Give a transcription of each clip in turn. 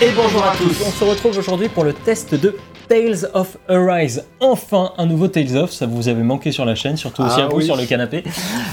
et bonjour à tous. On se retrouve aujourd'hui pour le test de Tales of Arise. Enfin, un nouveau Tales of, ça vous avait manqué sur la chaîne, surtout aussi Ah à vous oui. sur le canapé.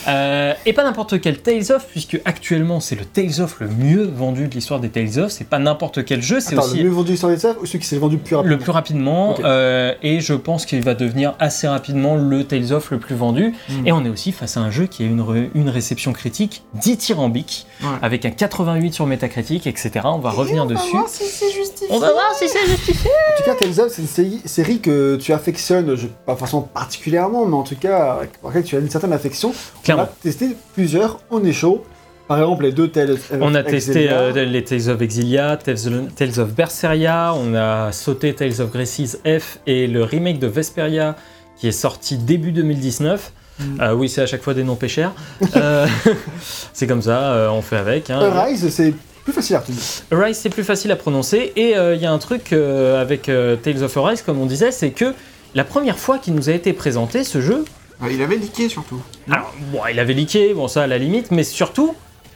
Euh, et pas n'importe quel Tales of, puisque actuellement c'est le Tales of le mieux vendu de l'histoire des Tales of. C'est pas n'importe quel jeu, c'est aussi le mieux vendu sur les salles ou celui qui s'est vendu le plus rapidement le plus rapidement. Euh, et je pense qu'il va devenir assez rapidement le Tales of le plus vendu. Mm. Et on est aussi face à un jeu qui a une, réception critique dithyrambique, Ouais. avec un 88 sur Metacritic, etc. On va revenir dessus. si c'est justifié. On va voir si c'est justifié. En tout cas, Tales of, c'est une série, série que tu affectionnes, je, pas forcément particulièrement, mais en tout cas, avec laquelle tu as une certaine affection. Clairement. On a testé plusieurs, on est chaud. Par exemple, les deux Tales of On a testé euh, les Tales of Exilia, Tales, of Berseria, on a sauté Tales of Graces F et le remake de Vesperia qui est sorti début 2019. Mm. Euh, oui, c'est à chaque fois des noms pécheurs. Euh, c'est comme ça, euh, on fait avec. hein. Arise, c'est plus facile à retenir. Arise, c'est plus facile à prononcer. Et euh, il y a un truc euh, avec euh, Tales of Arise, comme on disait, c'est que la première fois qu'il nous a été présenté, ce jeu, Ah, il avait leaké surtout. alors, bon, il avait leaké, bon ça à la limite, mais surtout,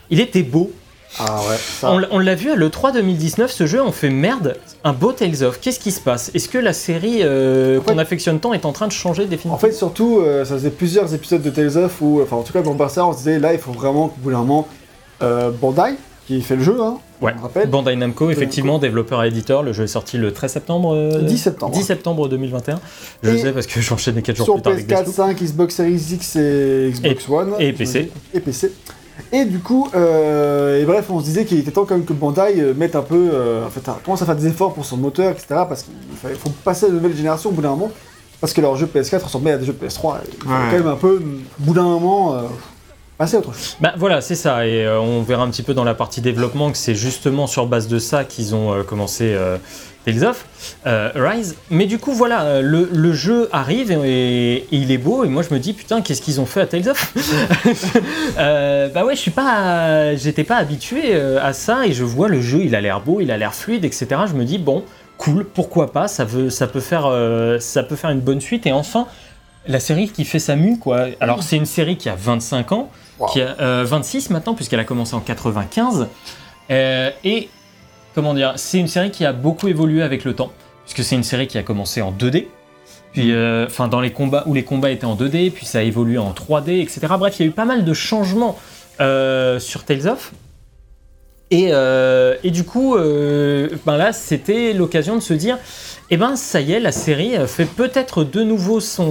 il était beau. Ah ouais, ça. On, l'a- vu à l'E3 2019, ce jeu, on fait merde, un beau Tales of. Qu'est-ce qui se passe? Est-ce que la série euh, En fait- qu'on affectionne tant est en train de changer En définitivement fait, surtout, euh, ça faisait plusieurs épisodes de Tales of où, enfin, en tout cas, dans Berserk, on se disait là, il faut vraiment qu'au bout d'un moment, euh, Bandai, qui fait le jeu, hein, Ouais. on rappelle, Bandai Namco, effectivement, développeur et éditeur. Le jeu est sorti le 13 septembre. euh, 10 septembre. 10 septembre 2021. Je Et sais parce que j'enchaînais 4 jours sur plus tard avec PS4, Deathloop. 5, Xbox Series X et Xbox One. et PC. Et PC. Et du coup, euh, et bref, on se disait qu'il était temps quand même que Bandai euh, mette un peu, euh, en fait, euh, commence à faire des efforts pour son moteur, etc. Parce qu'il fallait- faut passer à la nouvelle génération au bout d'un moment. Parce que leurs jeux PS4 ressemblaient à des jeux PS3. Il Ouais. quand même un peu, au bout d'un moment, euh, passer à autre chose. Bah voilà, c'est ça. Et euh, on verra un petit peu dans la partie développement que c'est justement sur base de ça qu'ils ont euh, commencé euh, Tales of euh, Rise. Mais du coup, voilà, le, le jeu arrive et, et il est beau. Et moi, je me dis, putain, qu'est-ce qu'ils ont fait à Tales of? Bah ouais, je suis pas, j'étais pas habitué à ça. Et je vois le jeu, il a l'air beau, il a l'air fluide, etc. Je me dis, bon, cool, pourquoi pas? Ça veut, ça peut faire, ça peut faire une bonne suite. Et enfin. La série qui fait sa mue, quoi. Alors, c'est une série qui a 25 ans, Wow. qui a euh, 26 maintenant, puisqu'elle a commencé en 95. Euh, et comment dire, c'est une série qui a beaucoup évolué avec le temps, puisque c'est une série qui a commencé en 2D. Puis, euh, enfin, dans les combats où les combats étaient en 2D, puis ça a évolué en 3D, etc. Bref, il y a eu pas mal de changements euh, sur Tales of. Et, euh, et du coup, euh, ben là, c'était l'occasion de se dire, eh ben, ça y est, la série euh, fait peut-être de nouveau son.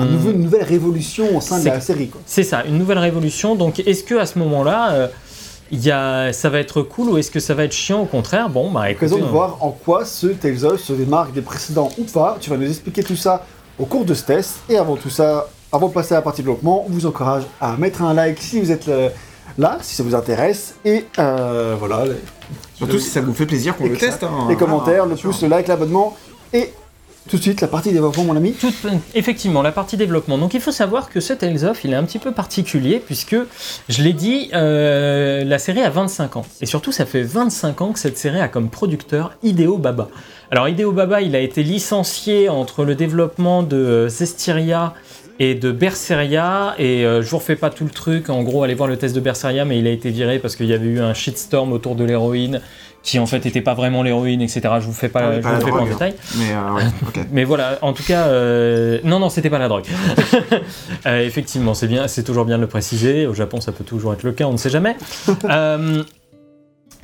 Un nouveau- une nouvelle révolution au sein de la série. C'est ça, une nouvelle révolution. Donc, est-ce que à ce moment-là, euh, y a, ça va être cool ou est-ce que ça va être chiant? Au contraire Bon, bah écoutez, L'occasion de voir en quoi ce Tales of se démarque des précédents ou pas. Tu vas nous expliquer tout ça au cours de ce test. Et avant tout ça, avant de passer à la partie développement, on vous encourage à mettre un like si vous êtes là, si ça vous intéresse. Et euh, voilà, Surtout si ça vous fait plaisir qu'on le teste. hein. les commentaires, Ah, le sûr. pouce, le like, l'abonnement. Et tout de suite, la partie développement, mon ami. Tout- effectivement, la partie développement. Donc il faut savoir que ce Tales of, il est un petit peu particulier puisque, je l'ai dit, euh, la série a 25 ans. Et surtout, ça fait 25 ans que cette série a comme producteur Hideo Baba. Alors Hideo Baba, il a été licencié entre le développement de euh, Zestiria et de Berseria. Et euh, je vous refais pas tout le truc. En gros, allez voir le test de Berseria, mais il a été viré parce qu'il y avait eu un shitstorm autour de l'héroïne qui en fait n'était pas vraiment l'héroïne, etc. Je vous fais pas, Ouais, je pas vous fais pas en détail. Mais euh, ouais. Mais voilà, en tout cas, euh, non, non, c'était pas la drogue. Euh, effectivement, c'est bien, c'est toujours bien de le préciser. Au Japon, ça peut toujours être le cas, on ne sait jamais. Euh,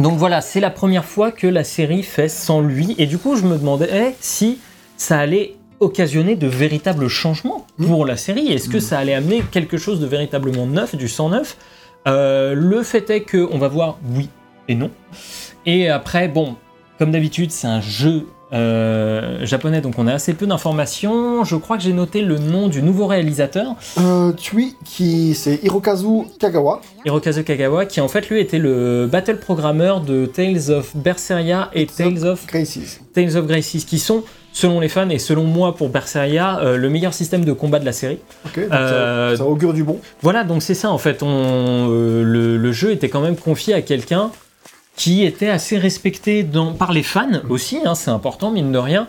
donc voilà, c'est la première fois que la série fait sans lui, et du coup, je me demandais eh, si ça allait occasionner de véritables changements pour la série. Est-ce que ça allait amener quelque chose de véritablement neuf, du sang neuf Euh, Le fait est que on va voir oui et non. Et après, bon, comme d'habitude, c'est un jeu euh, japonais, donc on a assez peu d'informations. Je crois que j'ai noté le nom du nouveau réalisateur, Euh, Tui, qui c'est Hirokazu Kagawa. Hirokazu Kagawa, qui en fait lui était le battle programmeur de Tales of Berseria et Tales of Gracies. Tales of Graces, qui sont, selon les fans et selon moi pour Berseria, euh, le meilleur système de combat de la série. Donc Euh, ça, ça augure du bon. Voilà, donc c'est ça en fait. On, euh, le, le jeu était quand même confié à quelqu'un qui était assez respecté dans- par les fans aussi, hein, c'est important, mine de rien.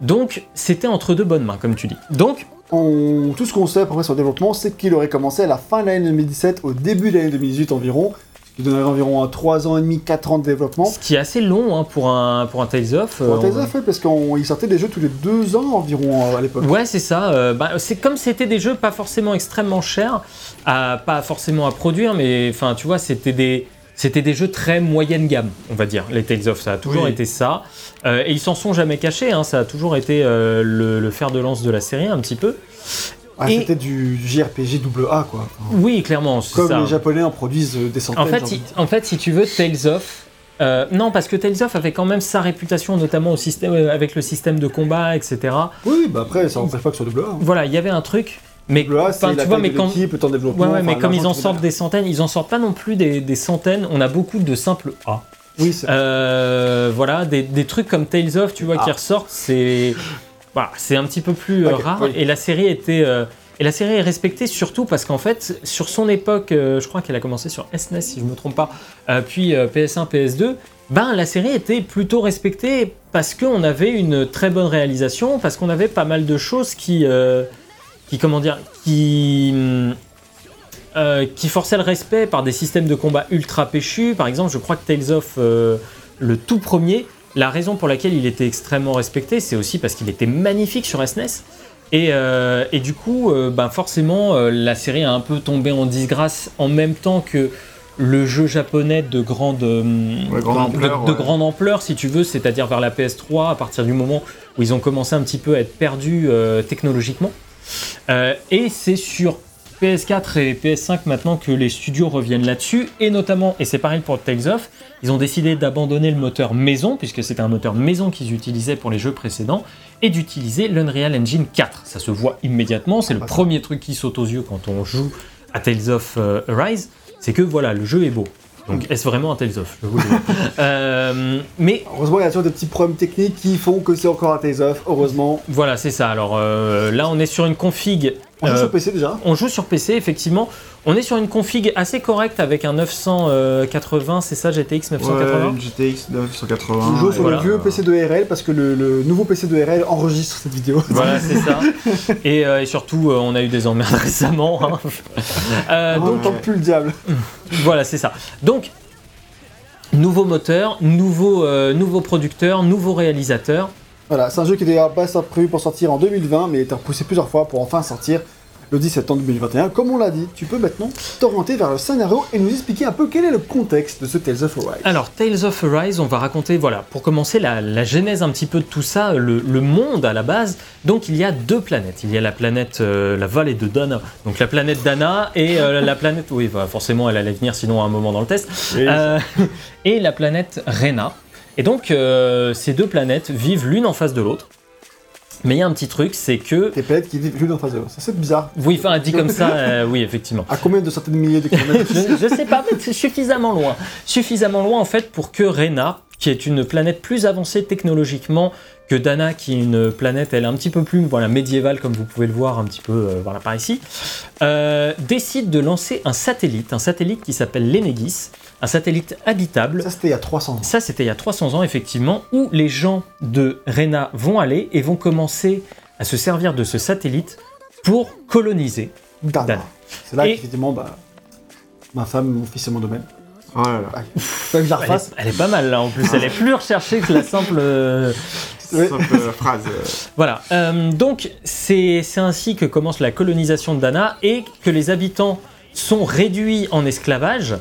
Donc c'était entre deux bonnes mains, comme tu dis. Donc, On- tout ce qu'on sait à peu près sur le développement, c'est qu'il aurait commencé à la fin de l'année 2017, au début de l'année 2018 environ, qui donnerait environ 3 ans et demi, 4 ans de développement. Ce qui est assez long hein, pour, un, pour un Tales of. Pour euh, Tales of, ouais, parce qu'ils sortaient des jeux tous les 2 ans environ euh, à l'époque. Ouais, c'est ça. euh, bah, c'est comme c'était des jeux pas forcément extrêmement chers, à, pas forcément à produire, mais enfin, tu vois, c'était des, c'était des jeux très moyenne gamme, on va dire. Les Tales of, ça a toujours Oui. été ça. Euh, et ils s'en sont jamais cachés. hein, ça a toujours été euh, le, le fer de lance de la série, un petit peu. Ah, Et- C'était du JRPG double A, quoi. Oui, clairement. Comme ça. les Japonais en produisent euh, des centaines. En fait, si, en fait, si tu veux, Tales of. euh, non, parce que Tales of avait quand même sa réputation, notamment au système, avec le système de combat, etc. Oui, bah après, ça n'empêche pas que soit double A. hein. Voilà, il y avait un truc. Mais la tu vois, mais quand, le développement. Ouais, ouais, mais comme ils en sortent des centaines, ils en sortent pas non plus des, des centaines. On a beaucoup de simples A. Oui, Euh, voilà, des, des trucs comme Tales of, tu vois, qui Ah. ressortent, c'est voilà, c'est un petit peu plus euh, rare. oui. Et la série était euh, et la série est respectée surtout parce qu'en fait, sur son époque, euh, je crois qu'elle a commencé sur SNES si je me trompe pas, puis euh, PS1, PS2. Ben, la série était plutôt respectée parce qu'on avait une très bonne réalisation, parce qu'on avait pas mal de choses qui, qui comment dire, qui, euh, qui forçaient le respect par des systèmes de combat ultra péchus. Par exemple, je crois que Tales of, euh, le tout premier, la raison pour laquelle il était extrêmement respecté, c'est aussi parce qu'il était magnifique sur SNES. Et, euh, et du coup, ben forcément, la série a un peu tombé en disgrâce en même temps que le jeu japonais de grande, Ouais, grande de- ampleur, de ouais. grande ampleur, si tu veux, c'est-à-dire vers la PS3, à partir du moment où ils ont commencé un petit peu à être perdus technologiquement. Euh, et c'est sur PS4 et PS5 maintenant que les studios reviennent là-dessus, et notamment, et c'est pareil pour Tales of, ils ont décidé d'abandonner le moteur maison, puisque c'était un moteur maison qu'ils utilisaient pour les jeux précédents, et d'utiliser l'Unreal Engine 4. Ça se voit immédiatement, c'est le premier truc qui saute aux yeux quand on joue à Tales of euh, Arise, c'est que voilà, le jeu est beau. Donc est-ce vraiment un Tales of? Je vous le dis. Euh, Mais Heureusement, il y a toujours des petits problèmes techniques qui font que c'est encore un Tales of. Heureusement. voilà, c'est ça. Alors euh, là, on est sur une config On joue euh, sur PC déjà. On joue sur PC, effectivement. On est sur une config assez correcte avec un 980, c'est ça, GTX 980 Ouais, GTX 980. On joue sur voilà. le vieux PC de RL parce que le, le nouveau PC de RL enregistre cette vidéo. Voilà, c'est ça. Et, euh, et surtout, euh, on a eu des emmerdes récemment. hein. Euh, On donc, n'entend plus le diable. voilà, c'est ça. Donc, nouveau moteur, nouveau, euh, nouveau producteur, nouveau réalisateur. Voilà, c'est un jeu qui était à base prévu pour sortir en 2020, mais était repoussé plusieurs fois pour enfin sortir le 10 septembre 2021. Comme on l'a dit, tu peux maintenant t'orienter vers le scénario et nous expliquer un peu quel est le contexte de ce Tales of Arise. Alors, Tales of Arise, on va raconter, voilà, pour commencer, la, la genèse un petit peu de tout ça, le, le monde à la base. Donc, il y a deux planètes. Il y a la planète, euh, la vallée de Dana, donc la planète Dana, et euh, la planète, oui, bah, forcément, elle allait venir sinon à un moment dans le test, Euh, et la planète Rena. Et donc, euh, ces deux planètes vivent l'une en face de l'autre. Mais il y a un petit truc, c'est que. Des planètes qui vivent l'une en face de l'autre. C'est bizarre. Oui, enfin, dit comme ça, euh, oui, effectivement. À combien de centaines de milliers de kilomètres je, je sais pas, mais c'est suffisamment loin. Suffisamment loin en fait pour que Rena, qui est une planète plus avancée technologiquement que Dana, qui est une planète, elle est un petit peu plus voilà, médiévale, comme vous pouvez le voir un petit peu euh, voilà, par ici, euh, décide de lancer un satellite, un satellite qui s'appelle l'Enegis, un satellite habitable. Ça, c'était il y a 300 ans. Ça, c'était il y a 300 ans, effectivement, où les gens de Rena vont aller et vont commencer à se servir de ce satellite pour coloniser. Dana. Dana. C'est là Et- qu'effectivement, bah, ma femme, mon fils, c'est mon domaine. Oh là là. Faut que je la Elle est, refasse. elle est pas mal là en plus, elle est plus recherchée que la simple. euh, Oui. Simple euh, phrase. Voilà, Euh, donc c'est c'est ainsi que commence la colonisation de Dana et que les habitants sont réduits en esclavage.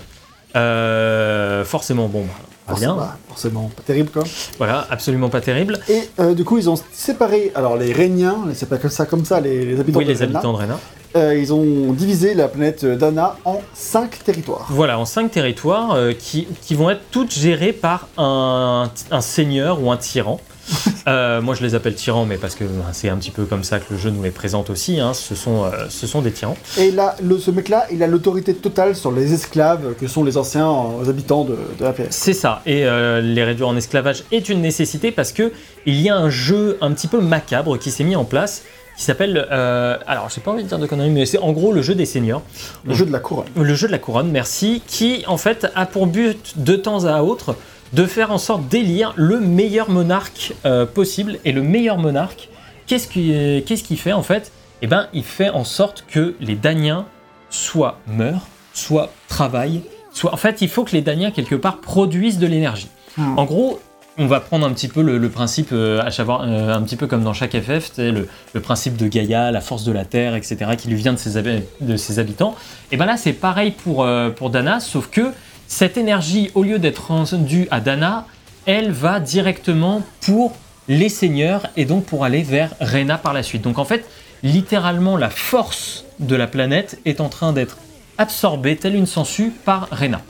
Euh, forcément, bon, bah, pas bien. Forcément, forcément, pas terrible quoi. Voilà, absolument pas terrible. Et euh, du coup, ils ont séparé, alors les Réniens, c'est pas comme ça comme ça, les, les habitants Oui, de les habitants de Rena. euh, ils ont divisé la planète Dana en cinq territoires. Voilà, en cinq territoires qui, qui vont être toutes gérées par un, un seigneur ou un tyran. Euh, moi, je les appelle tyrans, mais parce que ben, c'est un petit peu comme ça que le jeu nous les présente aussi. hein. Ce, sont, euh, ce sont des tyrans. Et là, le, ce mec-là, il a l'autorité totale sur les esclaves que sont les anciens euh, habitants de, de la PS. C'est ça. Et les réduire en esclavage est une nécessité parce que il y a un jeu un petit peu macabre qui s'est mis en place qui s'appelle. euh, alors, j'ai pas envie de dire de conneries, mais c'est en gros le jeu des seigneurs. Le jeu de la couronne. Le jeu de la couronne, merci, qui en fait a pour but de temps à autre de faire en sorte d'élire le meilleur monarque euh, possible. Et le meilleur monarque, qu'est-ce qu'il qu'est-ce qu'il fait en fait? Eh ben, il fait en sorte que les Daniens soit meurent, soit travaillent, soit. En fait, il faut que les Daniens quelque part produisent de l'énergie. Hmm. En gros, on va prendre un petit peu le, le principe, euh, à savoir euh, un petit peu comme dans chaque FF, le, le principe de Gaïa, la force de la terre, etc., qui lui vient de ses, de ses habitants. Et ben là, c'est pareil pour, euh, pour Dana, sauf que cette énergie, au lieu d'être rendue à Dana, elle va directement pour les seigneurs et donc pour aller vers Rena par la suite. Donc en fait, littéralement, la force de la planète est en train d'être absorbée, telle une sangsue, par Rena.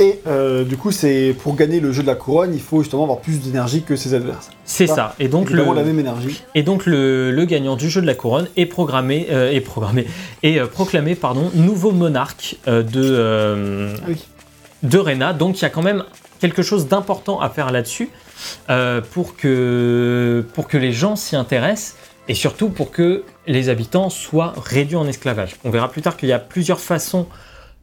Et euh, du coup, c'est pour gagner le jeu de la couronne, il faut justement avoir plus d'énergie que ses adversaires. C'est ça. Et donc le, la même énergie. Et donc le, le gagnant du jeu de la couronne est programmé, euh, est programmé, est euh, proclamé pardon, nouveau monarque de, Ah oui. de Rena. Donc il y a quand même quelque chose d'important à faire là-dessus pour, que, pour que les gens s'y intéressent et surtout pour que les habitants soient réduits en esclavage. On verra plus tard qu'il y a plusieurs façons.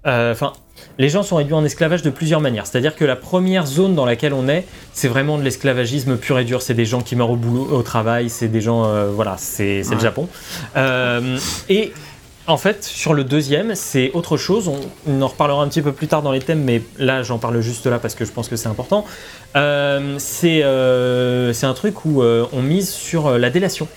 Enfin, les gens sont réduits en esclavage de plusieurs manières. C'est-à-dire que la première zone dans laquelle on est, c'est vraiment de l'esclavagisme pur et dur. C'est des gens qui meurent au boulot, au travail. C'est des gens, euh, voilà, c'est le. Japon. Euh, et en fait, sur le deuxième, c'est autre chose. On, on en reparlera un petit peu plus tard dans les thèmes, mais là, j'en parle juste là parce que je pense que c'est important. Euh, c'est un truc où on mise sur la délation.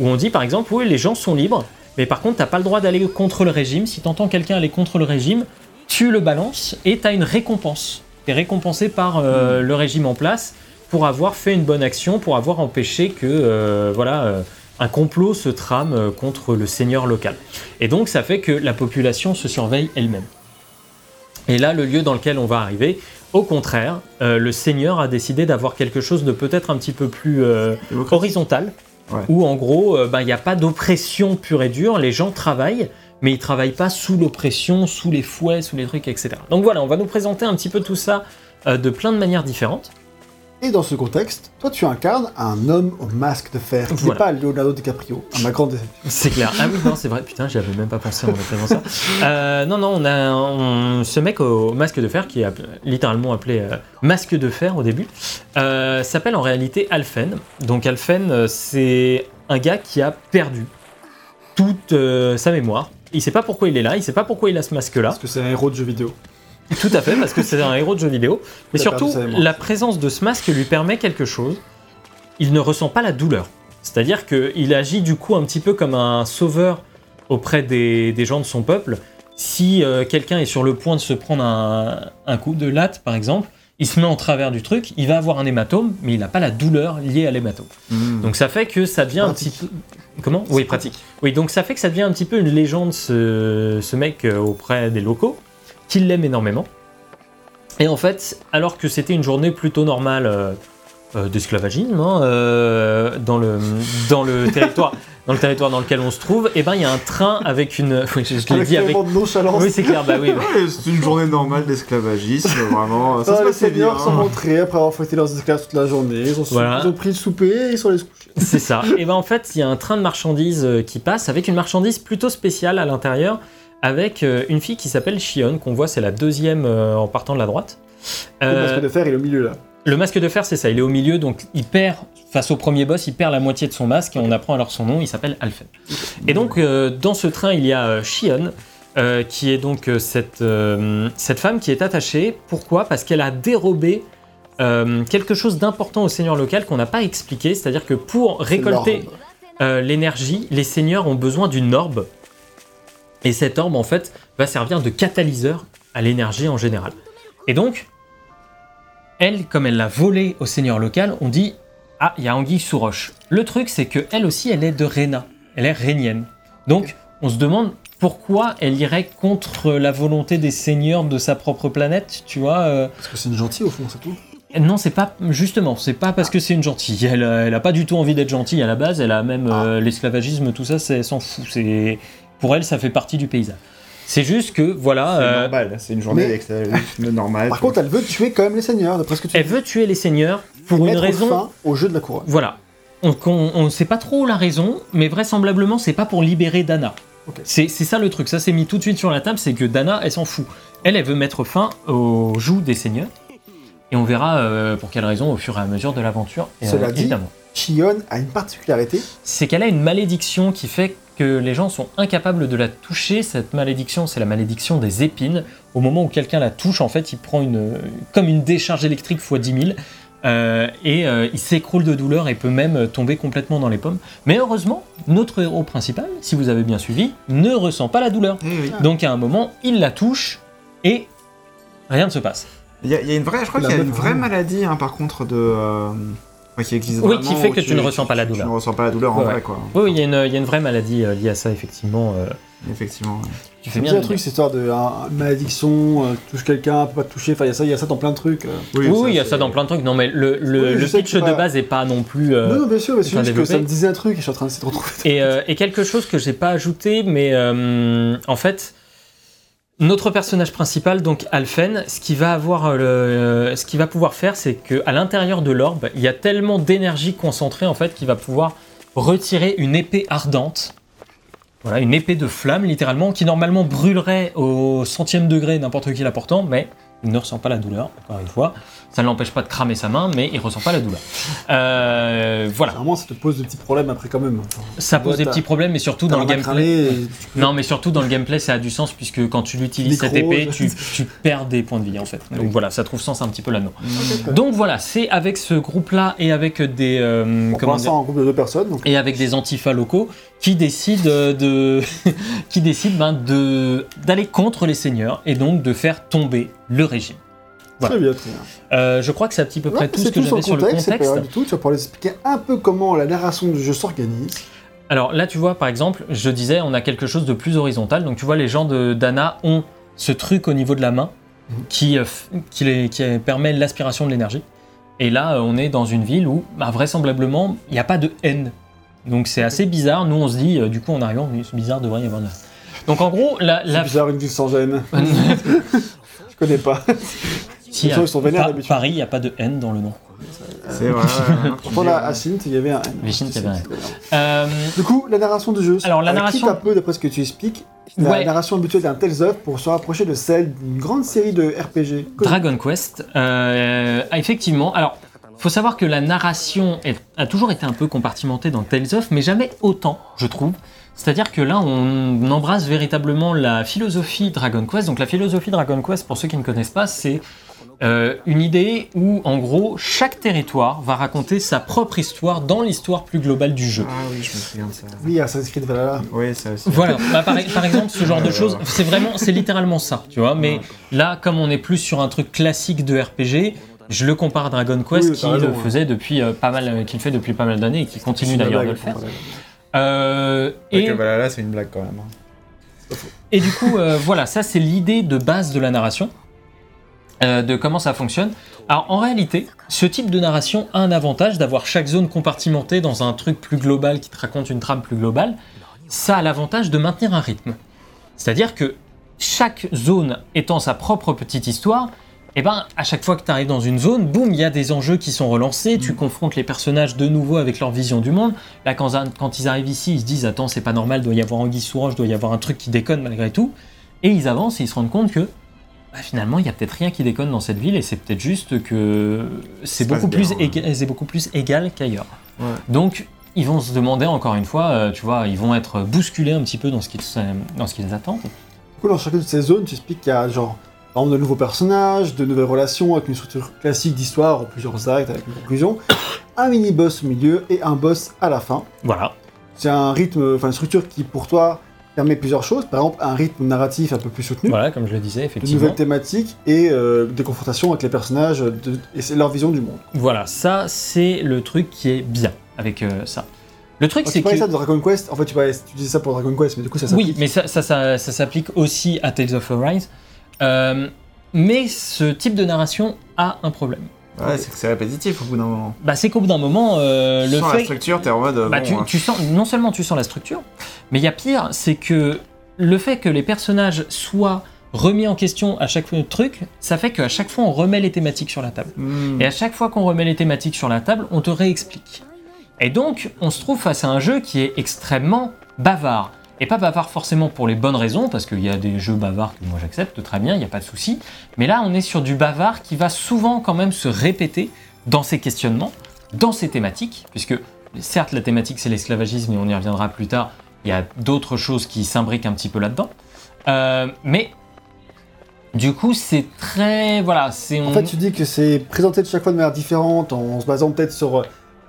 Où on dit, par exemple, oui, les gens sont libres, mais par contre, t'as pas le droit d'aller contre le régime. Si t'entends quelqu'un aller contre le régime, tu le balances et t'as une récompense. T'es récompensé par euh, le régime en place pour avoir fait une bonne action, pour avoir empêché que, euh, voilà, euh, un complot se trame euh, contre le seigneur local. Et donc, ça fait que la population se surveille elle-même. Et là, le lieu dans lequel on va arriver, au contraire, euh, le seigneur a décidé d'avoir quelque chose de peut-être un petit peu plus euh, horizontal, Ouais. où en gros, euh, ben, il n'y a pas d'oppression pure et dure, les gens travaillent, mais ils travaillent pas sous l'oppression, sous les fouets, sous les trucs, etc. Donc voilà, on va nous présenter un petit peu tout ça euh, de plein de manières différentes. Et dans ce contexte, toi, tu incarnes un homme au masque de fer, Voilà. pas Leonardo DiCaprio, à ma grande déception. C'est clair. Ah oui, non, c'est vrai. Putain, j'avais même pas pensé en faisant ça. Euh, non, non, on a on- ce mec au masque de fer qui est littéralement appelé euh, masque de fer au début, euh, s'appelle en réalité Alphen. Donc Alphen, c'est un gars qui a perdu toute sa mémoire. Il sait pas pourquoi il est là, il sait pas pourquoi il a ce masque-là. Parce que c'est un héros de jeu vidéo. Tout à fait, parce que c'est un héros de jeu vidéo. Mais surtout, la présence de ce masque lui permet quelque chose. Il ne ressent pas la douleur. C'est-à-dire qu'il agit du coup un petit peu comme un sauveur auprès des, des gens de son peuple. Si euh, quelqu'un est sur le point de se prendre un, un coup de latte, par exemple, il se met en travers du truc, il va avoir un hématome, mais il n'a pas la douleur liée à l'hématome. Hmm. Donc ça fait que ça devient un petit peu... Comment Oui, pratique. Oui, donc ça fait que ça devient un petit peu une légende, ce, ce mec euh, auprès des locaux, qui l'aiment énormément. Et en fait, alors que c'était une journée plutôt normale euh, euh, d'esclavagisme hein, euh, dans, le, dans, le territoire, dans le territoire dans lequel on se trouve, et ben il y a un train avec une... Oui, je, je l'ai Avec dit avec... nonchalance. Oui, c'est clair, bah oui. Ouais, C'est une journée normale d'esclavagisme, vraiment. Ça Ah, se les passait bien. seigneurs sont rentrés après avoir fêté leurs esclaves toute la journée. Ils ont, sou- Voilà. ils ont pris le souper et ils sont allés se coucher. C'est ça. Et ben en fait, il y a un train de marchandises euh, qui passe avec une marchandise plutôt spéciale à l'intérieur, avec euh, une fille qui s'appelle Shion, qu'on voit, c'est la deuxième euh, en partant de la droite. Le Euh, masque de fer, il est au milieu là. Le masque de fer, c'est ça. Il est au milieu, donc il perd face au premier boss, il perd la moitié de son masque et on apprend alors son nom. Il s'appelle Alphen. Et donc euh, dans ce train, il y a euh, Shion. euh, qui est donc cette, euh, cette femme qui est attachée. Pourquoi? Parce qu'elle a dérobé quelque chose d'important au seigneur local qu'on n'a pas expliqué. C'est-à-dire que pour récolter l'énergie, les seigneurs ont besoin d'une orbe. Et cette orbe, en fait, va servir de catalyseur à l'énergie en général. Et donc, elle, comme elle l'a volée au seigneur local, on dit Ah, il y a Anguille sous roche. Le truc, c'est que elle aussi, elle est de Rena. Elle est rénienne. Donc, on se demande pourquoi elle irait contre la volonté des seigneurs de sa propre planète, tu vois euh, Parce que c'est une gentille au fond, c'est tout. non, c'est pas justement, c'est pas parce que c'est une gentille. Elle, a- elle a pas du tout envie d'être gentille à la base. Elle a même euh, l'esclavagisme, tout ça, c'est s'en fout. C'est pour elle, ça fait partie du paysage. C'est juste que voilà, C'est euh, normal, c'est une journée mais- d'esclavagisme normale. Par contre, elle veut tuer quand même les seigneurs, d'après ce que tu elle dis. veut tuer les seigneurs pour une Mettre raison. fin au jeu de la couronne. Voilà. On ne sait pas trop la raison, mais vraisemblablement, c'est pas pour libérer Dana. Ok. C'est ça le truc. Ça, c'est mis tout de suite sur la table, c'est que Dana, elle s'en fout. Elle, elle veut mettre fin aux joues des seigneurs. Et on verra euh, pour quelle raison au fur et à mesure de l'aventure. Et, Cela euh, dit- évidemment. Chion a une particularité. c'est qu'elle a une malédiction qui fait que les gens sont incapables de la toucher. Cette malédiction, c'est la malédiction des épines. Au moment où quelqu'un la touche, en fait, il prend une, comme une décharge électrique x 10 000. euh, et euh, il s'écroule de douleur et peut même tomber complètement dans les pommes. Mais heureusement, notre héros principal, si vous avez bien suivi, ne ressent pas la douleur. Oui. Donc à un moment, il la touche et rien ne se passe. Il y, a, il y a une vraie, je crois qu'il y a une vraie maladie, hein, par contre, de. euh, qui existe Oui, vraiment, qui fait que tu ne ressens pas la douleur. Tu ne ressens pas la douleur en Ouais, vrai, quoi. Oui, il y, a une- il y a une vraie maladie euh, liée à ça, effectivement. euh, Effectivement. ouais. tu fais bien. bien un truc, cette histoire de hein, malédiction, euh, touche quelqu'un, peut pas te toucher, enfin il y a ça, il y a ça dans plein de trucs. euh. Oui, il y a ça dans plein de trucs. Non, mais le, le, Oui, le pitch de pas- base est pas non plus. euh, non, non, bien sûr, mais c'est enfin, juste que ça me disait un truc et je suis en train de retrouver. Et, euh, et quelque chose que j'ai pas ajouté, mais euh, en fait, notre personnage principal, donc Alphen, ce qu'il va avoir, euh, euh, qu'il va pouvoir faire, c'est que à l'intérieur de l'orbe, il y a tellement d'énergie concentrée en fait qu'il va pouvoir retirer une épée ardente. Voilà, une épée de flamme littéralement, qui normalement brûlerait au centième degré n'importe qui la portant, mais il ne ressent pas la douleur, encore une fois. Ça ne l'empêche pas de cramer sa main, mais il ressent pas la douleur. Euh, voilà, Généralement, ça te pose de petits problèmes après quand même. Enfin, ça pose Ouais, des petits problèmes, mais surtout dans le un gameplay. peux- Non, mais surtout dans le gameplay, ça a du sens puisque quand tu l'utilises cette épée, tu, tu perds des points de vie en fait. Donc Oui. voilà, ça trouve sens un petit peu là-dedans. Ok. Donc voilà, c'est avec ce groupe-là et avec des euh, comment l'instant, dire, en groupe de deux personnes, donc et avec des antifas locaux qui décident de qui décident ben, de d'aller contre les seigneurs et donc de faire tomber le régime. Voilà. très bien, très bien. Euh, je crois que c'est à petit peu près Ouais, tout c'est ce que j'avais sur le contexte, c'est pas du tout. Tu vas pouvoir expliquer un peu comment la narration du jeu s'organise. Alors là, tu vois, par exemple, je disais, on a quelque chose de plus horizontal. Donc tu vois, les gens de Dana ont ce truc au niveau de la main Mhm. qui, euh, qui, les- qui permet l'aspiration de l'énergie. Et là, euh, on est dans une ville où, bah, vraisemblablement, il n'y a pas de haine. Donc c'est assez bizarre. Nous, on se dit, du coup, en arrivant, c'est bizarre, devrait y avoir de la... Donc en gros, la... C'est la... bizarre, une ville sans gêne. Je connais pas. Si, ils sont vénères Pa- d'habitude. Paris, il n'y a pas de haine dans le nom. C'est vrai. Pourtant, là, à Sint, il y avait un. Sint, il y avait un. Bien. Euh, Du coup, la narration du jeu. Alors, la narration- quitte un peu, d'après ce que tu expliques, la Ouais. narration habituelle d'un Tales of pour se rapprocher de celle d'une grande série de RPG. Dragon Quest, euh, a effectivement. Alors, faut savoir que la narration est- a toujours été un peu compartimentée dans Tales of, mais jamais autant, je trouve. C'est-à-dire que là, on embrasse véritablement la philosophie Dragon Quest. Donc, la philosophie Dragon Quest, pour ceux qui ne connaissent pas, c'est euh, une idée où, en gros, chaque territoire va raconter sa propre histoire dans l'histoire plus globale du jeu. Ah oui, je me souviens de ça. Oui, Assassin's Creed Valhalla. Oui, ça aussi. Voilà, Bah, par, par exemple, ce genre de choses, c'est vraiment, c'est littéralement ça, tu vois. Mais là, comme on est plus sur un truc classique de RPG, je le compare à Dragon Quest Oui, qui raison, le ouais. faisait depuis euh, pas mal, euh, qui le fait depuis pas mal d'années et qui continue d'ailleurs de le faire. Euh, Et que voilà, là, c'est une blague quand même. hein. et du coup, euh, voilà, ça c'est l'idée de base de la narration, euh, de comment ça fonctionne. Alors en réalité, ce type de narration a un avantage d'avoir chaque zone compartimentée dans un truc plus global qui te raconte une trame plus globale. Ça a l'avantage de maintenir un rythme. C'est-à-dire que chaque zone étant sa propre petite histoire, et ben à chaque fois que tu arrives dans une zone, boum, il y a des enjeux qui sont relancés, tu confrontes les personnages de nouveau avec leur vision du monde. Là, quand, quand ils arrivent ici, ils se disent Attends, c'est pas normal, doit y avoir Anguille sous roche, doit y avoir un truc qui déconne malgré tout. Et ils avancent et ils se rendent compte que bah, finalement, il y a peut-être rien qui déconne dans cette ville et c'est peut-être juste que c'est beaucoup, plus bien, ouais. éga- c'est beaucoup plus égal qu'ailleurs. Ouais. Donc, ils vont se demander encore une fois, euh, tu vois, ils vont être bousculés un petit peu dans ce qu'ils dans ce qu'ils attendent. Du coup, dans chacune de ces zones, tu expliques qu'il y a genre, par exemple, de nouveaux personnages, de nouvelles relations avec une structure classique d'histoire, plusieurs actes avec une conclusion, un mini-boss au milieu et un boss à la fin. Voilà. C'est un rythme, enfin une structure qui pour toi permet plusieurs choses. Par exemple, un rythme narratif un peu plus soutenu, Voilà, comme je le disais, de effectivement. nouvelles thématiques et euh, des confrontations avec les personnages de- et c'est leur vision du monde. Voilà, ça, c'est le truc qui est bien avec euh, ça. Le truc, Quand c'est tu parlais que. ça de Dragon Quest, en fait tu, parlais- tu disais ça pour Dragon Quest, mais du coup ça s'applique. Oui, mais ça, ça, ça, ça s'applique aussi à Tales of Arise. Euh, mais ce type de narration a un problème. Ouais, c'est que c'est répétitif au bout d'un moment. Bah, c'est qu'au bout d'un moment, euh, Tu le sens la fait. structure, t'es en mode. Bah, bon, tu, hein. tu sens, non seulement tu sens la structure, mais il y a pire, c'est que le fait que les personnages soient remis en question à chaque truc, ça fait qu'à chaque fois on remet les thématiques sur la table. Hmm. Et à chaque fois qu'on remet les thématiques sur la table, on te réexplique. Et donc, on se trouve face à un jeu qui est extrêmement bavard. Et pas bavard forcément pour les bonnes raisons, parce qu'il y a des jeux bavards que moi j'accepte très bien, il n'y a pas de souci. Mais là, on est sur du bavard qui va souvent quand même se répéter dans ses questionnements, dans ses thématiques, puisque certes la thématique c'est l'esclavagisme et on y reviendra plus tard, Il y a d'autres choses qui s'imbriquent un petit peu là-dedans. Euh, mais du coup, c'est très. Voilà, c'est. En fait, tu dis que c'est présenté de chaque fois de manière différente, en se basant peut-être sur euh,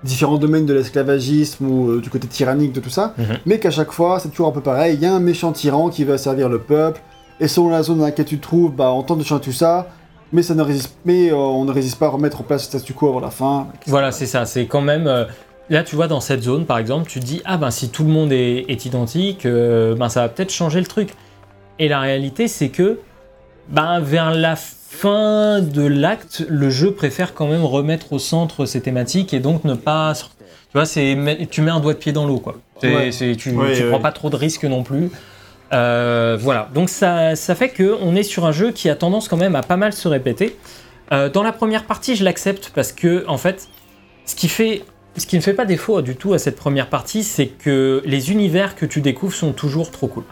différents domaines de l'esclavagisme ou euh, du côté tyrannique de tout ça, Mhm. mais qu'à chaque fois, c'est toujours un peu pareil. Il y a un méchant tyran qui va servir le peuple, et selon la zone dans laquelle tu te trouves, bah, on tente de changer tout ça, mais, ça ne résiste, mais euh, on ne résiste pas à remettre en place le statu quo avant la fin. Voilà, c'est ça. C'est quand même. euh, là, tu vois, dans cette zone, par exemple, tu te dis ah ben si tout le monde est, est identique, ben ça va peut-être changer le truc. Et la réalité, c'est que ben vers la fin de l'acte, le jeu préfère quand même remettre au centre ces thématiques et donc ne pas. Tu vois, c'est tu mets un doigt de pied dans l'eau, quoi. Ouais. tu Ouais, tu ouais. prends pas trop de risques non plus. Euh, voilà, donc ça, ça fait que on est sur un jeu qui a tendance quand même à pas mal se répéter. Euh, dans la première partie, je l'accepte parce que en fait, ce qui fait, ce qui ne fait pas défaut du tout à cette première partie, c'est que les univers que tu découvres sont toujours trop cool.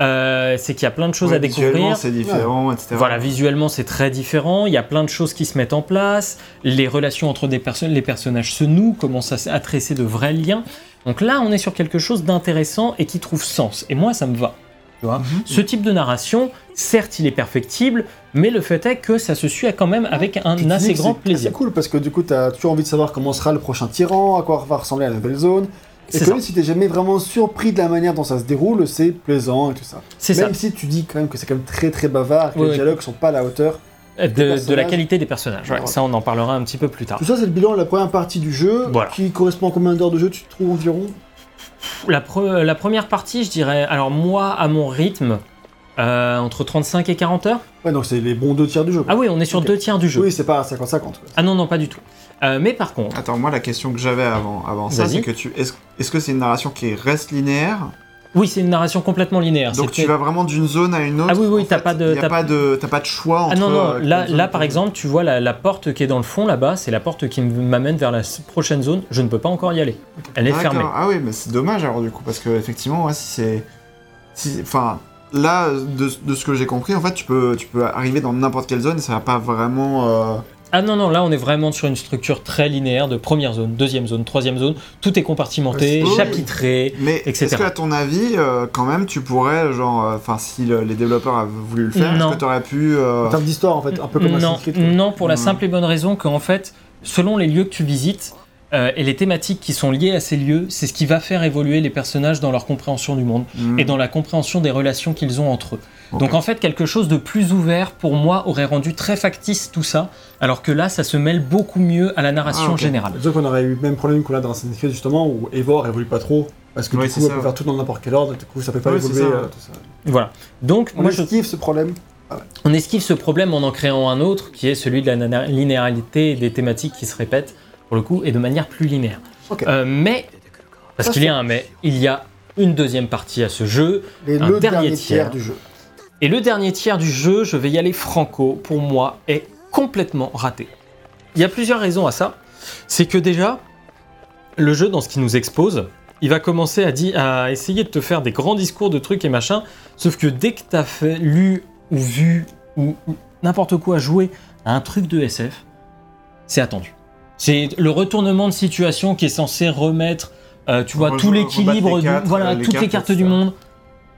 Euh, c'est qu'il y a plein de choses Ouais, à visuellement, découvrir. c'est différent, etc. Voilà, visuellement c'est très différent, il y a plein de choses qui se mettent en place, les relations entre des personnes, les personnages se nouent, commencent à, tresser de vrais liens. Donc là, on est sur quelque chose d'intéressant et qui trouve sens. Et moi, ça me va. Tu vois? Ce type de narration, certes, il est perfectible, mais le fait est que ça se suit quand même avec un assez grand c'est plaisir. assez cool parce que du coup, tu as toujours envie de savoir comment sera le prochain tyran, à quoi va ressembler la nouvelle zone. Et même si t'es jamais vraiment surpris de la manière dont ça se déroule, c'est plaisant et tout ça. C'est ça. Même si tu dis quand même que c'est quand même très très bavard, que Oui, les oui. dialogues sont pas à la hauteur. De, de la qualité des personnages. Ouais, Voilà. Ça, on en parlera un petit peu plus tard. Tout ça, c'est le bilan de la première partie du jeu, Voilà. qui correspond à combien d'heures de jeu tu trouves environ? La, pre- la première partie, je dirais, alors moi, à mon rythme, euh, entre 35 et 40 heures. Ouais, donc c'est les bons deux tiers du jeu. quoi. Ah oui, on est sur deux tiers du jeu. Oui, c'est pas 50-50. quoi. Ah non, non, pas du tout. Euh, mais par contre, Attends, moi, la question que j'avais avant, avant ça, c'est que tu. Est-ce que c'est une narration qui reste linéaire? Oui, c'est une narration complètement linéaire. Donc tu vas vraiment d'une zone à une autre? Ah oui, oui, t'as pas de- y a t'as- pas de, t'as pas de choix entre. Ah non, non, euh, là, là par exemple, tu vois la, la porte qui est dans le fond là-bas, c'est la porte qui m'amène vers la prochaine zone. Je ne peux pas encore y aller. Elle est fermée. Ah oui, mais c'est dommage alors du coup, parce que effectivement, ouais, si c'est. si- Enfin, là, de, de ce que j'ai compris, en fait, tu peux, tu peux arriver dans n'importe quelle zone et ça va pas vraiment. euh, Ah non, non, là on est vraiment sur une structure très linéaire de première zone, deuxième zone, troisième zone. Tout est compartimenté, Oui. chapitré. Mais Etc. est-ce que, à ton avis, euh, quand même, tu pourrais, genre, euh, enfin, si le- les développeurs avaient voulu le faire, est-ce que tu aurais pu. euh, En termes d'histoire, en fait, un peu comme non, Assassin's Creed. quoi. non, pour la Hmm. simple et bonne raison qu'en fait, selon les lieux que tu visites euh, et les thématiques qui sont liées à ces lieux, c'est ce qui va faire évoluer les personnages dans leur compréhension du monde hmm, et dans la compréhension des relations qu'ils ont entre eux. Donc en fait, quelque chose de plus ouvert pour moi aurait rendu très factice tout ça, alors que là, ça se mêle beaucoup mieux à la narration Ah, générale. Disons qu'on aurait eu le même problème qu'on a dans Assassin's Creed, justement, où Eivor évolue pas trop. Parce que Ouais, du c'est coup, ça, peut faire tout dans n'importe quel ordre, et du coup, ça peut pas Ouais, c'est évoluer. ça, euh, tout ça. Voilà. Donc On moi, je esquive ce problème. On esquive ce problème en en créant un autre, qui est celui de la linéarité et des thématiques qui se répètent, pour le coup, et de manière plus linéaire. Ok. Euh, mais, parce qu'il y a un mais, il y a une deuxième partie à ce jeu, Et Un le dernier dernier tiers tiers. du jeu. Et le dernier tiers du jeu, je vais y aller franco, pour moi, est complètement raté. Il y a plusieurs raisons à ça. C'est que déjà, le jeu, dans ce qu'il nous expose, il va commencer à, dire, à essayer de te faire des grands discours de trucs et machin, sauf que dès que tu as fait, lu ou vu ou ou n'importe quoi joué à un truc de SF, c'est attendu. C'est le retournement de situation qui est censé remettre, euh, tu vois, tout l'équilibre, voilà, euh, les toutes les cartes, du monde,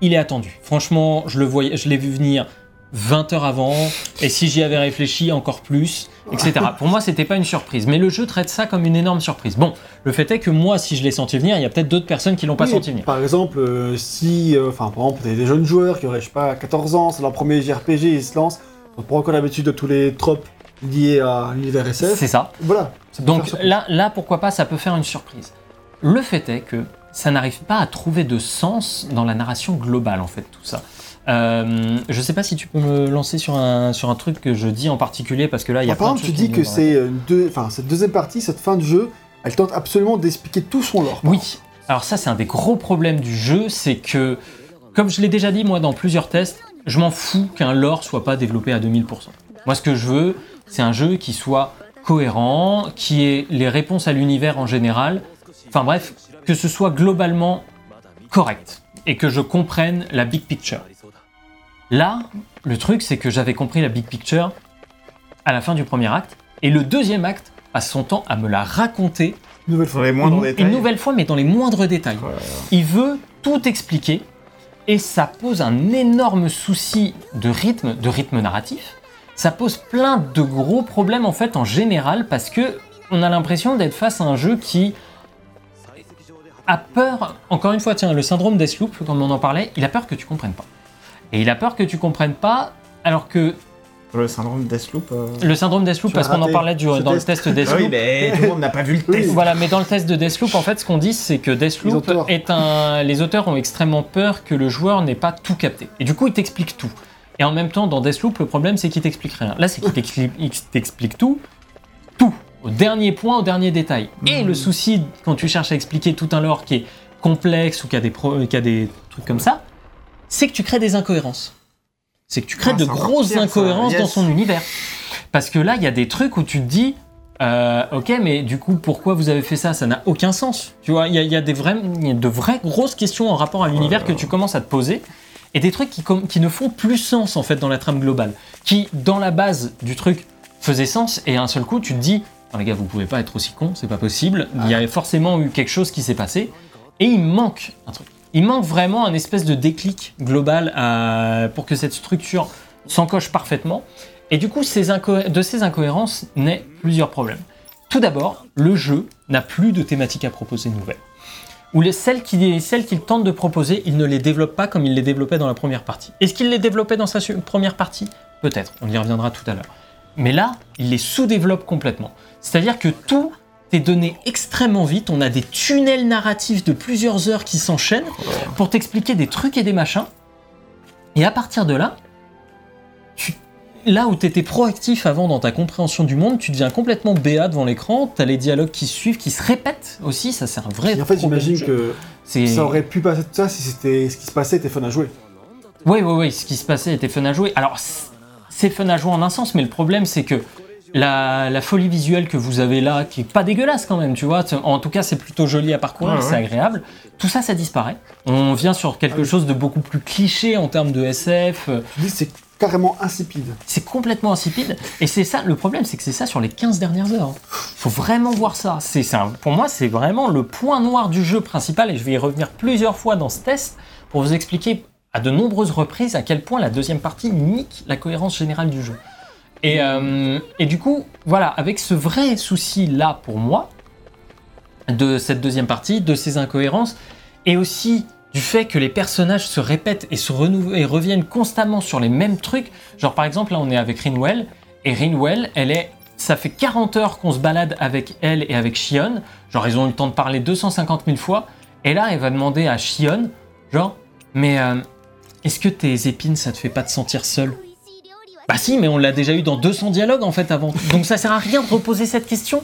il est attendu. Franchement, je le voyais, je l'ai vu venir 20 heures avant, et si j'y avais réfléchi encore plus, etc. Pour moi, c'était pas une surprise, mais le jeu traite ça comme une énorme surprise. Bon, le fait est que moi, si je l'ai senti venir, il y a peut-être d'autres personnes qui l'ont pas Oui, senti venir. Par exemple, euh, si, euh, enfin, par exemple, des jeunes joueurs qui auraient, je sais pas, 14 ans, c'est leur premier JRPG, ils se lancent, ils prennent encore l'habitude de tous les tropes liés à l'univers SF. C'est ça. Voilà. ça Donc là, là, pourquoi pas, ça peut faire une surprise. Le fait est que ça n'arrive pas à trouver de sens dans la narration globale, en fait, tout ça. Euh, je sais pas si tu peux me lancer sur un, sur un truc que je dis en particulier, parce que là, il y a Par exemple, tu dis que c'est une deux, enfin, cette deuxième partie, cette fin de jeu, elle tente absolument d'expliquer tout son lore. Oui. Alors ça, c'est un des gros problèmes du jeu, c'est que, comme je l'ai déjà dit moi dans plusieurs tests, je m'en fous qu'un lore soit pas développé à 2000%. Moi, ce que je veux, c'est un jeu qui soit cohérent, qui ait les réponses à l'univers en général. Enfin bref, que ce soit globalement correct et que je comprenne la big picture. Là, le truc, c'est que j'avais compris la big picture à la fin du premier acte, et le deuxième acte passe son temps à me la raconter Une nouvelle fois. les moindres une, détails. une nouvelle fois, mais dans les moindres détails. Il veut tout expliquer et ça pose un énorme souci de rythme, de rythme narratif. Ça pose plein de gros problèmes en fait en général parce que on a l'impression d'être face à un jeu qui a peur. Encore une fois, tiens, le syndrome Deathloop, comme on en parlait, il a peur que tu comprennes pas. Et il a peur que tu comprennes pas, alors que Le syndrome Deathloop. euh, le syndrome Deathloop, parce qu'on en parlait du- dans test. le test Ah oui, Deathloop. mais tout le monde n'a pas vu le test. Voilà, mais dans le test de Deathloop, en fait, ce qu'on dit, c'est que Les Deathloop auteurs. est un. Les auteurs ont extrêmement peur que le joueur n'ait pas tout capté. Et du coup, ils t'expliquent tout. Et en même temps, dans Deathloop, le problème, c'est qu'il t'explique rien. Là, c'est qu'il t'explique- il t'explique tout, au dernier point, au dernier détail. Et le souci, quand tu cherches à expliquer tout un lore qui est complexe ou qui a des, pro- qui a des trucs comme ça, c'est que tu crées des incohérences. C'est que tu crées Ah, de grosses pire, incohérences Yes. dans son univers. Parce que là, il y a des trucs où tu te dis, euh, ok, mais du coup, pourquoi vous avez fait ça? Ça n'a aucun sens. Tu vois, il y a, il y a des vrais, il y a de vraies grosses questions en rapport à l'univers que tu commences à te poser. Et des trucs qui, qui ne font plus sens en fait dans la trame globale. Qui, dans la base du truc, faisaient sens. Et à un seul coup, tu te dis, non, les gars, vous pouvez pas être aussi cons, c'est pas possible. Il y a forcément eu quelque chose qui s'est passé. Et il manque un truc. Il manque vraiment un espèce de déclic global à- pour que cette structure s'encoche parfaitement. Et du coup, ces de ces incohérences naît plusieurs problèmes. Tout d'abord, le jeu n'a plus de thématiques à proposer nouvelles. Ou les, celles qu'il tente de proposer, il ne les développe pas comme il les développait dans la première partie. Est-ce qu'il les développait dans sa première partie? Peut-être, on y reviendra tout à l'heure. Mais là, il les sous-développe complètement. C'est-à-dire que tout est donné extrêmement vite, on a des tunnels narratifs de plusieurs heures qui s'enchaînent pour t'expliquer des trucs et des machins. Et à partir de là, tu- là où tu étais proactif avant dans ta compréhension du monde, tu deviens complètement béat devant l'écran, tu as les dialogues qui suivent, qui se répètent aussi, ça c'est un vrai Et en fait, j'imagine que ça aurait pu passer tout ça si c'était ce qui se passait était fun à jouer. Oui, oui, oui, ce qui se passait était fun à jouer. Alors, c'est fun à jouer en un sens, mais le problème, c'est que la, la folie visuelle que vous avez là, qui est pas dégueulasse quand même, tu vois, en tout cas, c'est plutôt joli à parcourir, Ouais, ouais. c'est agréable. Tout ça, ça disparaît. On vient sur quelque chose de beaucoup plus cliché en termes de SF. dis c'est carrément insipide. C'est complètement insipide. Et c'est ça, le problème, c'est que c'est ça sur les 15 dernières heures. faut vraiment voir ça. C'est, pour moi, c'est vraiment le point noir du jeu principal, et je vais y revenir plusieurs fois dans ce test pour vous expliquer à de nombreuses reprises à quel point la deuxième partie nique la cohérence générale du jeu. Et, euh, et du coup, voilà, avec ce vrai souci-là pour moi, de cette deuxième partie, de ces incohérences, et aussi du fait que les personnages se répètent et se renouvellent et reviennent constamment sur les mêmes trucs. Genre par exemple là on est avec Rinwell et Rinwell elle est ça fait 40 heures qu'on se balade avec elle et avec Shion. Genre ils ont eu le temps de parler 250 000 fois et là elle va demander à Shion genre mais euh, est-ce que tes épines ça te fait pas te sentir seul Bah si mais on l'a déjà eu dans 200 dialogues en fait avant. Donc ça sert à rien de reposer cette question.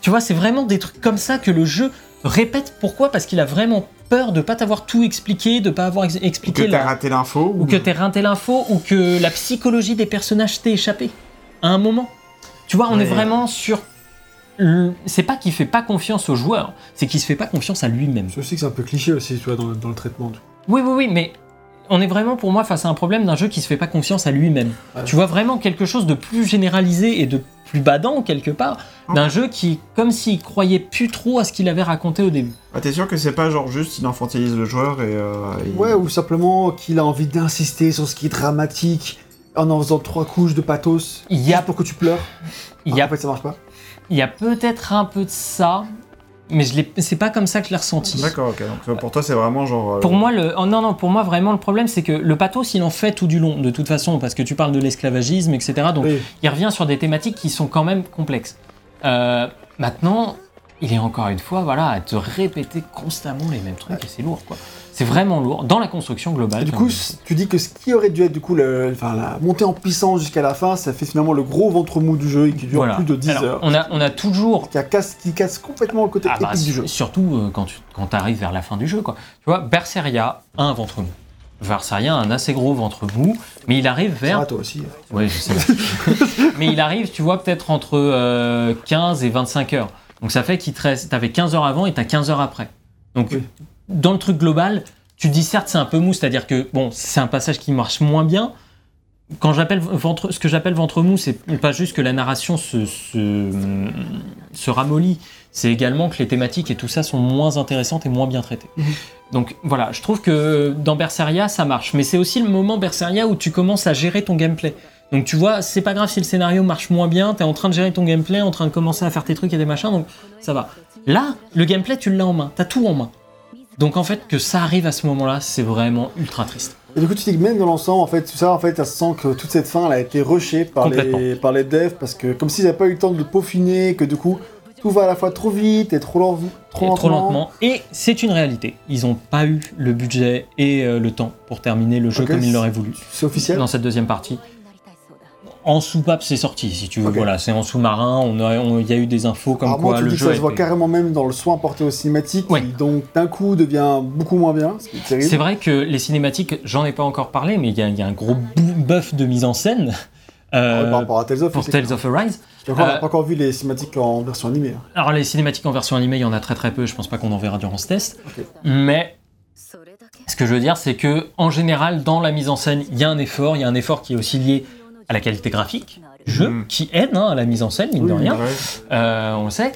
Tu vois, c'est vraiment des trucs comme ça que le jeu répète. Pourquoi? Parce qu'il a vraiment peur de pas t'avoir tout expliqué, de pas avoir ex- Que expliqué t'as la- raté l'info ou que t'aies raté l'info, ou que la psychologie des personnages t'ait échappé à un moment. Tu vois, on Ouais. est vraiment sur. C'est pas qu'il fait pas confiance au joueur, c'est qu'il se fait pas confiance à lui-même. Je sais que c'est un peu cliché aussi, tu vois, dans, le- dans le traitement. Oui, oui, oui, mais on est vraiment pour moi face à un problème d'un jeu qui se fait pas confiance à lui-même. Ouais. Tu vois vraiment quelque chose de plus généralisé et de plus badant quelque part, d'un jeu qui, comme s'il croyait plus trop à ce qu'il avait raconté au début. Bah, T'es sûr que c'est pas genre juste il infantilise le joueur et. euh, il- Ouais, ou simplement qu'il a envie d'insister sur ce qui est dramatique en en faisant trois couches de pathos. Il y a- pour que tu pleures. Il y a En fait, ça marche pas. Il y a peut-être un peu de ça, mais je c'est pas comme ça que je l'ai ressenti. D'accord, ok. Donc pour toi, c'est vraiment genre. euh, Pour moi, le... oh non, non, pour moi, vraiment, le problème, c'est que le pathos, il en fait tout du long, de toute façon, parce que tu parles de l'esclavagisme, etc. Donc, Oui. il revient sur des thématiques qui sont quand même complexes. Euh, maintenant, il est encore une fois, voilà, à te répéter constamment les mêmes trucs, et c'est lourd, quoi. C'est vraiment lourd, dans la construction globale. Et du coup, tu dis que ce qui aurait dû être du coup le, enfin, la montée en puissance jusqu'à la fin, ça fait finalement le gros ventre mou du jeu et qui dure Voilà. plus de 10 Alors, heures. On a, on a toujours Qui, a casse, qui casse complètement le côté Ah bah, épique du jeu. Surtout euh, quand tu quand arrives vers la fin du jeu. Quoi. Tu vois, Berseria a un ventre mou. Berseria a un assez gros ventre mou, mais il arrive vers... Ah, toi aussi. Ouais, je sais. mais il arrive, tu vois, peut-être entre euh, 15 et 25 heures. Donc ça fait qu'il te reste... T'avais 15 heures avant et t'as 15 heures après. Donc, Oui. Dans le truc global, tu dis certes c'est un peu mou, c'est-à-dire que, bon, c'est un passage qui marche moins bien, quand j'appelle ventre, ce que j'appelle ventre mou, c'est pas juste que la narration se, se, se ramollit, c'est également que les thématiques et tout ça sont moins intéressantes et moins bien traitées. Donc voilà, je trouve que dans Berseria, ça marche. Mais c'est aussi le moment Berseria où tu commences à gérer ton gameplay. Donc tu vois, c'est pas grave si le scénario marche moins bien, t'es en train de gérer ton gameplay, en train de commencer à faire tes trucs et des machins, donc ça va. Là, le gameplay, tu l'as en main, t'as tout en main. Donc en fait, que ça arrive à ce moment-là, c'est vraiment ultra triste. Et du coup, tu dis que même dans l'ensemble, en fait, tout ça, en fait, ça se sent que toute cette fin, elle a été rushée par les, Complètement. par les devs, parce que comme s'ils n'avaient pas eu le temps de le peaufiner, que du coup, tout va à la fois trop vite et trop, lent- trop Et lentement. trop lentement. Et c'est une réalité. Ils n'ont pas eu le budget et euh, le temps pour terminer le jeu comme ils l'auraient voulu. C'est officiel Dans cette deuxième partie. En soupape, c'est sorti, si tu veux. Voilà, c'est en sous-marin. On a- Il y a eu des infos comme Alors moi, quoi tu le dis que jeu. ça se voit été- carrément même dans le soin porté aux cinématiques, Ouais. qui donc d'un coup devient beaucoup moins bien, ce. C'est vrai que les cinématiques, j'en ai pas encore parlé, mais il y, a- il y a un gros buff de mise en scène. euh, Ouais, par rapport à Tales of. pour Tales of Arise. On n'a euh, pas encore vu les cinématiques en version animée. hein. Alors les cinématiques en version animée, il y en a très très peu, je pense pas qu'on en verra durant ce test. Mais ce que je veux dire, c'est que en général, dans la mise en scène, il y a un effort, il y a un effort qui est aussi lié à la qualité graphique du jeu, Mhm. qui aide hein, à la mise en scène, mine de rien, Ouais. Euh, on le sait.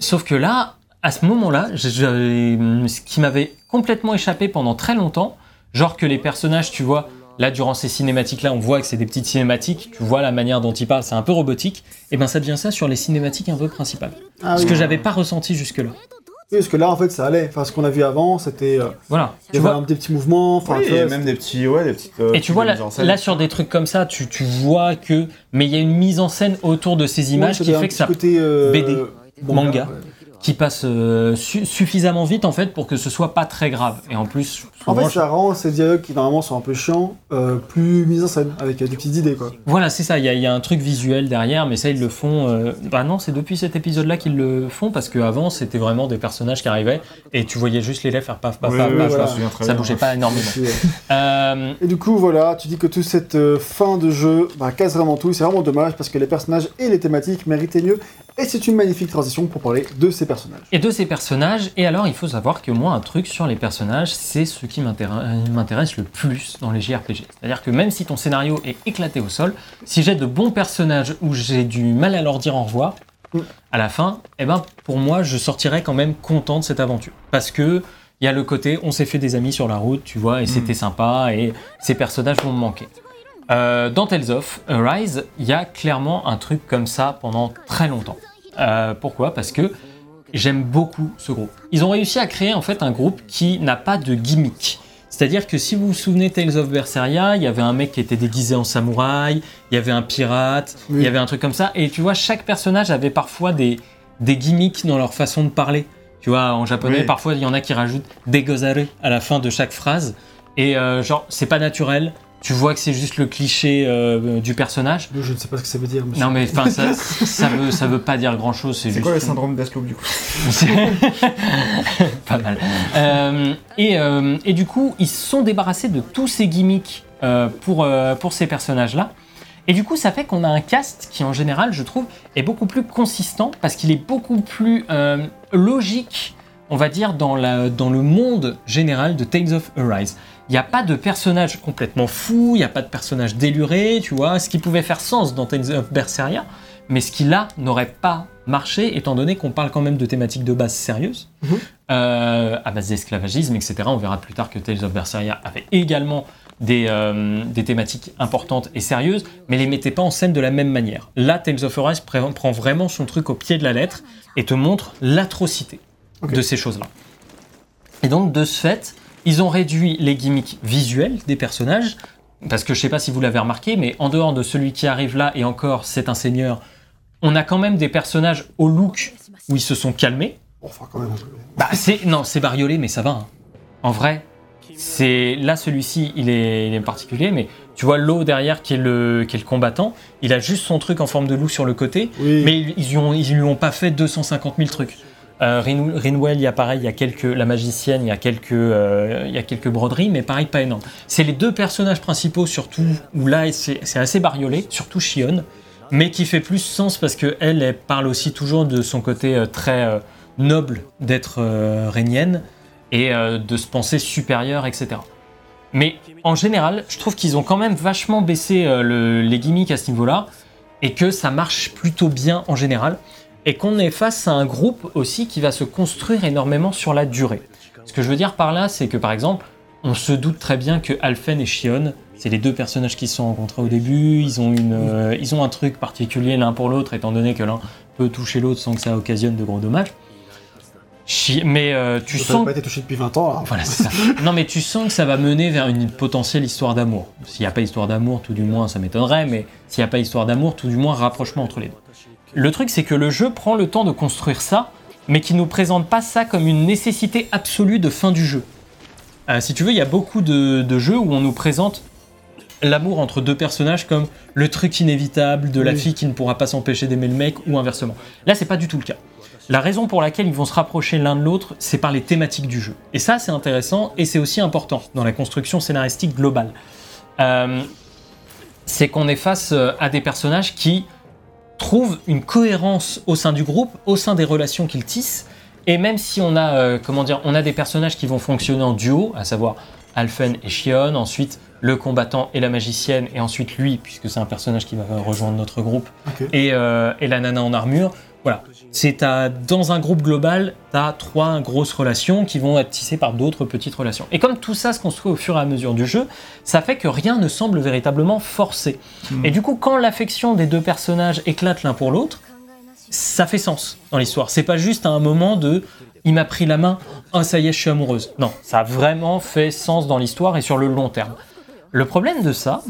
Sauf que là, à ce moment-là, ce qui m'avait complètement échappé pendant très longtemps, genre que les personnages, tu vois, là durant ces cinématiques-là, on voit que c'est des petites cinématiques, tu vois la manière dont ils parlent, c'est un peu robotique, et ben ça devient ça sur les cinématiques un peu principales. Ah Ce oui. que j'avais pas ressenti jusque-là. Oui, parce que là, en fait, ça allait. Enfin, ce qu'on a vu avant, c'était. euh, Voilà. il y Tu avait vois, un des petits mouvements. Enfin, Oui, et même des petits, ouais, des petites. euh, et tu vois là, là sur des trucs comme ça, tu, tu vois que, mais il y a une mise en scène autour de ces images ouais, qui fait que petit ça côté, euh, BD, manga. ouais. Qui passe euh, su- suffisamment vite en fait pour que ce soit pas très grave. Et en plus, En fait, ça rend ces dialogues qui normalement sont un peu chiants, euh, plus mis en scène, avec euh, des petites idées, quoi. Voilà, c'est ça, il y, a- il y a un truc visuel derrière, mais ça, ils le font. euh, Bah non, c'est depuis cet épisode-là qu'ils le font, parce qu'avant, c'était vraiment des personnages qui arrivaient et tu voyais juste les lèvres faire paf, paf, Oui, paf, oui, Ça bougeait pas énormément. Et du coup, voilà, tu dis que toute cette euh, fin de jeu bah, casse vraiment tout. C'est vraiment dommage parce que les personnages et les thématiques méritaient mieux. Et c'est une magnifique transition pour parler de ces personnages. et de ces personnages, et alors, il faut savoir que moi, un truc sur les personnages, c'est ce qui m'intér- m'intéresse le plus dans les JRPG. C'est-à-dire que même si ton scénario est éclaté au sol, si j'ai de bons personnages où j'ai du mal à leur dire au revoir, Mm. à la fin, eh ben, pour moi, je sortirais quand même content de cette aventure. Parce que il y a le côté, on s'est fait des amis sur la route, tu vois, et c'était sympa, et ces personnages vont me manquer. Euh, dans Tales of Arise, il y a clairement un truc comme ça pendant très longtemps. Euh, pourquoi? Parce que j'aime beaucoup ce groupe. Ils ont réussi à créer en fait un groupe qui n'a pas de gimmick. C'est-à-dire que si vous vous souvenez Tales of Berseria, il y avait un mec qui était déguisé en samouraï, il y avait un pirate, Oui. il y avait un truc comme ça, et tu vois, chaque personnage avait parfois des, des gimmicks dans leur façon de parler. Tu vois, en japonais, Oui. parfois il y en a qui rajoutent des gozare à la fin de chaque phrase, et euh, genre, c'est pas naturel, tu vois que c'est juste le cliché euh, du personnage. Je ne sais pas ce que ça veut dire, monsieur. Non mais enfin ça, ça veut ça veut pas dire grand chose, c'est juste quoi le syndrome d'Asloop du coup pas mal. Euh, et, euh, et du coup, ils se sont débarrassés de tous ces gimmicks pour, pour ces personnages-là. Et du coup, ça fait qu'on a un cast qui, en général, je trouve, est beaucoup plus consistant parce qu'il est beaucoup plus logique, on va dire, dans, la, dans le monde général de Tales of Arise. Il n'y a pas de personnage complètement fou, il n'y a pas de personnage déluré, tu vois, ce qui pouvait faire sens dans Tales of Berseria, mais ce qui là n'aurait pas marché étant donné qu'on parle quand même de thématiques de base sérieuses, Mhm. euh, à base d'esclavagisme, etc. On verra plus tard que Tales of Berseria avait également des, euh, des thématiques importantes et sérieuses, mais les mettait pas en scène de la même manière. Là, Tales of Arise prend vraiment son truc au pied de la lettre et te montre l'atrocité de ces choses-là. Et donc, de ce fait, ils ont réduit les gimmicks visuels des personnages, parce que je sais pas si vous l'avez remarqué, mais en dehors de celui qui arrive là, et encore, c'est un seigneur, on a quand même des personnages au look où ils se sont calmés. Enfin, quand même. un peu. Bah, c'est non, c'est bariolé, mais ça va. hein. En vrai, c'est là celui-ci, il est, il est particulier, mais tu vois l'eau derrière qui est le qui est le combattant, il a juste son truc en forme de loup sur le côté, Oui. mais ils, ils lui ont, ils lui ont pas fait 250 000 trucs. Euh, Rin- Rinwell, il y a pareil, il y a quelques la magicienne, il y a quelques euh, il y a quelques broderies, mais pareil pas énorme. C'est les deux personnages principaux surtout où là c'est assez bariolé, surtout Shion, mais qui fait plus sens parce que elle, parle aussi toujours de son côté euh, très euh, noble d'être rhénienne et de se penser supérieure, etc. Mais en général, je trouve qu'ils ont quand même vachement baissé le- les gimmicks à ce niveau-là et que ça marche plutôt bien en général et qu'on est face à un groupe aussi qui va se construire énormément sur la durée. Ce que je veux dire par là, c'est que par exemple, on se doute très bien que Alphen et Shion, c'est les deux personnages qui se sont rencontrés au début, ils ont, une, euh, ils ont un truc particulier l'un pour l'autre, étant donné que l'un peut toucher l'autre sans que ça occasionne de gros dommages. Chi- mais euh, tu Ça sens pas été touché depuis 20 ans. là. voilà, c'est ça. Non, mais tu sens que ça va mener vers une potentielle histoire d'amour. S'il n'y a pas histoire d'amour, tout du moins, ça m'étonnerait, mais s'il n'y a pas histoire d'amour, tout du moins, rapprochement entre les deux. Le truc, c'est que le jeu prend le temps de construire ça, mais qui nous présente pas ça comme une nécessité absolue de fin du jeu. Euh, si tu veux, il y a beaucoup de, de jeux où on nous présente l'amour entre deux personnages comme le truc inévitable de la Oui. fille qui ne pourra pas s'empêcher d'aimer le mec ou inversement. Là, c'est pas du tout le cas. La raison pour laquelle ils vont se rapprocher l'un de l'autre, c'est par les thématiques du jeu. Et ça, c'est intéressant et c'est aussi important dans la construction scénaristique globale. Euh, c'est qu'on est face euh, à des personnages qui trouvent une cohérence au sein du groupe, au sein des relations qu'ils tissent. Et même si on a, euh, comment dire, on a des personnages qui vont fonctionner en duo, à savoir Alphen et Shion, ensuite le combattant et la magicienne, et ensuite lui, puisque c'est un personnage qui va rejoindre notre groupe, et, euh, et la nana en armure. Voilà. C'est à- dans un groupe global, tu as trois grosses relations qui vont être tissées par d'autres petites relations. Et comme tout ça se construit au fur et à mesure du jeu, ça fait que rien ne semble véritablement forcé. Et du coup, quand l'affection des deux personnages éclate l'un pour l'autre, ça fait sens dans l'histoire. C'est pas juste à un moment de il m'a pris la main, oh ça y est, je suis amoureuse. Non, ça a vraiment fait sens dans l'histoire et sur le long terme. Le problème de ça,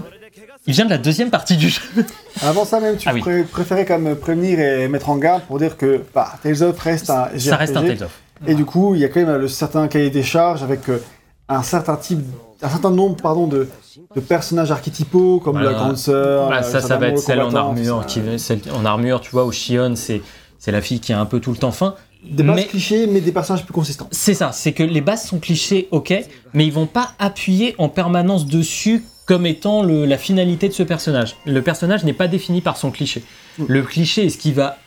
il vient de la deuxième partie du jeu. Avant ça même, tu Ah oui. pré- préférais quand même prévenir et mettre en garde pour dire que bah, Tales of reste un Ça reste un. Tales of. Et du coup, il y a quand même le certain cahier des charges avec euh, un certain type, un certain nombre pardon, de, de personnages archétypaux comme Voilà. la grande sœur. Bah, euh, ça, ça va être celle en armure, qui, celle en armure, tu vois, où Shion, c'est c'est la fille qui a un peu tout le temps faim. Des bases mais- clichés, mais des personnages plus consistants. C'est ça, c'est que les bases sont clichés, ok, mais ils vont pas appuyer en permanence dessus comme étant le- la finalité de ce personnage. Le personnage n'est pas défini par son cliché. Mm. Le cliché est ce qui va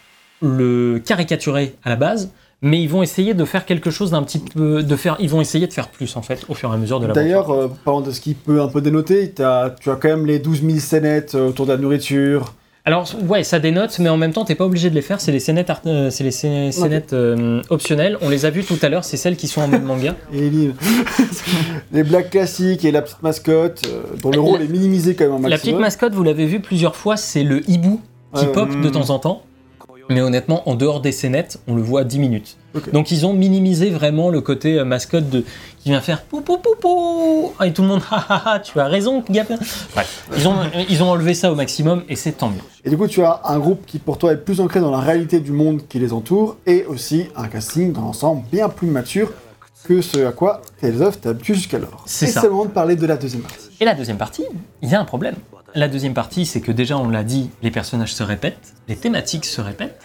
le caricaturer à la base, mais ils vont essayer de faire quelque chose d'un petit peu, de faire, ils vont essayer de faire plus en fait au fur et à mesure de la. D'ailleurs, euh, parlant de ce qui peut un peu dénoter, tu as quand même les 12 000 scénettes euh, autour de la nourriture. Alors ouais, ça dénote, mais en même temps, t'es pas obligé de les faire. C'est les scénettes, art- euh, c'est les scé- scénettes euh, optionnelles. On les a vues tout à l'heure. C'est celles qui sont en mode manga. Et les blagues classiques et la petite mascotte, euh, dont le rôle est minimisé quand même un La petite mascotte, vous l'avez vu plusieurs fois, c'est le hibou qui Ouais, pop ouais. de temps en temps. Mais honnêtement, en dehors des scénettes, on le voit 10 minutes. Ok. Donc ils ont minimisé vraiment le côté euh, mascotte de qui vient faire pou pou pou pou et tout le monde ha tu as raison gamin. Bref, ils ont ils ont enlevé ça au maximum et c'est tant mieux. Et du coup, tu as un groupe qui pour toi est plus ancré dans la réalité du monde qui les entoure et aussi un casting dans l'ensemble bien plus mature que ce à quoi Tales of t'es habitué jusqu'alors. C'est ça. c'est le moment de parler de la deuxième partie. Et la deuxième partie, il y a un problème. La deuxième partie, c'est que déjà on l'a dit, les personnages se répètent, les thématiques se répètent,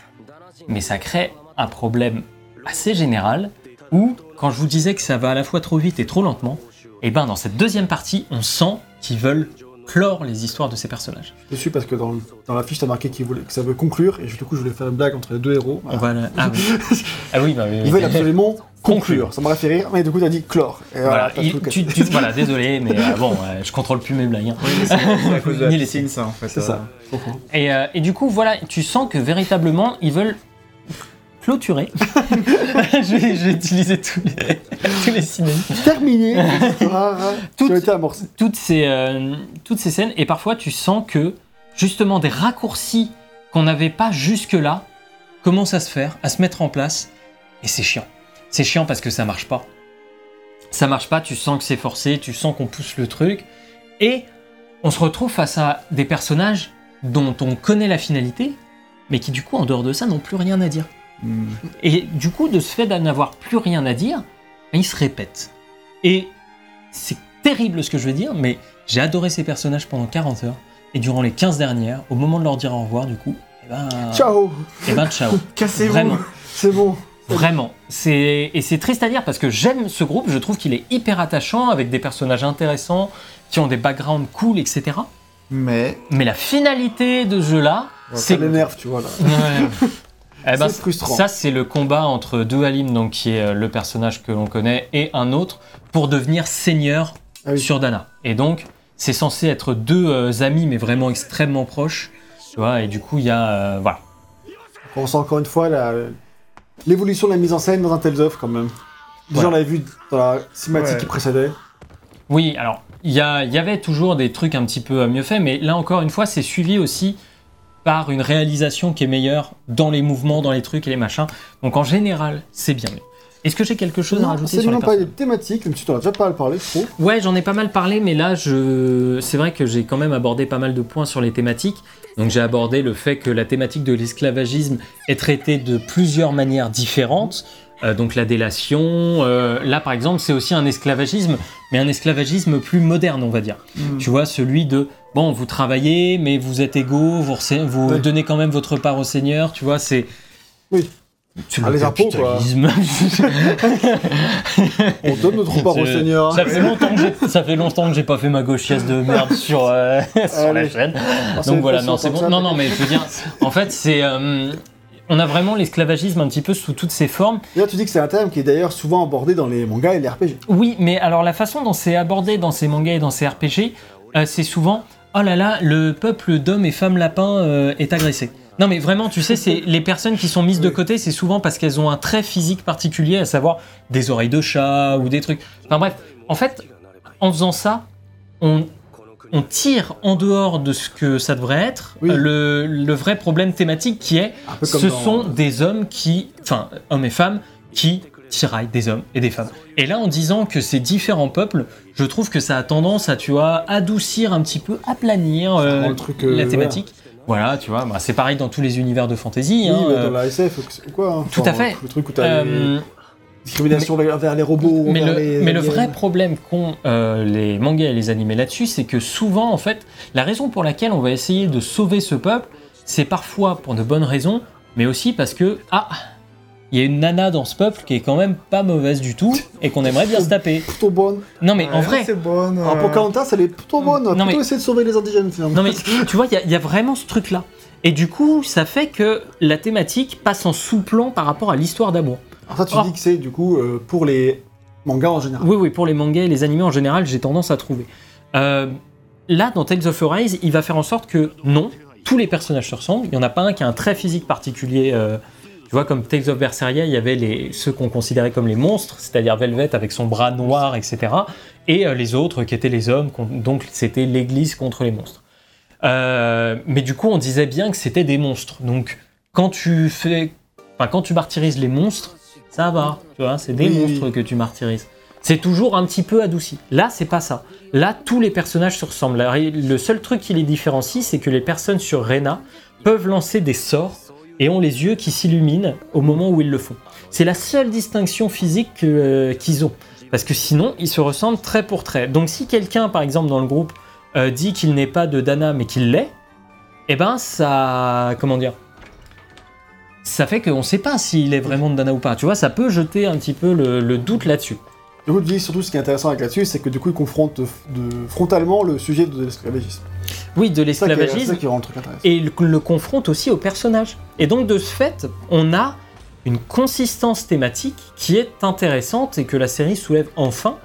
mais ça crée un problème assez général où, quand je vous disais que ça va à la fois trop vite et trop lentement, et ben dans cette deuxième partie, on sent qu'ils veulent clore les histoires de ces personnages. Je suis parce que dans, dans la fiche, t'as marqué qu'il voulait- que ça veut conclure, et du coup, je voulais faire une blague entre les deux héros. Voilà. Ah oui, ah oui, bah oui, oui. Ils veulent absolument Conclure. Ça m'aurait fait rire, mais du coup, t'as dit clore. Et voilà, Voilà, il- tu- tu- voilà, désolé, mais euh, bon, euh, je contrôle plus mes blagues. hein. Oui, c'est à cause de la Ni les piscine, ça, en fait. C'est euh. ça. comprends. Et, euh, et du coup, voilà, tu sens que véritablement, ils veulent clôturer. je, vais, je vais utiliser tous les, tous les synonymes. Terminé. Toutes ces, euh, toutes ces scènes, et parfois tu sens que justement des raccourcis qu'on n'avait pas jusque-là commencent à se faire, à se mettre en place, et c'est chiant. C'est chiant parce que ça marche pas. Ça marche pas, tu sens que c'est forcé, tu sens qu'on pousse le truc, et on se retrouve face à des personnages dont on connaît la finalité, mais qui du coup, en dehors de ça, n'ont plus rien à dire. Et du coup, de ce fait d'en avoir plus rien à dire, ben, ils se répètent. Et c'est terrible ce que je veux dire, mais j'ai adoré ces personnages pendant 40 heures. Et durant les 15 dernières, au moment de leur dire au revoir, du coup, eh ben, Ciao eh ben ciao. Cassez-vous C'est bon. vraiment. Et c'est triste à dire parce que j'aime ce groupe. Je trouve qu'il est hyper attachant avec des personnages intéressants qui ont des backgrounds cool, etc. Mais Mais la finalité de ce jeu-là, Ça l'énerve, tu vois, là. Ouais. Eh ben, C'est frustrant. Ça, c'est le combat entre Dualim, donc qui est euh, le personnage que l'on connaît, et un autre pour devenir seigneur Ah oui. sur Dana. Et donc, c'est censé être deux euh, amis, mais vraiment extrêmement proches. Tu vois, et du coup, il y a. euh, voilà. On sent encore une fois la- l'évolution de la mise en scène dans un Tales of quand même. Déjà, Voilà. on l'avait vu dans la cinématique Ouais. qui précédait. Oui, alors, il y, y avait toujours des trucs un petit peu mieux faits, mais là encore une fois, c'est suivi aussi par une réalisation qui est meilleure dans les mouvements, dans les trucs et les machins. Donc en général, c'est bien mieux. Est-ce que j'ai quelque chose à Non, rajouter c'est sur les pas des thématiques, même si tu en as déjà pas mal parlé, je trouve. Ouais, j'en ai pas mal parlé, mais là, je... c'est vrai que j'ai quand même abordé pas mal de points sur les thématiques. Donc j'ai abordé le fait que la thématique de l'esclavagisme est traitée de plusieurs manières différentes. Euh, donc la délation, euh, là par exemple, c'est aussi un esclavagisme, mais un esclavagisme plus moderne, on va dire. Mm. Tu vois, celui de bon, vous travaillez, mais vous êtes égaux, vous, vous Ouais. donnez quand même votre part au Seigneur, tu vois, c'est. Oui. C'est Ah, le les impôts, quoi. On donne notre part au C'est- Seigneur. ça, fait longtemps que j'ai- ça fait longtemps que j'ai pas fait ma gauchiesse de merde sur, euh, sur la chaîne. Ah, Donc voilà, non, c'est bon. ça, Non, non, mais je veux dire, en fait, c'est. euh, on a vraiment l'esclavagisme un petit peu sous toutes ses formes. Et là, tu dis que c'est un thème qui est d'ailleurs souvent abordé dans les mangas et les RPG. Oui, mais alors la façon dont c'est abordé dans ces mangas et dans ces RPG, euh, c'est souvent oh là là, le peuple d'hommes et femmes lapins euh, est agressé. Non mais vraiment, tu sais, c'est les personnes qui sont mises de côté, c'est souvent parce qu'elles ont un trait physique particulier, à savoir des oreilles de chat ou des trucs. Enfin bref, en fait, en faisant ça, on, on tire en dehors de ce que ça devrait être Oui. le, le vrai problème thématique qui est ce dans- sont des hommes qui, enfin, hommes et femmes, qui tiraillent des hommes et des femmes. Et là, en disant que ces différents peuples, je trouve que ça a tendance à, tu vois, adoucir un petit peu, aplanir euh, truc, euh, la thématique. Voilà, tu vois, bah, c'est pareil dans tous les univers de fantasy. Oui, hein, mais euh, dans la SF ou quoi. hein. Tout à fait. Le truc où t'as euh, discriminations vers, vers les robots. mais vers le, les mais le aliens. vrai problème qu'ont euh, les mangas et les animés là-dessus, c'est que souvent, en fait, la raison pour laquelle on va essayer de sauver ce peuple, c'est parfois pour de bonnes raisons, mais aussi parce que, ah, il y a une nana dans ce peuple qui est quand même pas mauvaise du tout et qu'on aimerait bien se taper. Plutôt bonne. Non, mais en vrai, c'est bonne. En euh, Pocahontas, elle est plutôt bonne. On va Non, plutôt mais- essayer de sauver les indigènes finalement. non mais tu vois, il y a- il y, a vraiment ce truc-là. Et du coup, ça fait que la thématique passe en sous-plan par rapport à l'histoire d'amour. Alors ça, tu Oh. dis que c'est du coup euh, pour les mangas en général. Oui, oui, pour les mangas et les animés en général, j'ai tendance à trouver. Euh, là, dans Tales of Arise, il va faire en sorte que non, tous les personnages se ressemblent. Il n'y en a pas un qui a un trait physique particulier. euh, tu vois, comme Tales of Berseria, il y avait les, ceux qu'on considérait comme les monstres, c'est-à-dire Velvet avec son bras noir, etc. Et euh, les autres qui étaient les hommes, donc c'était l'église contre les monstres. Euh, mais du coup, on disait bien que c'était des monstres. Donc, quand tu fais, enfin, quand tu martyrises les monstres, ça va, tu vois, c'est des Oui, monstres que tu martyrises. C'est toujours un petit peu adouci. Là, c'est pas ça. Là, tous les personnages se ressemblent. Le seul truc qui les différencie, c'est que les personnes sur Rena peuvent lancer des sorts et ont les yeux qui s'illuminent au moment où ils le font. C'est la seule distinction physique que, euh, qu'ils ont. Parce que sinon, ils se ressemblent trait pour trait. Donc si quelqu'un, par exemple, dans le groupe, euh, dit qu'il n'est pas de Dana, mais qu'il l'est, eh ben ça... Comment dire ça fait qu'on ne sait pas s'il est vraiment de Dana ou pas. Tu vois, ça peut jeter un petit peu le doute là-dessus. Du coup, dis surtout ce qui est intéressant avec là-dessus, c'est que du coup, ils confrontent de, de- frontalement le sujet de l'esclavagisme. Oui, de l'esclavagisme. ça qui rend le truc intéressant. et le, le confronte aussi au personnage. Et donc de ce fait, on a une consistance thématique qui est intéressante et que la série soulève enfin.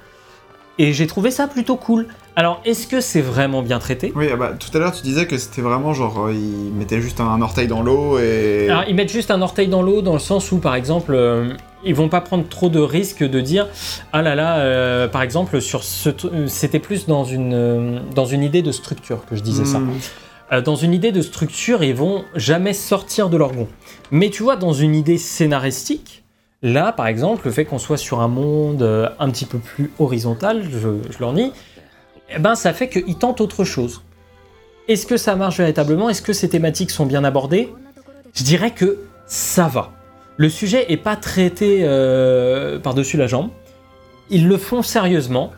Et j'ai trouvé ça plutôt cool. Alors, est-ce que c'est vraiment bien traité? Oui, ah bah, tout à l'heure, tu disais que c'était vraiment genre, euh, ils mettaient juste un orteil dans l'eau et. Alors, ils mettent juste un orteil dans l'eau dans le sens où, par exemple, euh, ils vont pas prendre trop de risques de dire ah là là, euh, par exemple, sur ce, c'était plus dans une euh, dans une idée de structure que je disais ça. Hmm. Euh, dans une idée de structure, ils vont jamais sortir de leur gond. Mais tu vois, dans une idée scénaristique, là, par exemple, le fait qu'on soit sur un monde un petit peu plus horizontal, je, je leur nie, eh ben, ça fait qu'ils tentent autre chose. Est-ce que ça marche véritablement? Est-ce que ces thématiques sont bien abordées? Je dirais que ça va. Le sujet est pas traité euh, par-dessus la jambe. Ils le font sérieusement.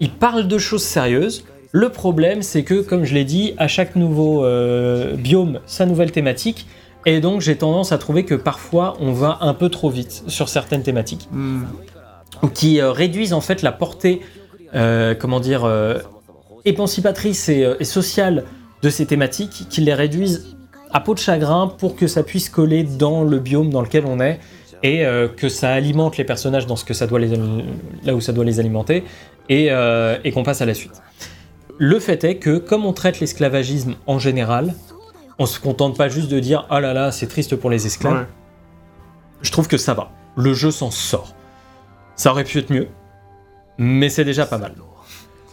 Ils parlent de choses sérieuses. Le problème, c'est que, comme je l'ai dit, à chaque nouveau euh, biome, sa nouvelle thématique. Et donc, j'ai tendance à trouver que parfois, on va un peu trop vite sur certaines thématiques, Hmm. qui euh, réduisent en fait la portée, comment dire, émancipatrice et, et sociale de ces thématiques, qui les réduisent à peau de chagrin pour que ça puisse coller dans le biome dans lequel on est et euh, que ça alimente les personnages dans ce que ça doit les, là où ça doit les alimenter et, euh, et qu'on passe à la suite. Le fait est que, comme on traite l'esclavagisme en général, on se contente pas juste de dire oh là là, c'est triste pour les esclaves. Ouais. Je trouve que ça va. Le jeu s'en sort. Ça aurait pu être mieux, mais c'est déjà pas mal.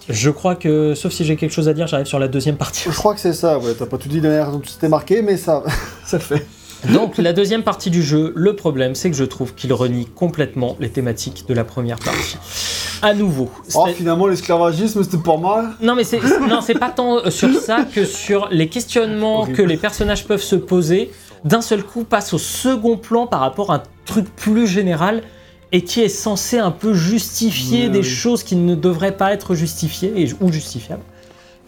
Je crois que, sauf si j'ai quelque chose à dire, j'arrive sur la deuxième partie. Je crois que c'est ça, ouais. T'as pas tout dit de la manière dont tu t'es marqué, mais ça, ça le fait. Donc la deuxième partie du jeu, le problème c'est que je trouve qu'il renie complètement les thématiques de la première partie. À nouveau. Oh, finalement, l'esclavagisme, c'était pas mal. Non mais c'est non c'est pas tant euh, sur ça que sur les questionnements Horrible. que les personnages peuvent se poser. D'un seul coup passe au second plan par rapport à un truc plus général et qui est censé un peu justifier des oui. choses qui ne devraient pas être justifiées et, ou justifiables.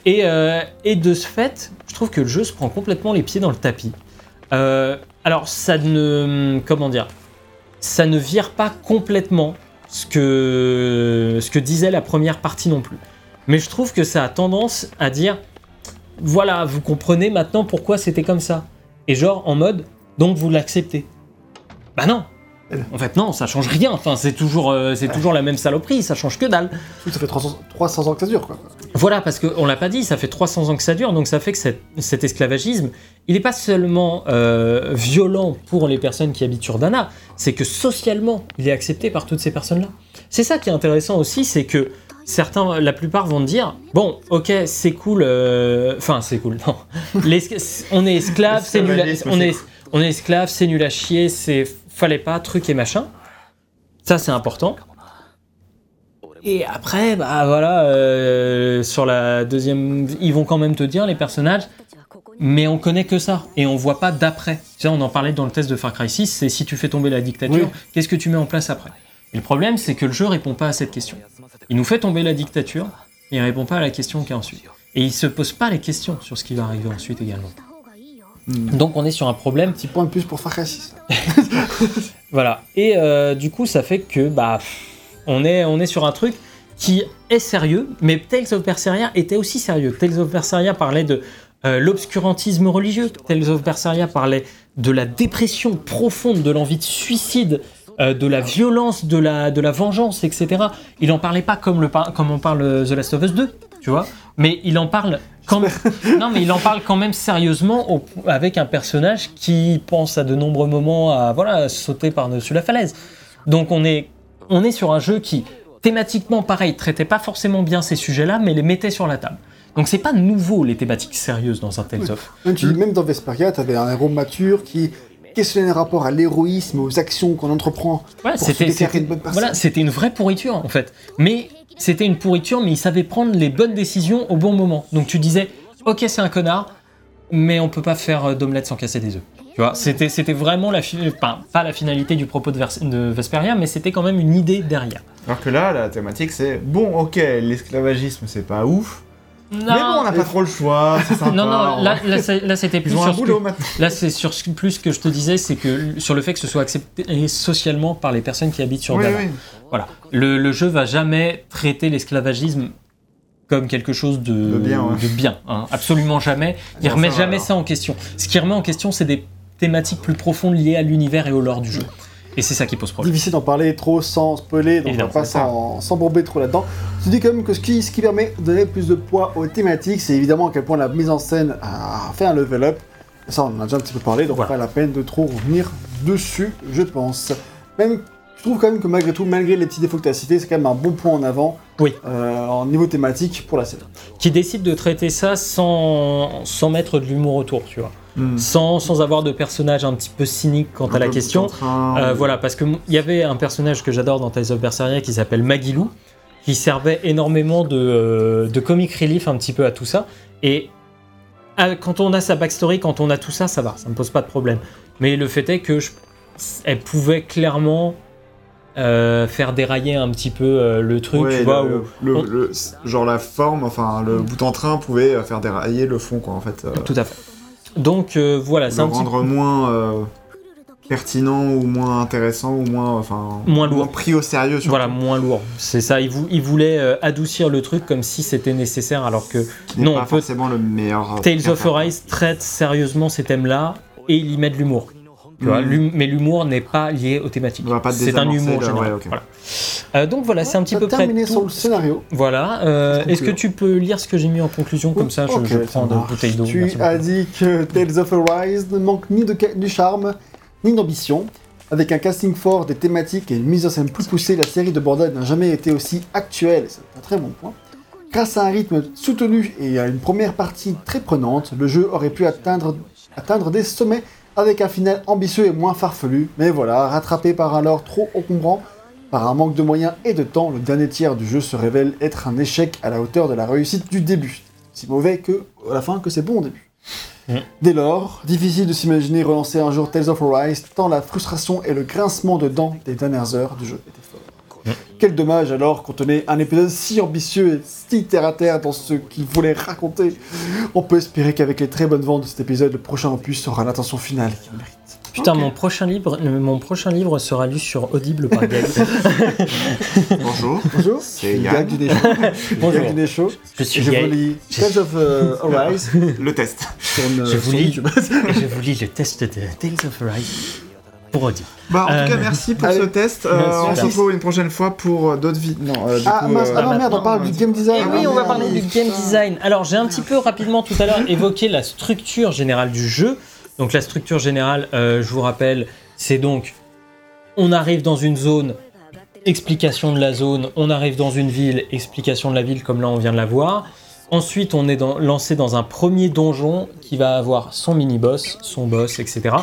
Et, euh, et de ce fait, je trouve que le jeu se prend complètement les pieds dans le tapis. Euh, alors ça ne comment dire, ça ne vire pas complètement ce que ce que disait la première partie non plus. Mais je trouve que ça a tendance à dire voilà, vous comprenez maintenant pourquoi c'était comme ça. Et genre en mode donc vous l'acceptez. Bah non. En fait non, ça change rien. Enfin, c'est toujours euh, c'est toujours la même saloperie, ça change que dalle. Oui, Ça fait 300, 300 ans que ça dure, quoi. Voilà, parce qu'on l'a pas dit, ça fait 300 ans que ça dure, donc ça fait que cet, cet esclavagisme, il n'est pas seulement euh, violent pour les personnes qui habitent sur Dana, c'est que socialement, il est accepté par toutes ces personnes-là. C'est ça qui est intéressant aussi, c'est que certains, la plupart vont te dire, bon, ok, c'est cool, euh, enfin c'est cool, non, on est esclave, c'est nul, à- L'esclavagisme, on c'est est, on est esclave, c'est nul à chier, c'est fallait pas, truc et machin. Ça c'est important. Et après, bah voilà, euh, sur la deuxième, ils vont quand même te dire les personnages, mais on connaît que ça et on voit pas d'après. Tu sais, on en parlait dans le test de Far Cry 6, c'est si tu fais tomber la dictature, Oui. qu'est-ce que tu mets en place après? Et le problème, c'est que le jeu répond pas à cette question. Il nous fait tomber la dictature et il répond pas à la question qui est ensuite. Et il se pose pas les questions sur ce qui va arriver ensuite également. Donc on est sur un problème Petit point de plus pour Far Cry 6. Voilà. Et euh, du coup, ça fait que bah, on est, on est sur un truc qui est sérieux, mais Tales of Berseria était aussi sérieux. Tales of Berseria parlait de euh, l'obscurantisme religieux. Tales of Berseria parlait de la dépression profonde, de l'envie de suicide, euh, de la violence, de la, de la vengeance, etc. Il en parlait pas comme, le, comme on parle The Last of Us 2, tu vois, mais il en parle quand non, mais il en parle quand même sérieusement au- avec un personnage qui pense à de nombreux moments à voilà sauter par-dessus la falaise. Donc on est on est sur un jeu qui thématiquement pareil traitait pas forcément bien ces sujets-là, mais les mettait sur la table. Donc c'est pas nouveau les thématiques sérieuses dans un Tales of. Même, tu même dans Vesperia, t'avais un héros mature qui questionnait le rapport à l'héroïsme, aux actions qu'on entreprend. Ouais, Pour se c'était déclarer c'était- une bonne personne. voilà, c'était une vraie pourriture en fait. Mais c'était une pourriture, mais il savait prendre les bonnes décisions au bon moment. Donc tu disais, ok, c'est un connard, mais on peut pas faire euh, d'omelette sans casser des œufs. Tu vois, c'était vraiment la fi- enfin, pas la finalité du propos de Vesperia, mais c'était quand même une idée derrière. Alors que là, la thématique, c'est bon, ok, l'esclavagisme, c'est pas ouf. Non, mais bon, on n'a pas trop le choix, c'est sympa. non, non, on- là, là, c'était plus sur un ce que- boulot. Là, c'est sur plus ce que je te disais, c'est que sur le fait que ce soit accepté socialement par les personnes qui habitent sur Oui. Voilà. Le, le jeu va jamais traiter l'esclavagisme comme quelque chose de, De bien, ouais. de bien, hein. absolument jamais. Il Bon, remet ça va, jamais alors. ça en question. Ce qui remet en question, c'est des thématiques plus profondes liées à l'univers et au lore du jeu. Et c'est ça qui pose problème. Difficile d'en parler trop sans spoiler, donc Évidemment, on va pas s'embourber trop là-dedans. Je dis quand même que ce qui, ce qui permet de donner plus de poids aux thématiques, c'est évidemment à quel point la mise en scène a fait un level up. Ça, on en a déjà un petit peu parlé, donc Voilà. pas la peine de trop revenir dessus, je pense. Même, je trouve quand même que malgré tout, malgré les petits défauts que tu as cités, c'est quand même un bon point en avant Oui. euh, en niveau thématique pour la série. Qui décide de traiter ça sans, sans mettre de l'humour autour, tu vois. Hmm. Sans, sans avoir de personnage un petit peu cynique quant à la question. Euh, voilà, parce qu'il y avait un personnage que j'adore dans Tales of Berseria qui s'appelle Magilou, qui servait énormément de, euh, de comic relief un petit peu à tout ça. Et euh, quand on a sa backstory, quand on a tout ça, ça va, ça me pose pas de problème. Mais le fait est que je- elle pouvait clairement euh, faire dérailler un petit peu euh, le truc, Ouais, tu vois. le, où- le- on- le- genre la forme, enfin le bout en train pouvait faire dérailler le fond, quoi, en fait. euh, Tout à fait. Donc euh, voilà, c'est un petit rendre moins euh, pertinent ou moins intéressant ou moins, enfin, Moins lourd. pris au sérieux. Surtout, Voilà, moins lourd. C'est ça, il, vou- il voulait euh, adoucir le truc comme si c'était nécessaire, alors que qui non, pas peut- forcément le meilleur. Tales of. Arise traite sérieusement ces thèmes-là et il y met de l'humour. Tu vois, l'hum- mais l'humour n'est pas lié aux thématiques. C'est un humour général. ouais. Voilà. Euh, donc voilà, c'est un petit peu a près terminé tout. sur le scénario. Voilà. euh, Est-ce que tu peux lire ce que j'ai mis en conclusion comme ça, je, Ok, je ça prends de marche. bouteille d'eau. Tu merci as beaucoup. dit que Tales of Arise ne manque ni de du charme, ni d'ambition. Avec un casting fort, des thématiques et une mise en scène plus poussée, la série de bordel n'a jamais été aussi actuelle. C'est un très bon point. Grâce à un rythme soutenu et à une première partie très prenante, le jeu aurait pu atteindre, atteindre des sommets avec un final ambitieux et moins farfelu. Mais voilà, rattrapé par un lore trop encombrant, par un manque de moyens et de temps, le dernier tiers du jeu se révèle être un échec à la hauteur de la réussite du début. Si mauvais que à la fin que c'est bon au début. Mm. Dès lors, difficile de s'imaginer relancer un jour Tales of Arise, tant la frustration et le grincement de dents des dernières heures du jeu étaient Mm. Quel dommage alors qu'on tenait un épisode si ambitieux et si terre à terre dans ce qu'il voulait raconter. On peut espérer qu'avec les très bonnes ventes de cet épisode, le prochain opus aura l'attention finale qu'il mérite. Putain, mon prochain livre, euh, mon prochain livre sera lu sur Audible par Gaël. Bonjour. Bonjour, C'est. Gag du Déchaud. Bonjour. Gag du. Je suis je vous lis Tales of euh, Arise Le test. sur une Je vous sur lis. Je vous lis le test de Tales of Arise pour Audible. Bah, en Euh, tout cas, merci pour allez. ce test. Euh, on se retrouve une prochaine fois pour euh, d'autres vies. Non, euh, du Ah coup, mince, euh, ah non merde, on parle du va game design. Et Ah, oui, on va merde. parler du game design. Alors, j'ai un petit peu rapidement tout à l'heure évoqué la structure générale du jeu. Donc, la structure générale, euh, je vous rappelle, c'est donc on arrive dans une zone, explication de la zone, on arrive dans une ville, explication de la ville, comme là on vient de la voir. Ensuite, on est dans- lancé dans un premier donjon qui va avoir son mini-boss, son boss, etc.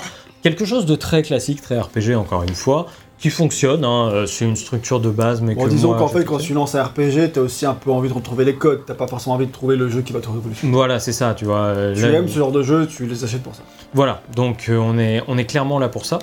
Quelque chose de très classique, très RPG, encore une fois, qui fonctionne. hein. Euh, C'est une structure de base, mais Bon, que disons qu'en fait, quand tu lances un RPG, t'as aussi un peu envie de retrouver les codes, t'as pas forcément envie de trouver le jeu qui va te révolutionner. Voilà, c'est ça, tu vois. euh, Tu là, aimes ce genre de jeu, tu les achètes pour ça. Voilà, donc euh, on, est, on est clairement là pour ça.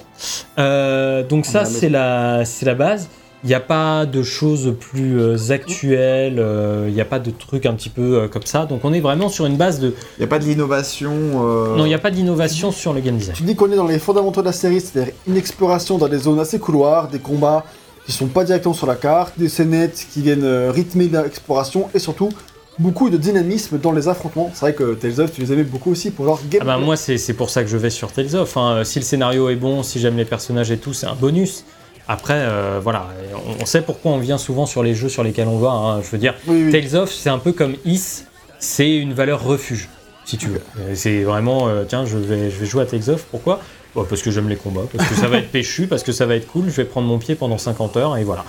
Euh, donc On ça, la, c'est la base. Il n'y a pas de choses plus euh, actuelles, euh, il n'y a pas de trucs un petit peu euh, comme ça. Donc on est vraiment sur une base de... Il n'y a pas de l'innovation. euh, Non, il n'y a pas d'innovation sur le game design. Tu dis qu'on est dans les fondamentaux de la série, c'est-à-dire une exploration dans des zones assez couloirs, des combats qui sont pas directement sur la carte, des scénettes qui viennent euh, rythmer l'exploration et surtout beaucoup de dynamisme dans les affrontements. C'est vrai que Tales of, tu les aimais beaucoup aussi pour leur gameplay. Ah bah moi, c'est c'est pour ça que je vais sur Tales of. hein. Si le scénario est bon, si j'aime les personnages et tout, c'est un bonus. Après, euh, voilà, on, on sait pourquoi on vient souvent sur les jeux sur lesquels on va. hein. Je veux dire, Oui, oui. Tales of, c'est un peu comme Is, c'est une valeur refuge, si tu veux. C'est vraiment, euh, tiens, je vais, je vais jouer à Tales of, pourquoi? Bah, Parce que j'aime les combats, parce que ça va être péchu, parce que ça va être cool, je vais prendre mon pied pendant 50 heures, et voilà.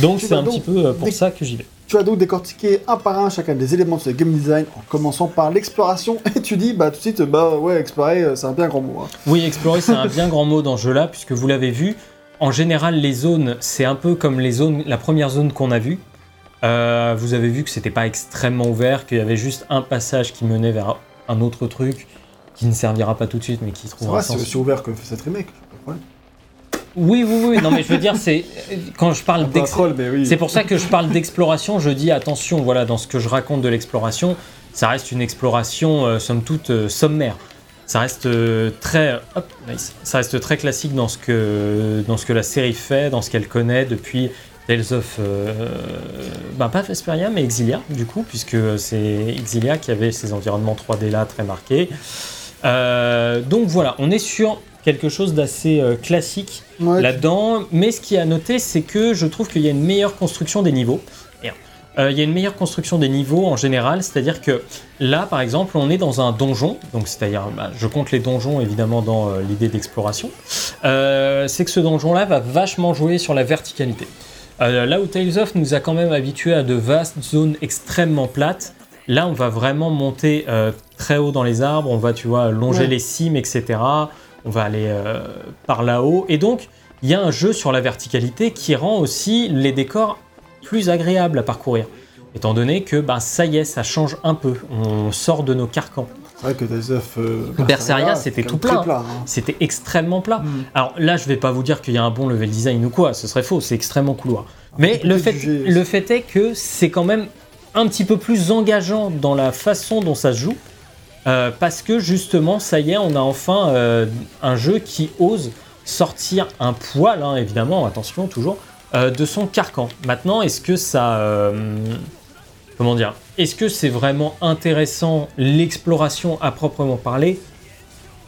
Donc c'est un donc petit peu euh, pour ça que j'y vais. Tu vas donc décortiquer un par un chacun des éléments de ce game design en commençant par l'exploration et tu dis bah tout de suite bah ouais explorer c'est un bien grand mot. hein. Oui, explorer, c'est un bien grand mot dans ce jeu-là, puisque vous l'avez vu, en général, les zones, c'est un peu comme les zones, la première zone qu'on a vue. Euh, vous avez vu que c'était pas extrêmement ouvert, qu'il y avait juste un passage qui menait vers un autre truc qui ne servira pas tout de suite, mais qui trouvera c'est aussi ouvert que cette remake. Oui, oui, oui, non, mais je veux dire, c'est quand je parle Un peu un d'ex- troll mais oui. C'est pour ça que je parle d'exploration. Je dis attention, voilà, dans ce que je raconte de l'exploration, ça reste une exploration, euh, somme toute, euh, sommaire. Ça reste euh, très, hop, nice. Ça reste très classique dans ce que dans ce que la série fait, dans ce qu'elle connaît depuis Tales of, euh, ben pas Vesperia, mais Exilia, du coup, puisque c'est Exilia qui avait ces environnements 3D là très marqués. Euh, donc voilà, on est sur quelque chose d'assez classique Ouais, là-dedans. Mais ce qui est à noter, c'est que je trouve qu'il y a une meilleure construction des niveaux. Merde. Euh, il y a une meilleure construction des niveaux en général, c'est-à-dire que là, par exemple, on est dans un donjon, donc c'est-à-dire, bah, je compte les donjons évidemment dans euh, l'idée d'exploration. Euh, c'est que ce donjon-là va vachement jouer sur la verticalité. Euh, là où Tales of nous a quand même habitués à de vastes zones extrêmement plates, là on va vraiment monter très haut dans les arbres, on va, tu vois, longer Ouais. les cimes, etc. On va aller par là-haut, et donc il y a un jeu sur la verticalité qui rend aussi les décors plus agréables à parcourir. Étant donné que bah, ça y est, ça change un peu. On sort de nos carcans. C'est vrai que euh, Berseria, c'est c'était tout plat. hein. C'était extrêmement plat. Mm. Alors là, je vais pas vous dire qu'il y a un bon level design ou quoi, ce serait faux, c'est extrêmement couloir. Mais le fait, juger. le fait est que c'est quand même un petit peu plus engageant dans la façon dont ça se joue, euh, parce que justement, ça y est, on a enfin euh, un jeu qui ose sortir un poil, hein, évidemment, attention toujours, euh, de son carcan. Maintenant, est-ce que ça... euh, comment dire Est-ce que c'est vraiment intéressant l'exploration à proprement parler?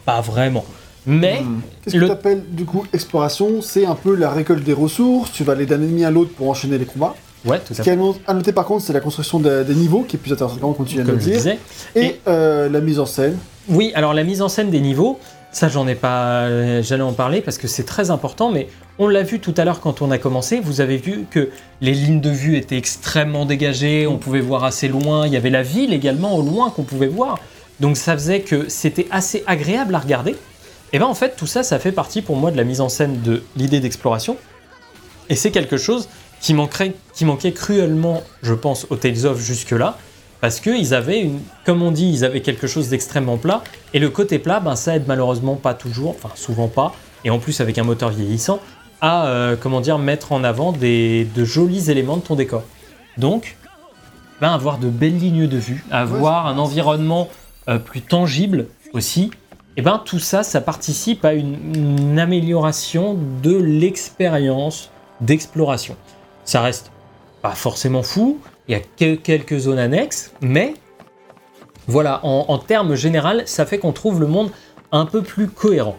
Pas vraiment. Mais Hmm. Qu'est-ce que Le- tu appelles du coup exploration? C'est un peu la récolte des ressources, tu vas aller d'un ennemi à l'autre pour enchaîner les combats. ouais, tout Ce à qui est fait. à no- à noter par contre, c'est la construction de- des niveaux qui est plus intéressant comme tu viens de Comme le dire. disais. Et, Et- euh, la mise en scène. Oui, alors la mise en scène des niveaux, ça j'en ai pas, j'allais en parler parce que c'est très important, mais on l'a vu tout à l'heure quand on a commencé. Vous avez vu que les lignes de vue étaient extrêmement dégagées, on pouvait voir assez loin. Il y avait la ville également au loin qu'on pouvait voir, donc ça faisait que c'était assez agréable à regarder. Et bien en fait tout ça, ça fait partie pour moi de la mise en scène de l'idée d'exploration, et c'est quelque chose qui manquait cruellement, je pense, au Tales of jusque-là. Parce qu'ils avaient, une, comme on dit, ils avaient quelque chose d'extrêmement plat. Et le côté plat, ben, ça aide malheureusement pas toujours, enfin souvent pas, et en plus avec un moteur vieillissant, à euh, comment dire, mettre en avant des, de jolis éléments de ton décor. Donc, ben, avoir de belles lignes de vue, avoir un environnement euh, plus tangible aussi, et ben tout ça, ça participe à une, une amélioration de l'expérience d'exploration. Ça reste pas forcément fou, il y a que- quelques zones annexes, mais voilà, en, en termes général, ça fait qu'on trouve le monde un peu plus cohérent.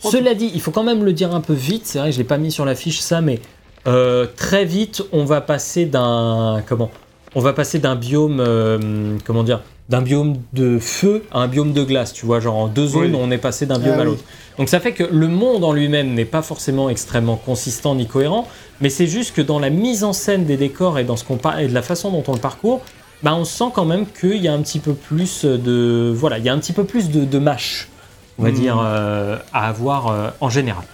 Cela dit, il faut quand même le dire un peu vite, c'est vrai, je l'ai pas mis sur la fiche ça, mais euh, très vite, on va passer d'un comment? On va passer d'un biome, euh, comment dire, d'un biome de feu à un biome de glace, tu vois, genre en deux zones, Oui. on est passé d'un biome Ah à oui. l'autre. Donc ça fait que le monde en lui-même n'est pas forcément extrêmement consistant ni cohérent, mais c'est juste que dans la mise en scène des décors et dans ce qu'on et de la façon dont on le parcourt, bah on sent quand même qu'il y a un petit peu plus de voilà, il y a un petit peu plus de, de mâche, on va Mhm. dire, euh, à avoir euh, en général.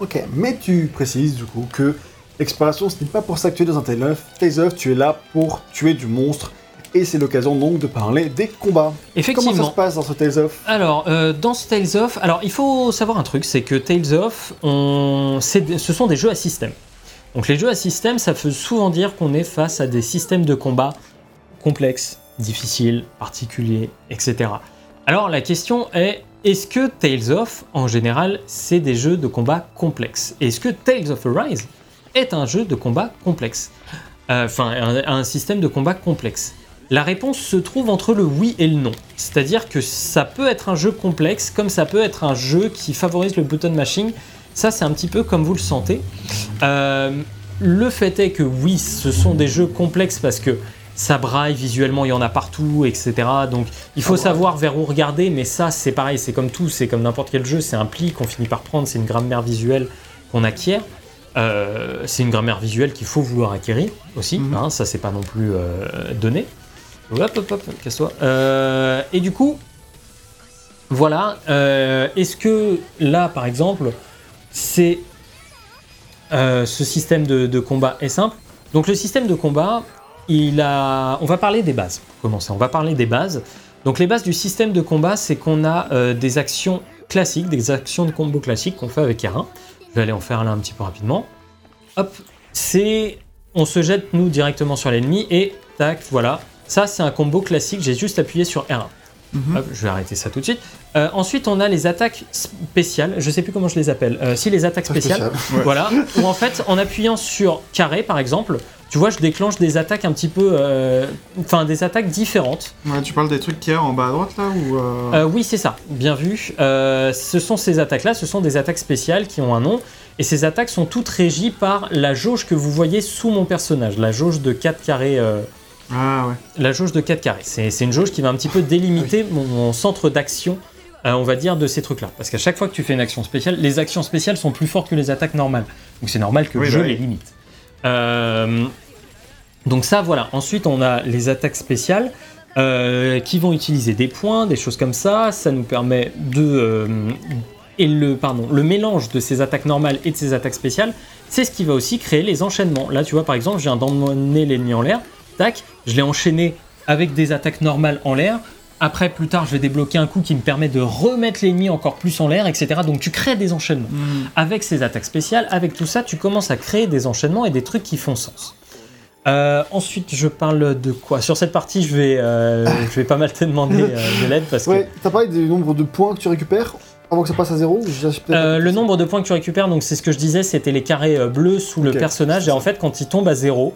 Ok, mais tu précises du coup que l'exploration, ce n'est pas pour ça que tu es dans un Tales of. Tales of, tu es là pour tuer du monstre. Et c'est l'occasion donc de parler des combats. Comment ça Effectivement. se passe dans ce Tales of? Alors, euh, dans ce Tales of, alors il faut savoir un truc, c'est que Tales of, on, c'est- ce sont des jeux à système. Donc les jeux à système, ça veut souvent dire qu'on est face à des systèmes de combat complexes, difficiles, particuliers, etc. Alors la question est, est-ce que Tales of, en général, c'est des jeux de combat complexes? Est-ce que Tales of Arise est un jeu de combat complexe? Euh, Enfin, un, système de combat complexe la réponse se trouve entre le oui et le non. C'est-à-dire que ça peut être un jeu complexe, comme ça peut être un jeu qui favorise le button mashing. Ça, c'est un petit peu comme vous le sentez. Euh, le fait est que oui, ce sont des jeux complexes parce que ça braille visuellement, il y en a partout, etc. Donc il faut savoir vers où regarder, mais ça, c'est pareil, c'est comme tout, c'est comme n'importe quel jeu, c'est un pli qu'on finit par prendre, c'est une grammaire visuelle qu'on acquiert. Euh, c'est une grammaire visuelle qu'il faut vouloir acquérir aussi, Mhm. hein, ça c'est pas non plus euh, donné. Hop, hop, hop, casse-toi. Euh, et du coup, voilà. Est-ce que là, par exemple, c'est ce système de, de combat est simple? Donc le système de combat, il a. On va parler des bases. Pour commencer, on va parler des bases. Donc les bases du système de combat, c'est qu'on a euh, des actions classiques, des actions de combo classiques qu'on fait avec R1. Je vais aller en faire là un petit peu rapidement. Hop, c'est on se jette nous directement sur l'ennemi et tac, voilà. Ça c'est un combo classique. J'ai juste appuyé sur R1. Mhm. Hop, je vais arrêter ça tout de suite. Euh, ensuite, on a les attaques spéciales. Je sais plus comment je les appelle. Euh, si les attaques spéciales. Spécial. Voilà. Où en fait, en appuyant sur carré, par exemple, tu vois, je déclenche des attaques un petit peu, euh, enfin des attaques différentes. Ouais, tu parles des trucs qu'il y a en bas à droite là ou euh, Euh, oui, c'est ça. Bien vu. Ce sont ces attaques-là. Ce sont des attaques spéciales qui ont un nom. Et ces attaques sont toutes régies par la jauge que vous voyez sous mon personnage, la jauge de 4 carrés. euh, Ah ouais. la jauge de 4 carrés. C'est une jauge qui va un petit peu délimiter mon, mon centre d'action, euh, on va dire, de ces trucs-là. Parce qu'à chaque fois que tu fais une action spéciale, les actions spéciales sont plus fortes que les attaques normales. Donc c'est normal que Oui, jeu bah oui. les limite. Euh, donc ça, voilà. Ensuite, on a les attaques spéciales euh, qui vont utiliser des points, des choses comme ça. Ça nous permet de... euh, et le, pardon, le mélange de ces attaques normales et de ces attaques spéciales, c'est ce qui va aussi créer les enchaînements. Là, tu vois, par exemple, je viens d'emmener l'ennemi en l'air. Tac, je l'ai enchaîné avec des attaques normales en l'air. Après, plus tard, je vais débloquer un coup qui me permet de remettre l'ennemi encore plus en l'air, etc. Donc, tu crées des enchaînements. Avec ces attaques spéciales, avec tout ça, tu commences à créer des enchaînements et des trucs qui font sens. Euh, ensuite, je parle de quoi? Sur cette partie, je vais, euh, je vais pas mal te demander euh, de l'aide parce que Ouais, t'as parlé du nombre de points que tu récupères avant que ça passe à zéro Euh, le nombre de points que tu récupères, donc c'est ce que je disais, c'était les carrés euh, bleus sous le personnage. Et en fait, quand il tombe à zéro,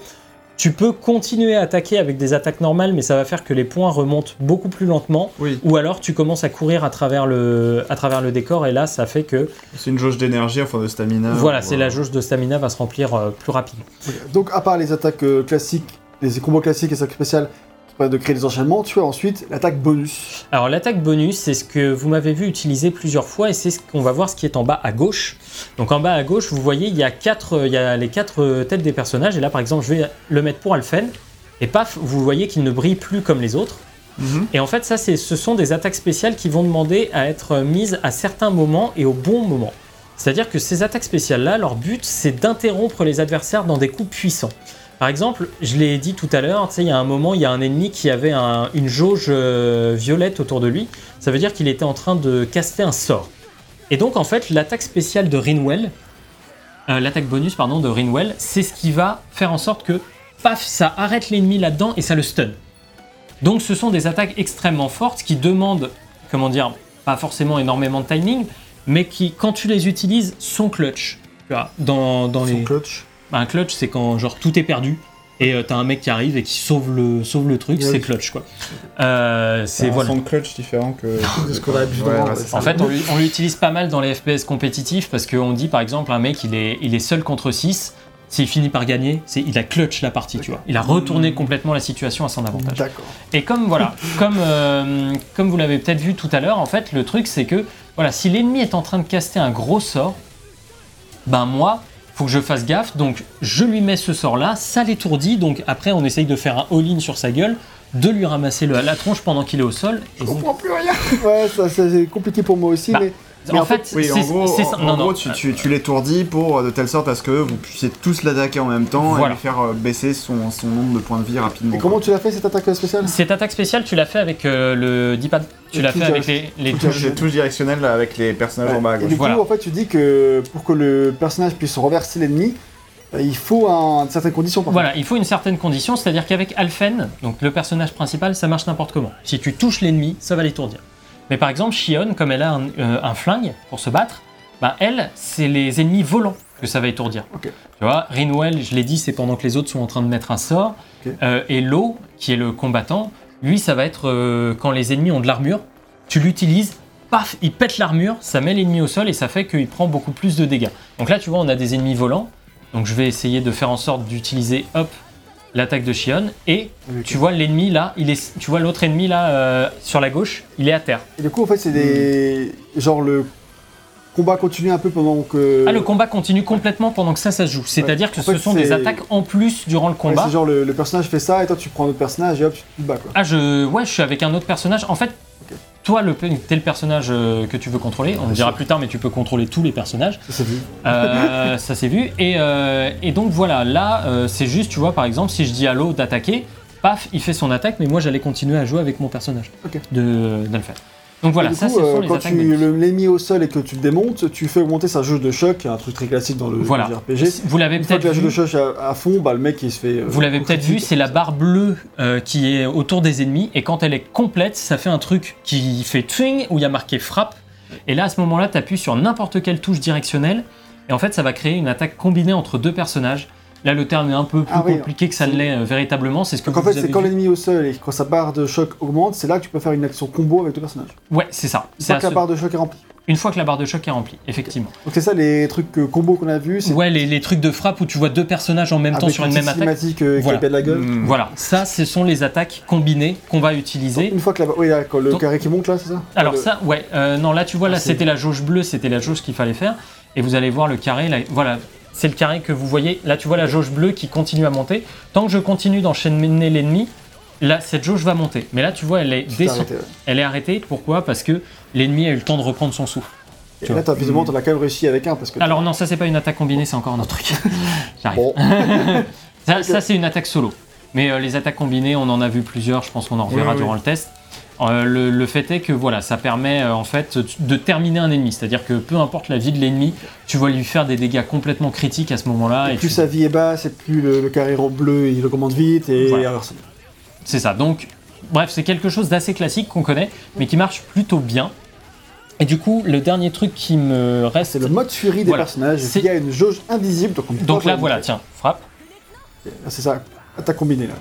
tu peux continuer à attaquer avec des attaques normales, mais ça va faire que les points remontent beaucoup plus lentement. Oui, Ou alors tu commences à courir à travers le, à travers le décor, et là ça fait que c'est une jauge d'énergie, enfin de stamina. voilà, ou, c'est euh, la jauge de stamina va se remplir euh, plus rapidement. Donc, à part les attaques euh, classiques, les combos classiques et attaques spéciales de créer des enchaînements, tu as ensuite l'attaque bonus. Alors l'attaque bonus, c'est ce que vous m'avez vu utiliser plusieurs fois et c'est ce qu'on va voir ce qui est en bas à gauche. Donc en bas à gauche, vous voyez, il y a, quatre, euh, il y a les quatre euh, têtes des personnages et là par exemple, je vais le mettre pour Alphen et paf, vous voyez qu'il ne brille plus comme les autres. mhm. Et en fait, ça, c'est, ce sont des attaques spéciales qui vont demander à être mises à certains moments et au bon moment. C'est-à-dire que ces attaques spéciales-là, leur but, c'est d'interrompre les adversaires dans des coups puissants. Par exemple, je l'ai dit tout à l'heure, il y a un moment, il y a un ennemi qui avait un- une jauge euh, violette autour de lui. Ça veut dire qu'il était en train de caster un sort. Et donc, en fait, l'attaque spéciale de Rinwell, euh, l'attaque bonus, pardon, de Rinwell, c'est ce qui va faire en sorte que, paf, ça arrête l'ennemi là-dedans et ça le stun. Donc, ce sont des attaques extrêmement fortes qui demandent, comment dire, pas forcément énormément de timing, mais qui, quand tu les utilises, sont clutch. Tu vois, dans, dans les... clutch. Bah, un clutch, c'est quand genre tout est perdu et euh, t'as un mec qui arrive et qui sauve le, sauve le truc, Ouais, c'est clutch quoi. Euh, c'est un voilà. son de clutch différent que. de ce qu'on a c'est En fait, on, l'utilise pas mal dans les FPS compétitifs parce qu'on dit par exemple un mec il est, il est seul contre 6, s'il finit par gagner, c'est il a clutch la partie, tu vois. Il a retourné complètement la situation à son avantage. D'accord. Et comme voilà, comme, euh, comme vous l'avez peut-être vu tout à l'heure, en fait, le truc c'est que voilà, si l'ennemi est en train de caster un gros sort, ben moi, faut que je fasse gaffe. Donc je lui mets ce sort-là, ça l'étourdit. Donc après, on essaye de faire un all-in sur sa gueule, de lui ramasser le- la tronche pendant qu'il est au sol. Et donc, comprends plus rien. Ouais, ça, c'est compliqué pour moi aussi, Bah, mais. Mais en en fait, Oui, en gros, en, ça. en Non, gros, non. tu, tu, tu l'étourdis pour euh, de telle sorte à ce que vous puissiez tous l'attaquer en même temps Voilà. et lui faire euh, baisser son, son nombre de points de vie rapidement. Et comment tu l'as fait cette attaque spéciale? Cette attaque spéciale, tu l'as fait avec euh, le D-pad. Tu l'as fait avec les, touches. j'ai touche directionnelle là, avec les personnages Ouais. en bas à Et gauche. du coup, Voilà. en fait, tu dis que pour que le personnage puisse renverser l'ennemi, il faut un, certaines conditions. Par Voilà, il faut une certaine condition, c'est-à-dire qu'avec Alphen, donc le personnage principal, ça marche n'importe comment. Si tu touches l'ennemi, ça va l'étourdir. Mais par exemple, Shion, comme elle a un, euh, un flingue pour se battre, bah elle, c'est les ennemis volants que ça va étourdir. Tu vois, Rinwell, je l'ai dit, c'est pendant que les autres sont en train de mettre un sort. Euh, et Lo, qui est le combattant, lui, ça va être euh, quand les ennemis ont de l'armure, tu l'utilises, paf, il pète l'armure, ça met l'ennemi au sol et ça fait qu'il prend beaucoup plus de dégâts. Donc là, tu vois, on a des ennemis volants. Donc je vais essayer de faire en sorte d'utiliser, hop, l'attaque de Shion. Et tu vois l'ennemi là, il est, tu vois l'autre ennemi là euh, sur la gauche, il est à terre. Et du coup, en fait, c'est des. Genre le combat continue un peu pendant que. Ah, le combat continue complètement pendant que ça, ça se joue. C'est-à-dire que En ce fait, sont des attaques en plus durant le Ouais, combat. c'est genre le, le personnage fait ça et toi tu prends un autre personnage et hop, tu te bats quoi. Ah, je, ouais, je suis avec un autre personnage. En fait. Toi, le, t'es le personnage euh, que tu veux contrôler. On le dira plus tard, mais tu peux contrôler tous les personnages. Ça c'est vu. Euh, ça s'est vu. Et, euh, et donc voilà, là, euh, c'est juste, tu vois, par exemple, si je dis à l'eau d'attaquer, paf, il fait son attaque, mais moi j'allais continuer à jouer avec mon personnage de le faire. Donc voilà, Et du ça, coup, ce sont euh, les quand attaques. tu bonus. le- l'as mis au sol et que tu le démontes, tu fais augmenter sa jauge de choc, un truc très classique dans le Voilà. jeu RPG. Vous l'avez peut-être que la jauge vu. de choc à, à fond, bah, le mec il se fait. euh, Vous l'avez peut-être vu, c'est la barre bleue euh, qui est autour des ennemis et quand elle est complète, ça fait un truc qui fait twing où il y a marqué frappe. Et là, à ce moment-là, tu appuies sur n'importe quelle touche directionnelle et en fait, ça va créer une attaque combinée entre deux personnages. Là, le terme est un peu plus Ah oui, compliqué que ça ne l'est euh, véritablement. C'est ce que Donc en fait, c'est quand vu. l'ennemi est au sol et quand sa barre de choc augmente, c'est là que tu peux faire une action combo avec deux personnages. Ouais, c'est ça. Une C'est fois que la barre de choc est remplie. Une fois que la barre de choc est remplie, effectivement. Donc c'est ça les trucs euh, combos qu'on a vus. c'est Ouais, les, les trucs de frappe où tu vois deux personnages en même temps sur une même attaque. cinématique euh, qui Voilà. pète la gueule. Hmm. Voilà, ça, ce sont les attaques combinées qu'on va utiliser. Une fois que la oui, là, quand le Donc- carré qui monte là, c'est ça Alors Le- ça, ouais, euh, non, là tu vois, là Ah, c'était la jauge bleue, c'était la jauge qu'il fallait faire. Et vous allez voir le carré, là, voilà, c'est le carré que vous voyez. Là tu vois la jauge bleue qui continue à monter. Tant que je continue d'enchaîner l'ennemi, là cette jauge va monter. Mais là tu vois, elle est, tu t'es descend- arrêté, ouais. elle est arrêtée. Pourquoi? Parce que l'ennemi a eu le temps de reprendre son souffle. Et Tu là, t'as visiblement, t'en as quand même réussi avec un parce que. Alors non, ça c'est pas une attaque combinée, c'est encore un autre truc. J'arrive. Bon, Ça, ça, c'est une attaque solo. Mais euh, les attaques combinées, on en a vu plusieurs, je pense qu'on en reverra Oui, oui. durant le test. Euh, le, le fait est que voilà, ça permet euh, en fait de terminer un ennemi, c'est-à-dire que peu importe la vie de l'ennemi, tu vas lui faire des dégâts complètement critiques à ce moment-là. et Et plus tu- sa vie est basse, et plus le, le carré bleu il augmente vite et Voilà. C'est ça. Donc, bref, c'est quelque chose d'assez classique qu'on connaît, mais qui marche plutôt bien. Et du coup, le dernier truc qui me reste, C'est le mode furie des Voilà. personnages. C'est- Il y a une jauge invisible. Donc, on peut donc pas là, voilà, tiens, frappe. Ah, C'est ça. T'as combiné là.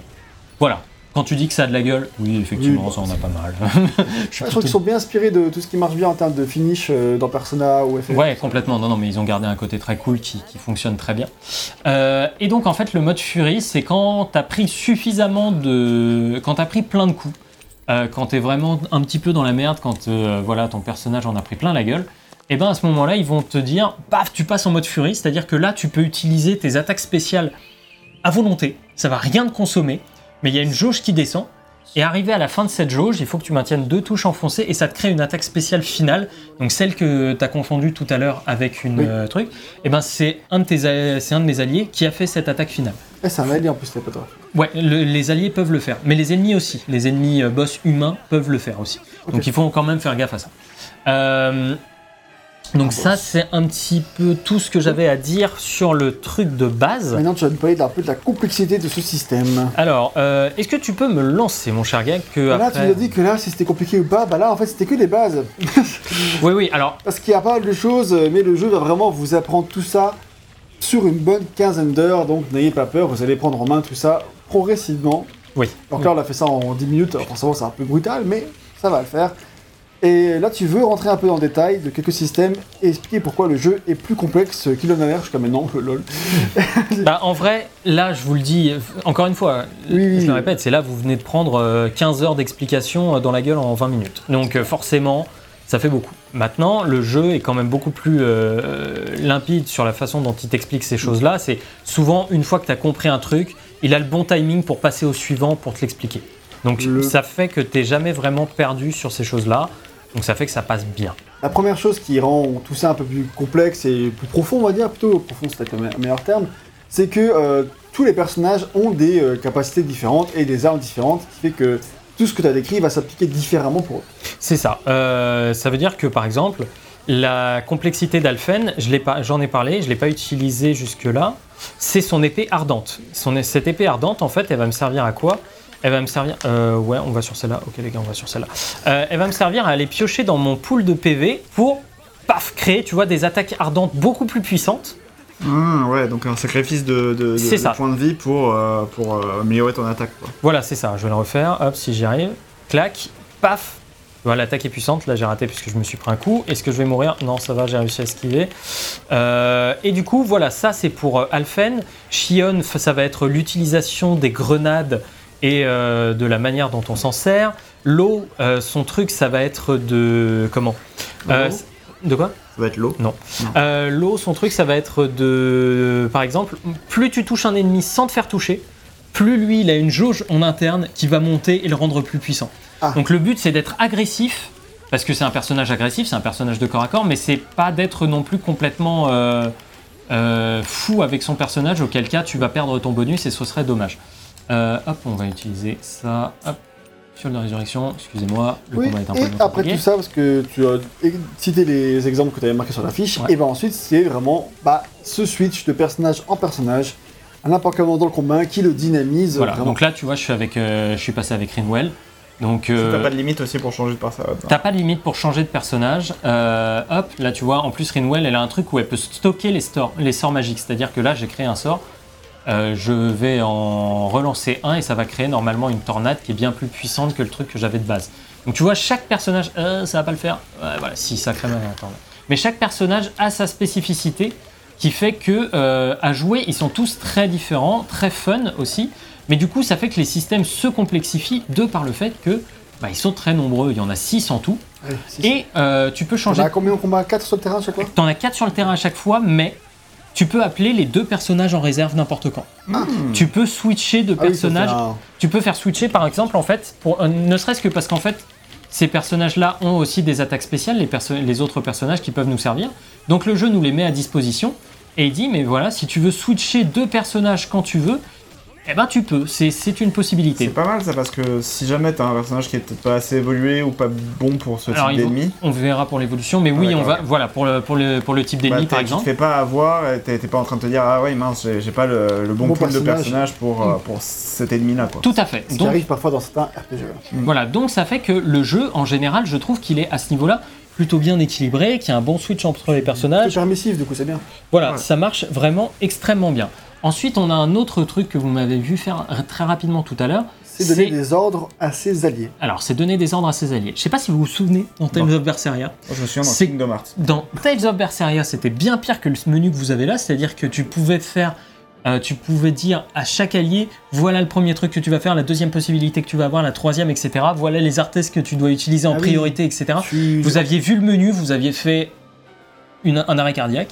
Voilà. Quand tu dis que ça a de la gueule, oui, effectivement, Oui, ça en a pas mal. je Je trouve qu'ils sont bien inspirés de tout ce qui marche bien en termes de finish euh, dans Persona ou FF. Ouais, complètement. Non, non, mais ils ont gardé un côté très cool qui, qui fonctionne très bien. Euh, et donc, en fait, le mode Fury, c'est quand t'as pris suffisamment de. Quand t'as pris plein de coups, euh, quand t'es vraiment un petit peu dans la merde, quand euh, voilà, ton personnage en a pris plein la gueule, et ben à ce moment-là, ils vont te dire, paf, tu passes en mode Fury, c'est-à-dire que là, tu peux utiliser tes attaques spéciales à volonté, ça va rien te consommer, mais il y a une jauge qui descend. Et arrivé à la fin de cette jauge, il faut que tu maintiennes deux touches enfoncées et ça te crée une attaque spéciale finale. Donc celle que tu as confondue tout à l'heure avec une Oui. euh, truc, et ben c'est un, de tes a- c'est un de mes alliés qui a fait cette attaque finale. Eh, c'est un allié en plus, t'es pas toi. Ouais, le- les alliés peuvent le faire, mais les ennemis aussi. Les ennemis euh, boss humains peuvent le faire aussi. Donc il faut quand même faire gaffe à ça. Euh, donc ça c'est un petit peu tout ce que j'avais à dire sur le truc de base. Maintenant, tu vas nous parler d'un peu de la complexité de ce système. Alors, euh, est-ce que tu peux me lancer, mon cher Gag, que Là, tu nous as dit que là, si c'était compliqué ou pas, bah là, en fait, c'était que les bases. Oui, oui. Alors, Parce qu'il y a pas mal de choses, euh, mais le jeu va vraiment vous apprendre tout ça sur une bonne quinzaine d'heures, donc n'ayez pas peur, vous allez prendre en main tout ça progressivement. oui. Donc là, on a fait ça en 10 minutes, forcément, c'est un peu brutal, mais ça va le faire. Et là, tu veux rentrer un peu dans le détail de quelques systèmes et expliquer pourquoi le jeu est plus complexe qu'il en a l'air jusqu'à maintenant, lol. Bah, en vrai, là, je vous le dis, euh, encore une fois, Oui, je le répète, c'est là, vous venez de prendre euh, 15 heures d'explication euh, dans la gueule en 20 minutes. Donc, euh, forcément, ça fait beaucoup. Maintenant, le jeu est quand même beaucoup plus euh, limpide sur la façon dont il t'explique ces choses-là. C'est souvent, une fois que tu as compris un truc, il a le bon timing pour passer au suivant pour te l'expliquer. Donc, Le- ça fait que tu jamais vraiment perdu sur ces choses-là. Donc, ça fait que ça passe bien. La première chose qui rend tout ça un peu plus complexe et plus profond, on va dire, plutôt profond c'est peut-être le me- meilleur terme, c'est que euh, tous les personnages ont des euh, capacités différentes et des armes différentes, ce qui fait que tout ce que tu as décrit va s'appliquer différemment pour eux. C'est ça. Euh, ça veut dire que par exemple, la complexité d'Alphen, j'en ai parlé, je ne l'ai pas utilisée jusque-là, c'est son épée ardente. Son, cette épée ardente, en fait, elle va me servir à quoi? Elle va me servir. euh, ouais, on va sur celle-là. Ok, les gars, on va sur celle-là. Euh, elle va me servir à aller piocher dans mon pool de PV pour, paf, créer, tu vois, des attaques ardentes beaucoup plus puissantes. Ah, ouais, donc un sacrifice de, de, de- points de vie pour, euh, pour améliorer ton attaque. Quoi. Voilà, c'est ça. Je vais le refaire. Hop, si j'y arrive. Clac, paf. Voilà, l'attaque est puissante. Là, j'ai raté puisque je me suis pris un coup. Est-ce que je vais mourir? Non, ça va, j'ai réussi à esquiver. Euh, et du coup, voilà, ça c'est pour Alphen. Shion, ça va être l'utilisation des grenades et euh, de la manière dont on s'en sert. L'eau, euh, son truc, ça va être de. Comment Euh, De quoi Ça va être l'eau. euh, L'eau, son truc, ça va être de. Par exemple, plus tu touches un ennemi sans te faire toucher, plus lui, il a une jauge en interne qui va monter et le rendre plus puissant. Ah. Donc le but, c'est d'être agressif, parce que c'est un personnage agressif, c'est un personnage de corps à corps, mais c'est pas d'être non plus complètement fou avec son personnage, auquel cas tu vas perdre ton bonus et ce serait dommage. Euh, hop, on va utiliser ça. Hop, fiole de résurrection, excusez-moi, le Oui, combat est un et peu après compliqué. tout ça, parce que tu as cité les exemples que tu avais marqués sur la fiche, Ouais. et ben ensuite c'est vraiment bah, ce switch de personnage en personnage, à n'importe quel moment dans le combat, qui le dynamise Voilà, vraiment. donc là, tu vois, je suis, avec, euh, je suis passé avec Rinwell. Donc, euh, T'as pas de limite aussi pour changer de personnage. T'as pas de limite pour changer de personnage. Euh, hop, là tu vois, en plus Rinwell, elle a un truc où elle peut stocker les, stores- les sorts magiques. C'est-à-dire que là, j'ai créé un sort, euh, je vais en relancer un et ça va créer normalement une tornade qui est bien plus puissante que le truc que j'avais de base. Donc tu vois, chaque personnage, euh, ça va pas le faire. Ouais, voilà, si, ça crée même un tornade. Mais chaque personnage a sa spécificité qui fait que euh, à jouer, ils sont tous très différents, très fun aussi. Mais du coup, ça fait que les systèmes se complexifient de par le fait que bah, ils sont très nombreux. Il y en a 6 en tout. Ouais. Et euh, tu peux On changer. a combien on combat? 4 sur le terrain à chaque fois? T'en as 4 sur le terrain à chaque fois, mais tu peux appeler les deux personnages en réserve n'importe quand. Tu peux switcher de Ah oui, un- Tu peux faire switcher par exemple en fait, pour, euh, ne serait-ce que parce qu'en fait, ces personnages-là ont aussi des attaques spéciales, les, perso- les autres personnages qui peuvent nous servir. Donc le jeu nous les met à disposition. Et il dit mais voilà, si tu veux switcher deux personnages quand tu veux, eh ben tu peux, c'est c'est une C'est possibilité. pas mal ça parce que si jamais t'as un personnage qui est peut-être pas assez évolué ou pas bon pour ce Alors, type d'ennemi, On verra pour l'évolution, mais Ah, oui, on d'accord, va, voilà, pour le, pour le, pour le type d'ennemi bah, par exemple. tu te fais pas avoir, t'es pas en train de te dire ah ouais mince j'ai pas le, le bon, Bon pool de personnage. pour, euh, pour cet ennemi là quoi. Tout à fait. Ce qui Donc, arrive parfois dans certains RPG. Voilà, donc ça fait que le jeu, en général, je trouve qu'il est à ce niveau-là plutôt bien équilibré, qu'il y a un bon switch entre les C'est personnages. permissif, du coup, c'est bien. Voilà, Ouais. ça marche vraiment extrêmement bien. Ensuite, on a un autre truc que vous m'avez vu faire très rapidement tout à l'heure. C'est donner des ordres à ses alliés. Alors, c'est donner des ordres à ses alliés. Je sais pas si vous vous souvenez dans Tales Non. of Berseria. Moi, je me souviens dans C'est- Kingdom Hearts. Dans Tales of Berseria, c'était bien pire que le menu que vous avez là, c'est-à-dire que tu pouvais faire, euh, tu pouvais dire à chaque allié, voilà le premier truc que tu vas faire, la deuxième possibilité que tu vas avoir, la troisième, etc. Voilà les arthès que tu dois utiliser en Ah oui. priorité, etc. Tu- Vous aviez vu le menu, vous aviez fait une- un arrêt cardiaque.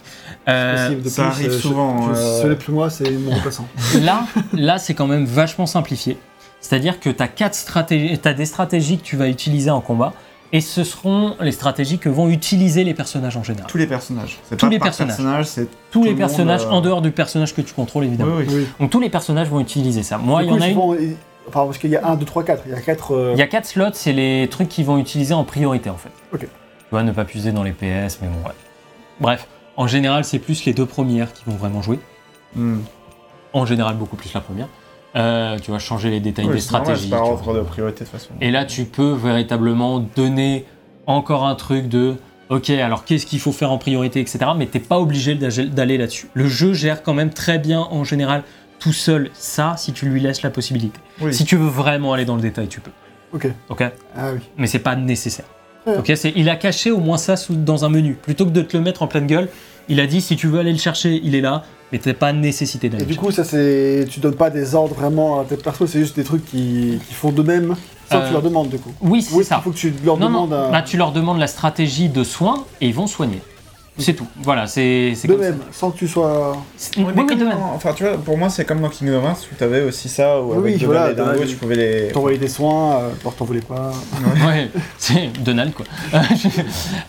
Euh, possible, ça plus, arrive euh, je- souvent, je- euh, Ce n'est plus moi, c'est mon remplaçant. là, là c'est quand même vachement simplifié. C'est-à-dire que tu as, quatre stratégies, t'as des stratégies que tu vas utiliser en combat, et ce seront les stratégies que vont utiliser les personnages en général. Tous les personnages. Tous pas les par personnages. personnage, c'est Tous tout les le monde, personnages, euh, en dehors du personnage que tu contrôles évidemment. Oui, oui. Oui. Donc tous les personnages vont utiliser ça. Moi, il y coup, en a une. Enfin, parce qu'il y a 1, 2, 3, 4. Il y a 4. euh, Il y a quatre slots, c'est les trucs qu'ils vont utiliser en priorité en fait. Ok. Tu vois, ne pas puiser dans les PS, mais bon, ouais. Bref, en général, c'est plus les deux premières qui vont vraiment jouer. Hmm. En général, beaucoup plus la première. Euh, tu vas changer les détails Oui, des normal, stratégies. De priorité de toute façon. Et là, tu peux véritablement donner encore un truc de OK, alors qu'est-ce qu'il faut faire en priorité, etc. Mais t'es pas obligé d'aller là-dessus. Le jeu gère quand même très bien en général tout seul ça si tu lui laisses la possibilité. Oui. Si tu veux vraiment aller dans le détail, tu peux. Ok. OK? Ah oui. Mais c'est pas nécessaire. OK, c'est il a caché au moins ça sous- dans un menu plutôt que de te le mettre en pleine gueule. Il a dit si tu veux aller le chercher, il est là, mais t'as pas nécessité d'aller Et du coup, ça c'est. Tu donnes pas des ordres vraiment à tes persos, c'est juste des trucs qui, qui font d'eux-mêmes sans que Euh, tu leur demandes du coup. Oui, Ou c'est ça. qu'il faut que tu leur Non, non, demandes un- bah, tu leur demandes la stratégie de soins et ils vont soigner. C'est tout. Voilà, c'est c'est comme ça. d'eux-mêmes, sans que tu sois. Oui, Oui, mais de comme même. dans- Enfin, tu vois, pour moi, c'est comme dans Kingdom Hearts où t'avais aussi ça, où Oui, avec oui, voilà, et dingos, voilà, tu pouvais les. T'envoyer des soins, euh, alors t'en voulais pas. Ouais, c'est Donald quoi.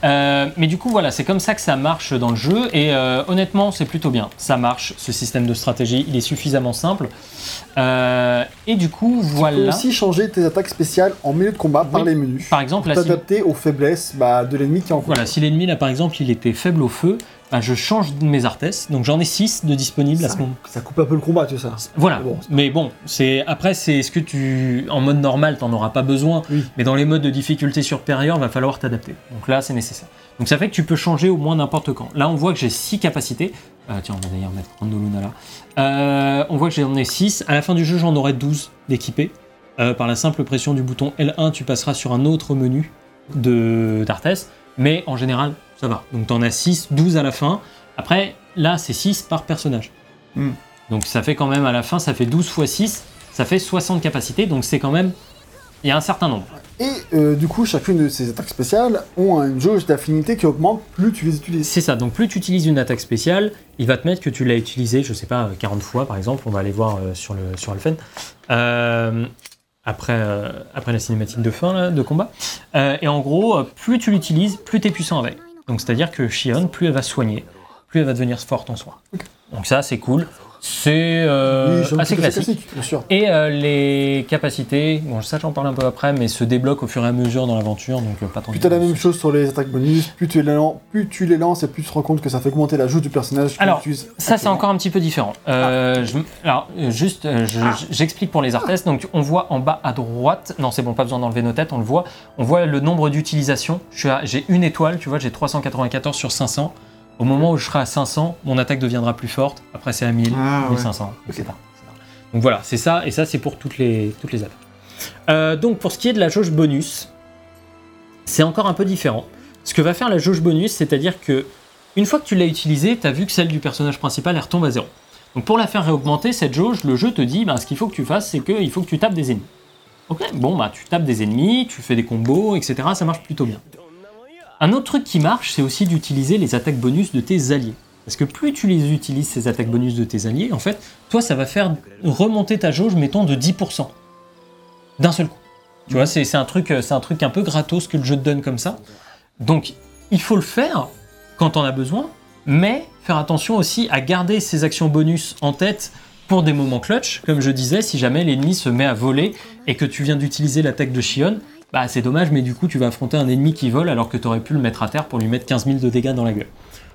Euh, mais du coup voilà, c'est comme ça que ça marche dans le jeu et euh, honnêtement c'est plutôt bien. Ça marche, ce système de stratégie, il est suffisamment simple. Euh, et du coup Tu peux voilà. aussi changer tes attaques spéciales en milieu de combat par Oui. les menus. Par exemple, là, si, T'adapter aux faiblesses bah, de l'ennemi qui est en combat. voilà, si l'ennemi là par exemple il était faible au feu, bah, je change mes arthès. Donc j'en ai 6 de disponibles à Ça, ce moment. ça coupe un peu le combat, tu sais ça. Voilà. Bon, mais bon, c'est après c'est ce que tu en mode normal t'en auras pas besoin, Oui. mais dans les modes de difficulté supérieure va falloir t'adapter. Donc là c'est nécessaire. Donc ça fait que tu peux changer au moins n'importe quand. Là on voit que j'ai 6 capacités. Euh, tiens on va d'ailleurs mettre Luna là. Euh, on voit que j'en ai 6. À la fin du jeu j'en aurai 12 d'équipés. Euh, par la simple pression du bouton L1 tu passeras sur un autre menu de d'Arthès. Mais en général ça va. Donc t'en as 6, 12 à la fin. Après là c'est 6 par personnage. Hmm. Donc ça fait quand même à la fin, ça fait 12 x 6, ça fait 60 capacités, donc c'est quand même... Il y a un certain nombre. Et euh, du coup, chacune de ces attaques spéciales ont une jauge d'affinité qui augmente plus tu les utilises. C'est ça, donc plus tu utilises une attaque spéciale, il va te mettre que tu l'as utilisé, je sais pas, 40 fois par exemple, on va aller voir euh, sur, le, sur Alphen, euh, après, après la cinématique de fin là, de combat. Et en gros, plus tu l'utilises, plus tu es puissant avec. Donc c'est-à-dire que Shion, plus elle va soigner, plus elle va devenir forte en soi. Donc ça c'est cool, c'est euh, Oui, assez classique. bien sûr. Et euh, les capacités, bon ça j'en parle un peu après, mais se débloquent au fur et à mesure dans l'aventure, donc euh, pas tant de- t'as la même chose sur les attaques bonus, plus tu les lances, plus tu les lances et plus tu te rends compte que ça fait augmenter la jauge du personnage. Alors, Ça, c'est encore un petit peu différent. Je- alors, juste, je- Ah. j'explique pour les arthès. Donc, on voit en bas à droite. Non, c'est bon, pas besoin d'enlever nos têtes. On le voit. On voit le nombre d'utilisations. J'ai une étoile. Tu vois, j'ai 394 sur 500. Au moment où je serai à 500, mon attaque deviendra plus forte. Après, c'est à 1000, Ah, ouais. 1500, etc. Donc voilà, c'est ça. Et ça, c'est pour toutes les, toutes les attaques. Euh, donc, pour ce qui est de la jauge bonus, c'est encore un peu différent. Ce que va faire la jauge bonus, c'est-à-dire que une fois que tu l'as utilisée, tu as vu que celle du personnage principal, elle retombe à zéro. Donc pour la faire réaugmenter, cette jauge, le jeu te dit, ben, ce qu'il faut que tu fasses, c'est qu'il faut que tu tapes des ennemis. Ok, bon, bah tu tapes des ennemis, tu fais des combos, etc. Ça marche plutôt bien. Un autre truc qui marche, c'est aussi d'utiliser les attaques bonus de tes alliés. Parce que plus tu les utilises, ces attaques bonus de tes alliés, en fait, toi, ça va faire remonter ta jauge, mettons, de 10%. D'un seul coup. Tu vois, c'est un, truc, un truc un peu gratos que le jeu te donne comme ça. Donc, il faut le faire quand on a besoin, mais faire attention aussi à garder ces actions bonus en tête pour des moments clutch. Comme je disais, si jamais l'ennemi se met à voler et que tu viens d'utiliser l'attaque de Shion, bah c'est dommage, mais du coup tu vas affronter un ennemi qui vole alors que tu aurais pu le mettre à terre pour lui mettre 15 000 de dégâts dans la gueule.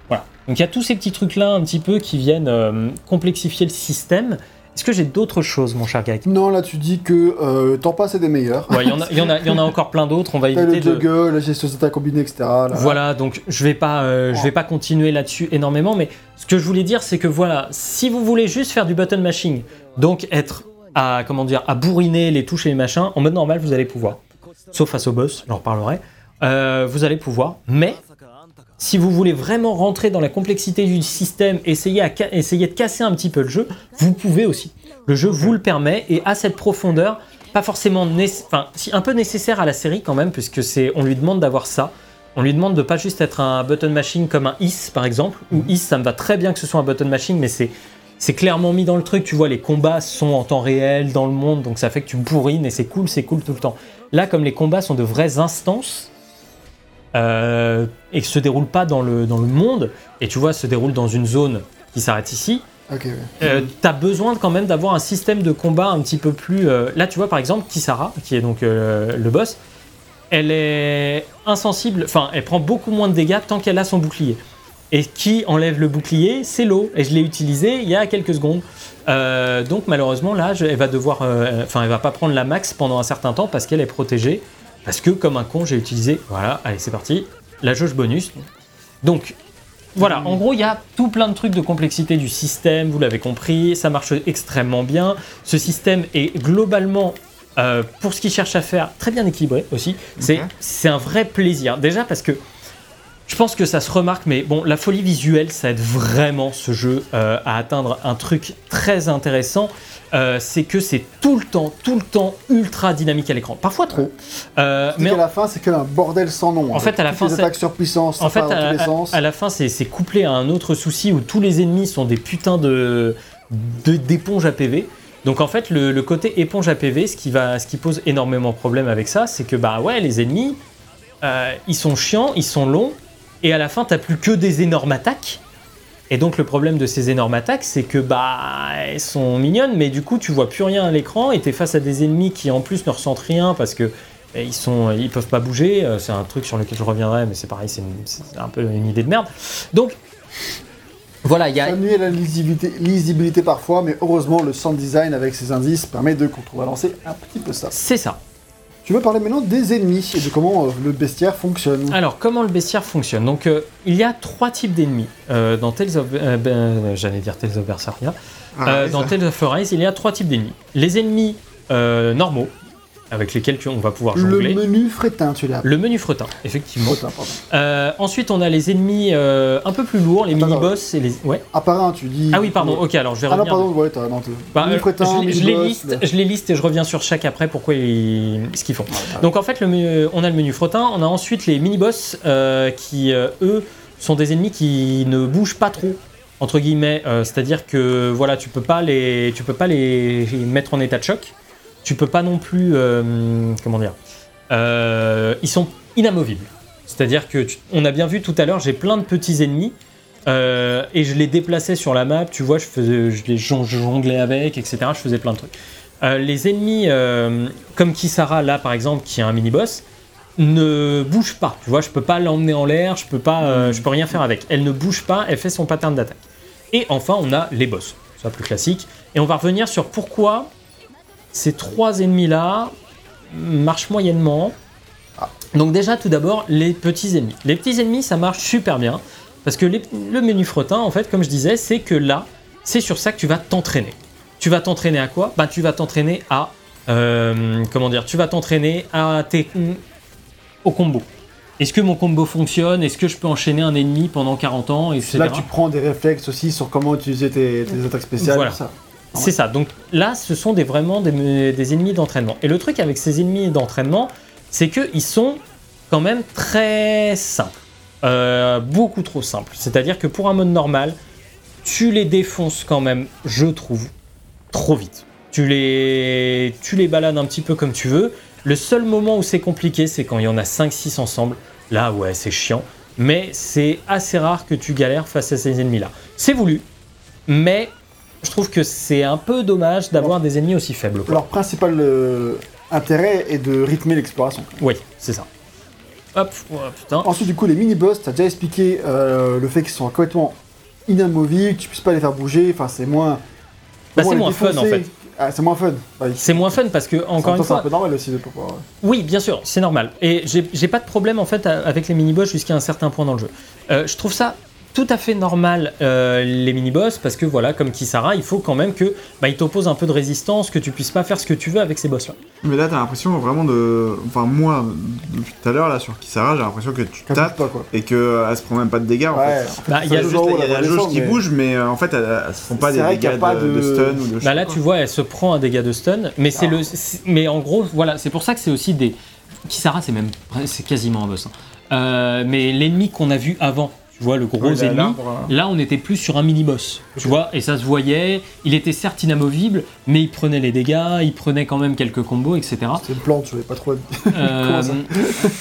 Voilà. Donc il y a tous ces petits trucs là un petit peu qui viennent euh, complexifier le système Est-ce que j'ai d'autres choses, mon cher Gag Non, là tu dis que euh, t'en passes des meilleurs. Ouais, il y, en a- il y en a- y en a encore plein d'autres, on va éviter le de... juggle, la gestion d'état combinée, etc. là. Voilà, donc je vais pas, euh, je vais pas continuer là-dessus énormément, mais ce que je voulais dire, c'est que voilà, si vous voulez juste faire du button mashing, donc être à comment dire, à bourriner les touches et les machins, en mode normal, vous allez pouvoir, sauf face au boss, j'en reparlerai. euh, vous allez pouvoir, mais si vous voulez vraiment rentrer dans la complexité du système, essayer, à de casser un petit peu le jeu, vous pouvez aussi. Le jeu vous le permet et a cette profondeur, pas forcément, enfin, si, un peu nécessaire à la série quand même, puisque c'est, on lui demande d'avoir ça. On lui demande de pas juste être un button mashing comme un is par exemple, ou is ça me va très bien que ce soit un button mashing, mais c'est c'est clairement mis dans le truc. Tu vois, les combats sont en temps réel dans le monde, donc ça fait que tu bourrines et c'est cool, c'est cool tout le temps. Là, comme les combats sont de vraies instances euh, et que se déroulent pas dans le dans le monde, et tu vois, se déroulent dans une zone qui s'arrête ici. Ouais. Euh, T'as besoin quand même d'avoir un système de combat un petit peu plus. euh, Là, tu vois, par exemple, Kisara, qui est donc euh, le boss, elle est insensible, enfin, elle prend beaucoup moins de dégâts tant qu'elle a son bouclier. Et qui enlève le bouclier, c'est l'eau. Et je l'ai utilisé il y a quelques secondes. Euh, donc malheureusement, là, je- elle va devoir, euh, enfin, elle va pas prendre la max pendant un certain temps parce qu'elle est protégée. Parce que comme un con, j'ai utilisé. Voilà, allez, c'est parti. La jauge bonus. Donc voilà, en gros, il y a tout plein de trucs de complexité du système, vous l'avez compris, ça marche extrêmement bien. Ce système est globalement, euh, pour ce qu'il cherche à faire, très bien équilibré aussi. C'est c'est un vrai plaisir. Déjà parce que je pense que ça se remarque, mais bon, la folie visuelle, ça aide vraiment ce jeu euh, à atteindre un truc très intéressant. Euh, c'est que c'est tout le temps, tout le temps ultra dynamique à l'écran. Parfois trop. Euh, Mais à la fin, c'est qu'un bordel sans nom. En fait, à la fin, c'est- attaques sur puissance, en fait, à, la fin, c'est couplé à un autre souci où tous les ennemis sont des putains de de- d'éponges à PV. Donc en fait, le, le côté éponge à PV, ce qui, va, ce qui pose énormément de problème avec ça, c'est que bah ouais, les ennemis, euh, ils sont chiants, ils sont longs, et à la fin, t'as plus que des énormes attaques. Et donc le problème de ces énormes attaques, c'est que bah elles sont mignonnes, mais du coup tu vois plus rien à l'écran et t'es face à des ennemis qui en plus ne ressentent rien parce que eh, ils sont, ils peuvent pas bouger. Euh, C'est un truc sur lequel je reviendrai, mais c'est pareil, c'est un peu une idée de merde. Donc voilà, il y a, Ça nuit à la lisibilité, lisibilité parfois, mais heureusement, le sound design avec ses indices permet de contrebalancer un petit peu ça. c'est ça. Tu veux parler maintenant des ennemis et de comment euh, le bestiaire fonctionne. Alors, comment le bestiaire fonctionne? Donc, euh, il y a trois types d'ennemis. Euh, dans Tales of... ben, J'allais dire Tales of Berseria. Ah, dans ça. Tales of Arise, il y a trois types d'ennemis. Les ennemis normaux, avec lesquels tu- on va pouvoir le jongler. menu fretin, tu l'as. Le menu fretin, effectivement. Fretin. Euh, ensuite, on a les ennemis euh, un peu plus lourds, les mini-boss et les... Ouais. Part un, tu dis. Ah oui, pardon, ok, alors je vais Ah non, revenir. pardon, ouais, t'as. Non, Bah, menu fretin, je, les- je les liste, le- je les liste et je reviens sur chaque après pourquoi ils, ce qu'ils font. Donc en fait, le menu- on a le menu fretin, on a ensuite les mini-boss euh, qui, eux, sont des ennemis qui ne bougent pas trop, entre guillemets. C'est-à-dire que voilà, tu peux pas les, tu peux pas les mettre en état de choc. Tu peux pas non plus, euh, comment dire, euh, ils sont inamovibles. C'est-à-dire que on a bien vu tout à l'heure, j'ai plein de petits ennemis. euh, et je les déplaçais sur la map, tu vois, je, faisais, je les jonglais avec, etc. Je faisais plein de trucs. Les ennemis, comme Kisara là par exemple, qui est un mini-boss, ne bouge pas. Tu vois, je peux pas l'emmener en l'air, je peux pas, je peux rien faire avec. Elle ne bouge pas, elle fait son pattern d'attaque. Et enfin, on a les boss, ça plus classique. Et on va revenir sur pourquoi ces trois ennemis-là marchent moyennement. Donc déjà, tout d'abord, les petits ennemis. Les petits ennemis, ça marche super bien. Parce que les- le menu fretin, en fait, comme je disais, c'est que là, c'est sur ça que tu vas t'entraîner. Tu vas t'entraîner à quoi? Ben, tu vas t'entraîner à... euh, comment dire Tu vas t'entraîner à tes, au combo. Est-ce que mon combo fonctionne? Est-ce que je peux enchaîner un ennemi pendant 40 ans etc. C'est là que tu prends des réflexes aussi sur comment utiliser tes, tes attaques spéciales. Voilà. ça. C'est ça. Donc là, ce sont des, vraiment des, des ennemis d'entraînement. Et le truc avec ces ennemis d'entraînement, c'est qu'ils sont quand même très simples. Euh, beaucoup trop simples. C'est-à-dire que pour un mode normal, tu les défonces quand même, je trouve, trop vite. Tu les, tu les balades un petit peu comme tu veux. Le seul moment où c'est compliqué, c'est quand il y en a 5-6 ensemble. Là, ouais, c'est chiant. Mais c'est assez rare que tu galères face à ces ennemis-là. C'est voulu, mais je trouve que c'est un peu dommage d'avoir des ennemis aussi faibles. quoi. Leur principal euh, intérêt est de rythmer l'exploration. Oui, c'est ça. Hop, oh, putain. Ensuite, du coup, les mini-boss, t'as déjà expliqué euh, le fait qu'ils sont complètement inamovibles, tu puisses pas les faire bouger, enfin, c'est moins. Bah, Bon, c'est moins fun, en fait. Ah, c'est moins fun. C'est moins fun parce que, encore en une temps, c'est un fois, peu normal aussi de pouvoir. Oui, bien sûr, c'est normal. Et j'ai pas de problème en fait avec les mini-boss jusqu'à un certain point dans le jeu. Euh, je trouve ça tout à fait normal euh, les mini-boss parce que voilà, comme Kisara, il faut quand même que bah, il t'oppose un peu de résistance, que tu puisses pas faire ce que tu veux avec ces boss-là. Mais là, t'as l'impression vraiment de. Enfin, moi, depuis tout à l'heure, là, sur Kisara, j'ai l'impression que tu Qu'elle tapes pas, quoi. et qu'elle se prend même pas de dégâts. En fait. Bah, il y a juste toujours il y a la la jauge qui mais- bouge, mais euh, en fait, elles, elles se font pas C'est des vrai qu'il y a dégâts pas de, de- de stun ou de. Bah là, je sais tu vois, elle se prend un dégât de stun, mais c'est le, c'est- mais en gros, voilà, c'est pour ça que c'est aussi des. Kisara, c'est même, c'est quasiment un boss. hein. Euh, mais l'ennemi qu'on a vu avant, tu vois, le gros. Ouais, ennemi. hein. Là, on était plus sur un mini-boss, tu vois, et ça se voyait. Il était certes inamovible, mais il prenait les dégâts, il prenait quand même quelques combos, etc. C'est une plante, je voulais pas trop. Euh, Comment ça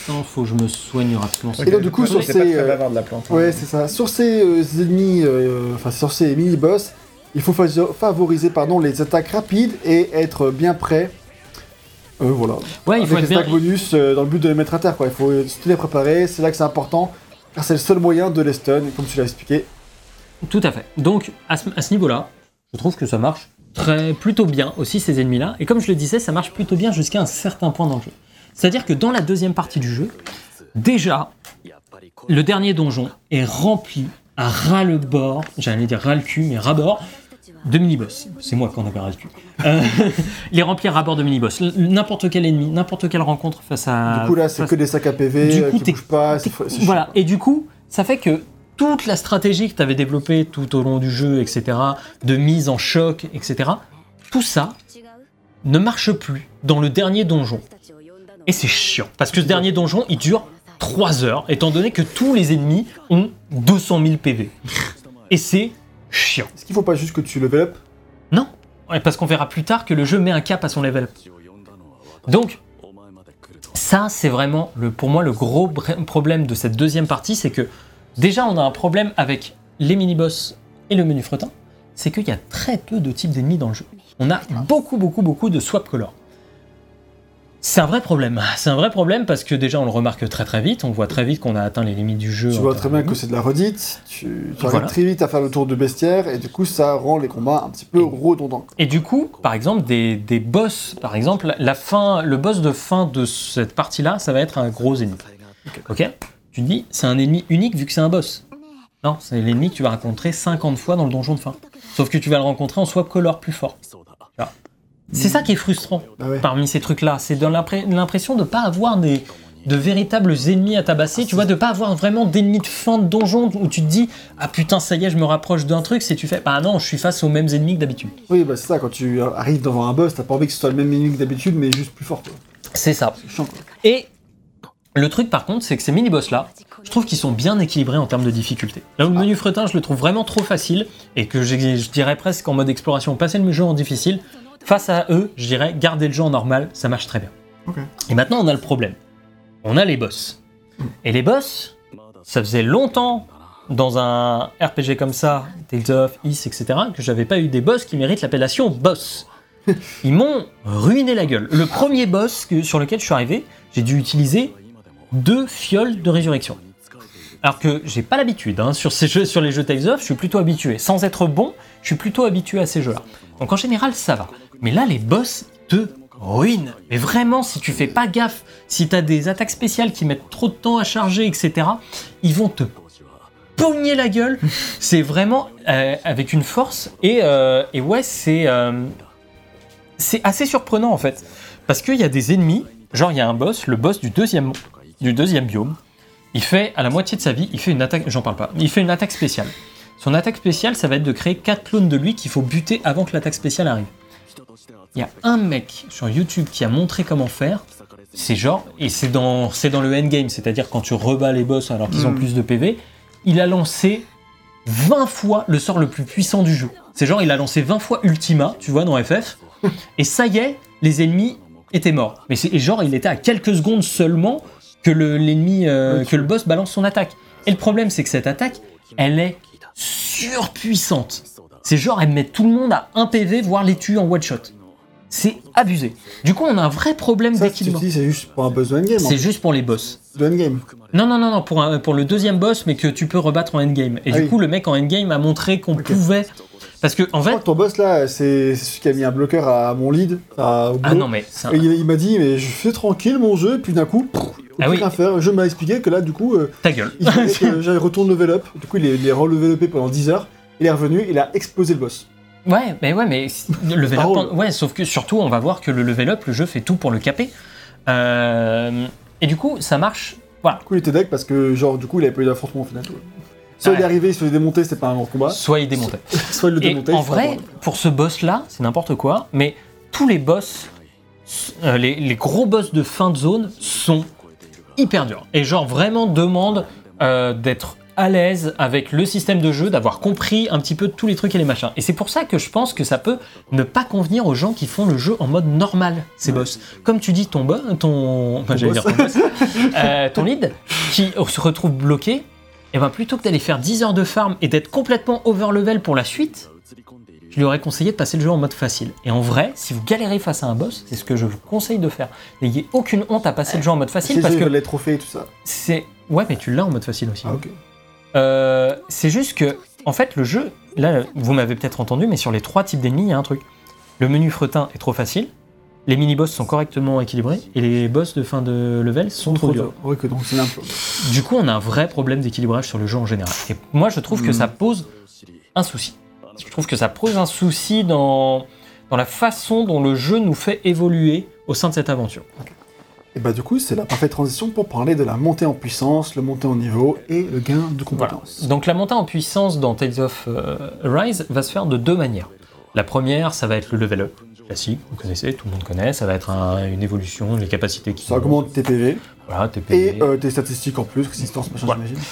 attends, faut que je me soigne rapidement. Et donc, du coup, sur c'est pas ces, très euh, la plante. hein. Ouais, c'est ça. Sur ces euh, ennemis, euh, enfin sur ces mini-boss, il faut fa- favoriser pardon, les attaques rapides et être bien prêt. Euh, voilà. Ouais, il Avec faut les être bien. attaques bonus euh, dans le but de les mettre à terre. Quoi. Il faut se les préparer, c'est là que c'est important. C'est le seul moyen de les stun, comme tu l'as expliqué. Tout à fait. Donc, à ce, à ce niveau-là, je trouve que ça marche très, plutôt bien aussi, ces ennemis-là. Et comme je le disais, ça marche plutôt bien jusqu'à un certain point dans le jeu. C'est-à-dire que dans la deuxième partie du jeu, déjà, le dernier donjon est rempli à ras le bord, j'allais dire ras le cul, mais ras bord, de mini-boss. C'est moi qui en avais ras le cul. Euh, il est rempli à bord de mini-boss. N'importe quel ennemi, n'importe quelle rencontre face à. du coup, là, c'est face- que des sacs à PV Du euh, coup, qui bougent pas. Voilà, et du coup, ça fait que toute la stratégie que tu avais développée tout au long du jeu, etc., de mise en choc, etc., tout ça ne marche plus dans le dernier donjon. Et c'est chiant, parce que ce dernier donjon, il dure 3 heures, étant donné que tous les ennemis ont 200 000 PV. Et c'est chiant. Est-ce qu'il faut pas juste que tu level up? Non, Ouais, parce qu'on verra plus tard que le jeu met un cap à son level. Donc, ça, c'est vraiment, le, pour moi, le gros problème de cette deuxième partie, c'est que déjà, on a un problème avec les mini-boss et le menu frottant, c'est qu'il y a très peu de types d'ennemis dans le jeu. On a beaucoup, beaucoup, beaucoup de swap color. C'est un vrai problème. C'est un vrai problème parce que déjà, on le remarque très très vite. On voit très vite qu'on a atteint les limites du jeu. Tu vois très bien que c'est de la redite. Tu, tu Voilà. arrives très vite à faire le tour de bestiaire et du coup, ça rend les combats un petit peu redondants. Et du coup, par exemple, des, des boss, par exemple, la fin, le boss de fin de cette partie-là, ça va être un gros ennemi. Ok? Tu te dis, c'est un ennemi unique vu que c'est un boss. Non, c'est l'ennemi que tu vas rencontrer 50 fois dans le donjon de fin. Sauf que tu vas le rencontrer en swap color plus fort. C'est ça qui est frustrant Ah ouais. parmi ces trucs-là. C'est dans l'impression de ne pas avoir des, de véritables ennemis à tabasser. Tu vois, de pas avoir vraiment d'ennemis de fin de donjon où tu te dis Ah putain, ça y est, je me rapproche d'un truc. C'est tu fais Bah non, je suis face aux mêmes ennemis que d'habitude. Oui, bah c'est ça, quand tu arrives devant un boss, t'as pas envie que ce soit le même ennemi que d'habitude, mais juste plus fort. C'est ça. Chiant. Et le truc par contre, c'est que ces mini-boss là, je trouve qu'ils sont bien équilibrés en termes de difficulté. Là où le menu fretin, je le trouve vraiment trop facile et que je dirais presque en mode exploration, passer le jeu en difficile. Face à eux, je dirais garder le jeu en normal, ça marche très bien. Et maintenant, on a le problème. On a les boss. Et les boss, ça faisait longtemps dans un RPG comme ça, Tales of, Is, etc., que j'avais pas eu des boss qui méritent l'appellation boss. Ils m'ont ruiné la gueule. Le premier boss que- sur lequel je suis arrivé, j'ai dû utiliser deux fioles de résurrection. Alors que j'ai pas l'habitude, hein, sur, ces jeux, sur les jeux Tales of, je suis plutôt habitué. Sans être bon, je suis plutôt habitué à ces jeux-là. Donc en général, ça va. Mais là, les boss te ruinent. Mais vraiment, si tu fais pas gaffe, si t'as des attaques spéciales qui mettent trop de temps à charger, etc., ils vont te pogner la gueule. c'est vraiment euh, avec une force. Et, euh, et ouais, c'est euh, c'est assez surprenant en fait. Parce qu'il y a des ennemis, genre il y a un boss, le boss du deuxième, du deuxième biome, il fait à la moitié de sa vie, il fait une attaque, j'en parle pas, il fait une attaque spéciale. Son attaque spéciale, ça va être de créer 4 clones de lui qu'il faut buter avant que l'attaque spéciale arrive. Il y a un mec sur YouTube qui a montré comment faire. C'est genre, et c'est dans, c'est dans le endgame, c'est-à-dire quand tu rebats les boss alors qu'ils ont Mhm. plus de PV. Il a lancé 20 fois le sort le plus puissant du jeu. C'est genre, il a lancé 20 fois Ultima, tu vois, dans FF. Et ça y est, les ennemis étaient morts. Mais c'est genre, il était à quelques secondes seulement que le, l'ennemi, euh, que le boss balance son attaque. Et le problème, c'est que cette attaque, elle est surpuissante. C'est genre, elle met tout le monde à 1 PV, voire les tue en one shot. C'est abusé. Du coup, on a un vrai problème d'équilibre. c'est juste pour un boss de endgame. C'est juste pour les boss. De endgame. Non, non, non, non, pour, un- pour le deuxième boss, mais que tu peux rebattre en endgame. Et Ah du oui. coup, le mec en endgame a montré qu'on pouvait. Parce que, en Je crois fait. que ton boss là, c'est celui qui a mis un bloqueur à mon lead. À, Ah boulot. non, mais c'est un- Et il, il m'a dit, mais je fais tranquille mon jeu, puis d'un coup, pff, Ah oui. rien faire. Je m'a expliqué que là, du coup, euh, ta gueule. il que retourne level up. Du coup, il est, il est relevé pendant 10 heures. Il est revenu, il a explosé le boss. Ouais, mais ouais, mais le level Ça up. en- Ouais, sauf que surtout, on va voir que le level up, le jeu fait tout pour le caper. Euh, et du coup, ça marche. Voilà. Du coup, il était deck parce que, genre, du coup, il avait pas eu d'affrontement au final. Soit il est arrivé, il se faisait démonter, c'était pas un grand combat. Soit il démontait. Soit il le Et démontait. en vrai, pour ce boss-là, c'est n'importe quoi, mais tous les boss, euh, les, les gros boss de fin de zone sont hyper durs. Et genre vraiment demandent euh, d'être à l'aise avec le système de jeu, d'avoir compris un petit peu tous les trucs et les machins. Et c'est pour ça que je pense que ça peut ne pas convenir aux gens qui font le jeu en mode normal, ces Ouais. boss. Comme tu dis, ton boss, ton, enfin, j'allais dire ton, boss, euh, ton lead, qui se retrouve bloqué, et ben plutôt que d'aller faire 10 heures de farm et d'être complètement overlevel pour la suite, je lui aurais conseillé de passer le jeu en mode facile. Et en vrai, si vous galérez face à un boss, c'est ce que je vous conseille de faire. N'ayez aucune honte à passer le jeu en mode facile parce que les trophées et tout ça. c'est. Ouais, mais tu l'as en mode facile aussi. Ah. Euh, c'est juste que, en fait, le jeu, là, vous m'avez peut-être entendu, mais sur les trois types d'ennemis, il y a un truc. Le menu fretin est trop facile, les mini-boss sont correctement équilibrés, et les boss de fin de level sont trop durs. Ouais, donc c'est. Du coup, on a un vrai problème d'équilibrage sur le jeu en général. Et moi, je trouve que Mm. ça pose un souci. Je trouve que ça pose un souci dans, dans la façon dont le jeu nous fait évoluer au sein de cette aventure. Et bah, du coup, c'est la parfaite transition pour parler de la montée en puissance, le montée en niveau et le gain de Voilà. compétences. Donc la montée en puissance dans Tales of euh, Arise va se faire de deux manières. La première, ça va être le level up classique, vous connaissez, tout le monde connaît, ça va être un- une évolution, les capacités qui Ça augmente tes PV Voilà, TP. et euh, tes statistiques en plus, résistance, machin, Voilà. j'imagine.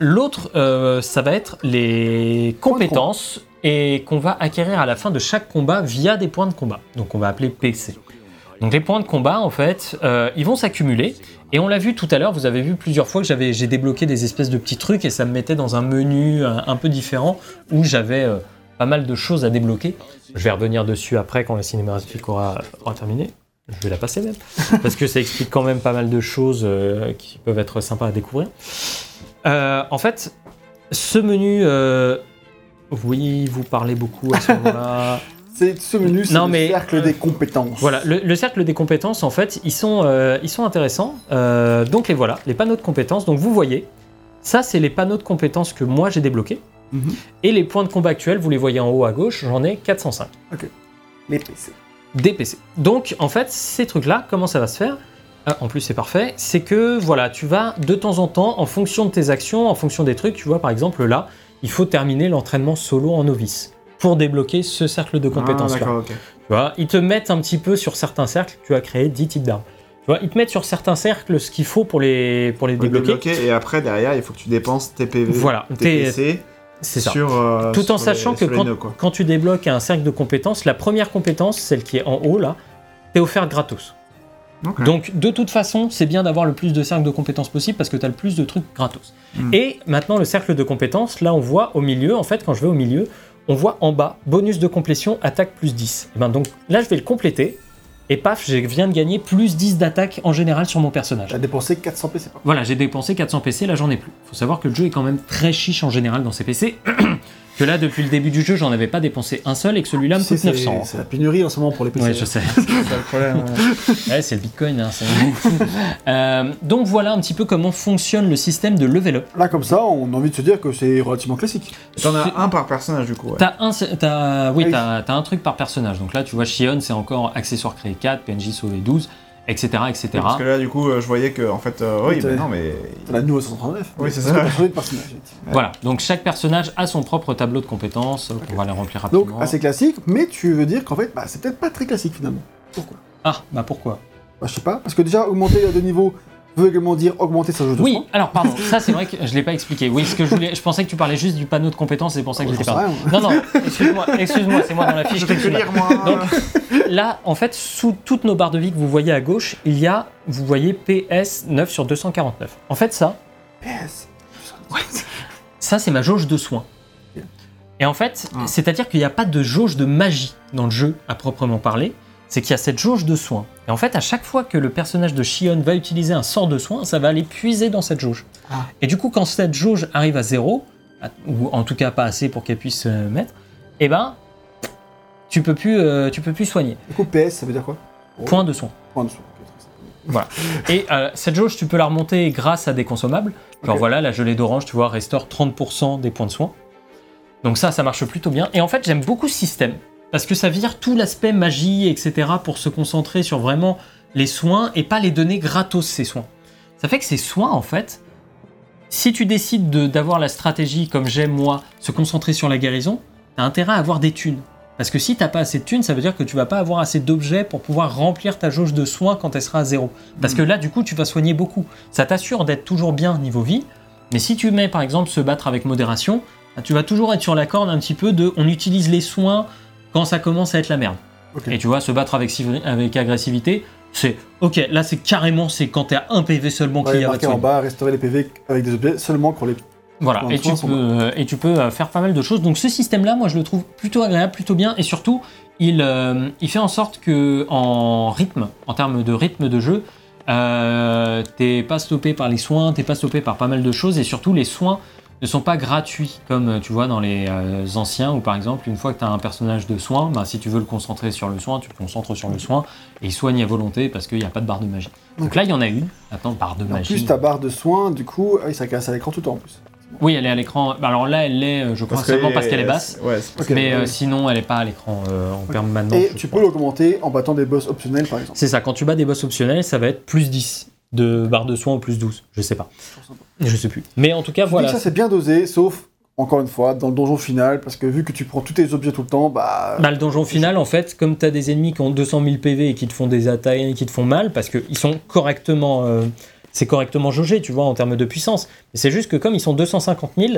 L'autre, euh, ça va être les compétences et qu'on va acquérir à la fin de chaque combat via des points de combat. Donc on va appeler PC. Donc les points de combat, en fait, euh, ils vont s'accumuler. Et on l'a vu tout à l'heure, vous avez vu plusieurs fois que j'avais, j'ai débloqué des espèces de petits trucs et ça me mettait dans un menu un, un peu différent où j'avais euh, pas mal de choses à débloquer. Je vais revenir dessus après quand la cinématique aura, aura terminé. Je vais la passer même. Parce que ça explique quand même pas mal de choses euh, qui peuvent être sympas à découvrir. Euh, en fait, ce menu, euh, oui, vous parlez beaucoup à ce moment-là. C'est ce menu, c'est le mais, cercle des compétences. voilà, le, le cercle des compétences, en fait, ils sont, ils sont intéressants. Donc les voilà, les panneaux de compétences. Donc vous voyez, ça c'est les panneaux de compétences que moi j'ai débloqués. Mhm. Et les points de combat actuels, vous les voyez en haut à gauche, j'en ai 405. Les PC. des PC. Donc en fait, ces trucs-là, comment ça va se faire? Ah, En plus, c'est parfait. C'est que voilà, tu vas de temps en temps, en fonction de tes actions, en fonction des trucs, tu vois, par exemple là, il faut terminer l'entraînement solo en novice pour débloquer ce cercle de compétences. Ah, là. d'accord, ok. Tu vois, ils te mettent un petit peu sur certains cercles, tu as créé 10 types d'armes. Tu vois, ils te mettent sur certains cercles ce qu'il faut pour les, pour les débloquer. débloquer, et après, derrière, il faut que tu dépenses tes PV, Voilà, tes t'es- PC C'est ça. euh, Tout en les- sachant que quand, nœuds, quoi. quand tu débloques un cercle de compétences, la première compétence, celle qui est en haut là, t'es offerte gratos. Donc de toute façon, c'est bien d'avoir le plus de cercles de compétences possible parce que tu as le plus de trucs gratos. Mm. Et maintenant le cercle de compétences, là on voit au milieu, en fait quand je vais au milieu, on voit en bas, bonus de complétion, attaque plus 10. Et ben donc là je vais le compléter, et paf, je viens de gagner plus 10 d'attaque en général sur mon personnage. T'as dépensé 400 PC. Voilà, j'ai dépensé 400 PC, là j'en ai plus. Faut savoir que le jeu est quand même très chiche en général dans ces PC. que là, depuis le début du jeu, j'en avais pas dépensé un seul et que celui-là me coûte c'est- 900. C'est la pénurie en ce moment pour les PC. Ouais, je sais. c'est le problème. ouais, c'est le bitcoin. hein, c'est- Euh, donc voilà un petit peu comment fonctionne le système de level up. Là, comme ça, on a envie de se dire que c'est relativement classique. T'en as un par personnage, du coup. ouais. T'as un, t'as- oui, Ah oui. t'as, t'as un truc par personnage. Donc là, tu vois, Shion, c'est encore accessoire créé 4, PNJ sauvé 12, etc. etc. Parce que là, du coup, euh, je voyais que, en fait, euh, oui, mais non, mais. T'as la nouveau 139. Oui, c'est ça. de personnage. Voilà, donc chaque personnage a son propre tableau de compétences. On va les remplir rapidement. Donc, assez classique, mais tu veux dire qu'en fait, bah, c'est peut-être pas très classique finalement. Pourquoi? Ah, bah pourquoi? Bah, je sais pas, parce que déjà, augmenter de niveau veut également dire augmenter sa jauge de Oui, alors pardon, ça c'est vrai que je l'ai pas expliqué. Oui, ce que je voulais, je pensais que tu parlais juste du panneau de compétences, c'est pour ça que l'ai sais pas. rien. Non, non, excuse-moi, excuse-moi, c'est moi dans la fiche. Je que qui- lire, moi. Donc, Là, en fait, sous toutes nos barres de vie que vous voyez à gauche, il y a, vous voyez PS 9 sur 249. En fait, ça, PS. ça c'est ma jauge de soins. Et en fait, Ah. c'est-à-dire qu'il n'y a pas de jauge de magie dans le jeu à proprement parler. C'est qu'il y a cette jauge de soins. Et en fait, à chaque fois que le personnage de Shion va utiliser un sort de soin, ça va aller puiser dans cette jauge. Ah. Et du coup, quand cette jauge arrive à zéro, ou en tout cas pas assez pour qu'elle puisse euh, mettre, eh ben, tu peux plus, euh, tu peux plus soigner. Du coup, PS, ça veut dire quoi? Point de soin. Point de soin. très Et euh, cette jauge, tu peux la remonter grâce à des consommables. Genre voilà, la gelée d'orange, tu vois, restaure 30% des points de soin. Donc ça, ça marche plutôt bien. Et en fait, j'aime beaucoup ce système. Parce que ça vire tout l'aspect magie, etc. pour se concentrer sur vraiment les soins et pas les donner gratos, ces soins. Ça fait que ces soins, en fait, si tu décides de- d'avoir la stratégie, comme j'aime moi, se concentrer sur la guérison, t'as intérêt à avoir des thunes. Parce que si t'as pas assez de thunes, ça veut dire que tu vas pas avoir assez d'objets pour pouvoir remplir ta jauge de soins quand elle sera à zéro. Parce que là, du coup, tu vas soigner beaucoup. Ça t'assure d'être toujours bien niveau vie. Mais si tu mets, par exemple, se battre avec modération, bah, tu vas toujours être sur la corde un petit peu de on utilise les soins quand ça commence à être la merde. Et tu vois, se battre avec, avec agressivité, c'est ok, là c'est carrément c'est quand t'es à un PV seulement Ouais, qu'il y a marqué en bas, restaurer les PV avec des objets seulement pour les. voilà, Plein et tu, sont peux, euh, et tu peux euh, faire pas mal de choses. Donc ce système-là, moi je le trouve plutôt agréable, plutôt bien, et surtout, il, euh, il fait en sorte que en rythme, en termes de rythme de jeu, euh, t'es pas stoppé par les soins, t'es pas stoppé par pas mal de choses, et surtout les soins ne sont pas gratuits, comme euh, tu vois dans les euh, anciens, où par exemple, une fois que tu as un personnage de soin, bah, si tu veux le concentrer sur le soin, tu le concentres sur le soin, et il soigne à volonté parce qu'il n'y a pas de barre de magie. Donc là, il y en a une. Attends, barre de En magie. plus, ta barre de soins, du coup, ah ça casse à l'écran tout le temps en plus. Oui, elle est à l'écran. Bah, alors là, elle l'est, euh, je crois, seulement parce qu'elle est basse. Ouais, c'est parce Ok. mais euh, sinon, elle n'est pas à l'écran euh, en permanence. Et tu crois. peux l'augmenter en battant des boss optionnels par exemple. C'est ça, quand tu bats des boss optionnels, ça va être plus 10 de barre de soins ou plus 12. Je sais pas. Je sais plus. Mais en tout cas, voilà. ça c'est bien dosé, sauf, encore une fois, dans le donjon final, parce que vu que tu prends tous tes objets tout le temps, bah. Bah, le donjon final, en fait, comme tu as des ennemis qui ont 200 000 PV et qui te font des attaques et qui te font mal, parce qu'ils sont correctement. euh, c'est correctement jaugé, tu vois, en termes de puissance. Mais c'est juste que comme ils sont 250 000,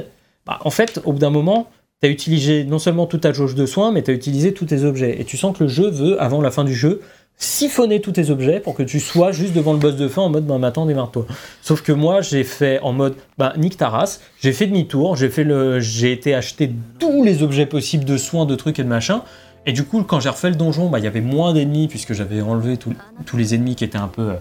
bah, en fait, au bout d'un moment, tu as utilisé non seulement toute ta jauge de soins, mais tu as utilisé tous tes objets. Et tu sens que le jeu veut, avant la fin du jeu, siphonner tous tes objets pour que tu sois juste devant le boss de fin en mode bah m'attends démarre-toi. Sauf que moi j'ai fait en mode bah nique ta race, j'ai fait demi-tour, j'ai fait le j'ai été acheter tous les objets possibles de soins, de trucs et de machin. Et du coup quand j'ai refait le donjon, bah il y avait moins d'ennemis puisque j'avais enlevé tous- les ennemis qui étaient un peu euh,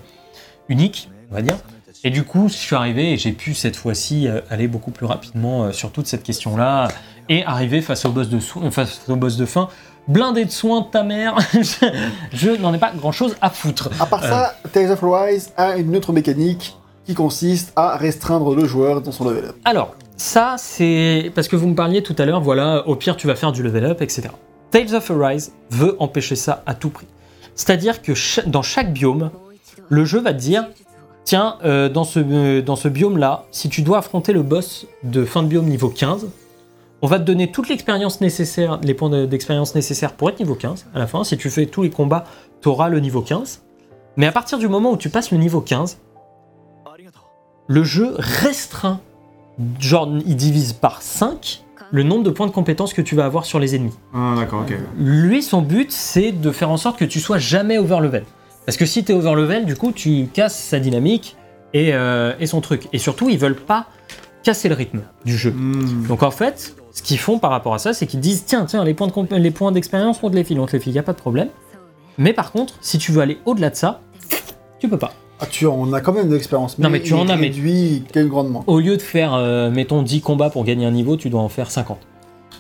uniques, on va dire. Et du coup, je suis arrivé et j'ai pu cette fois-ci euh, aller beaucoup plus rapidement euh, sur toute cette question-là et arriver face au boss de face au boss de fin, blindé de soins de ta mère. je je n'en ai pas grand-chose à foutre. À part ça, Tales of Rise a une autre mécanique qui consiste à restreindre le joueur dans son level up. Alors, ça, c'est parce que vous me parliez tout à l'heure, voilà, au pire, tu vas faire du level up, etc. Tales of Arise veut empêcher ça à tout prix. C'est-à-dire que dans chaque biome, le jeu va te dire tiens, euh, dans ce, euh, dans ce biome-là, si tu dois affronter le boss de fin de biome niveau 15, on va te donner toute l'expérience nécessaire, les points de- d'expérience nécessaires pour être niveau 15 à la fin. Si tu fais tous les combats, tu auras le niveau 15. Mais à partir du moment où tu passes le niveau 15, le jeu restreint, genre il divise par 5 le nombre de points de compétence que tu vas avoir sur les ennemis. Ah, d'accord, ok. Lui, son but, c'est de faire en sorte que tu sois jamais overlevel. Parce que si tu es overlevel, du coup, tu casses sa dynamique et, euh, et son truc. Et surtout, ils veulent pas casser le rythme du jeu. Hmm. Donc en fait, ce qu'ils font par rapport à ça, c'est qu'ils disent tiens, tiens, les points de les points d'expérience, on te les file, on te les file, y a pas de problème. Mais par contre, si tu veux aller au-delà de ça, tu peux pas. Ah, tu en as quand même de l'expérience, Non, mais tu il en as, mais- réduit grandement? Au lieu de faire, euh, mettons, 10 combats pour gagner un niveau, tu dois en faire 50.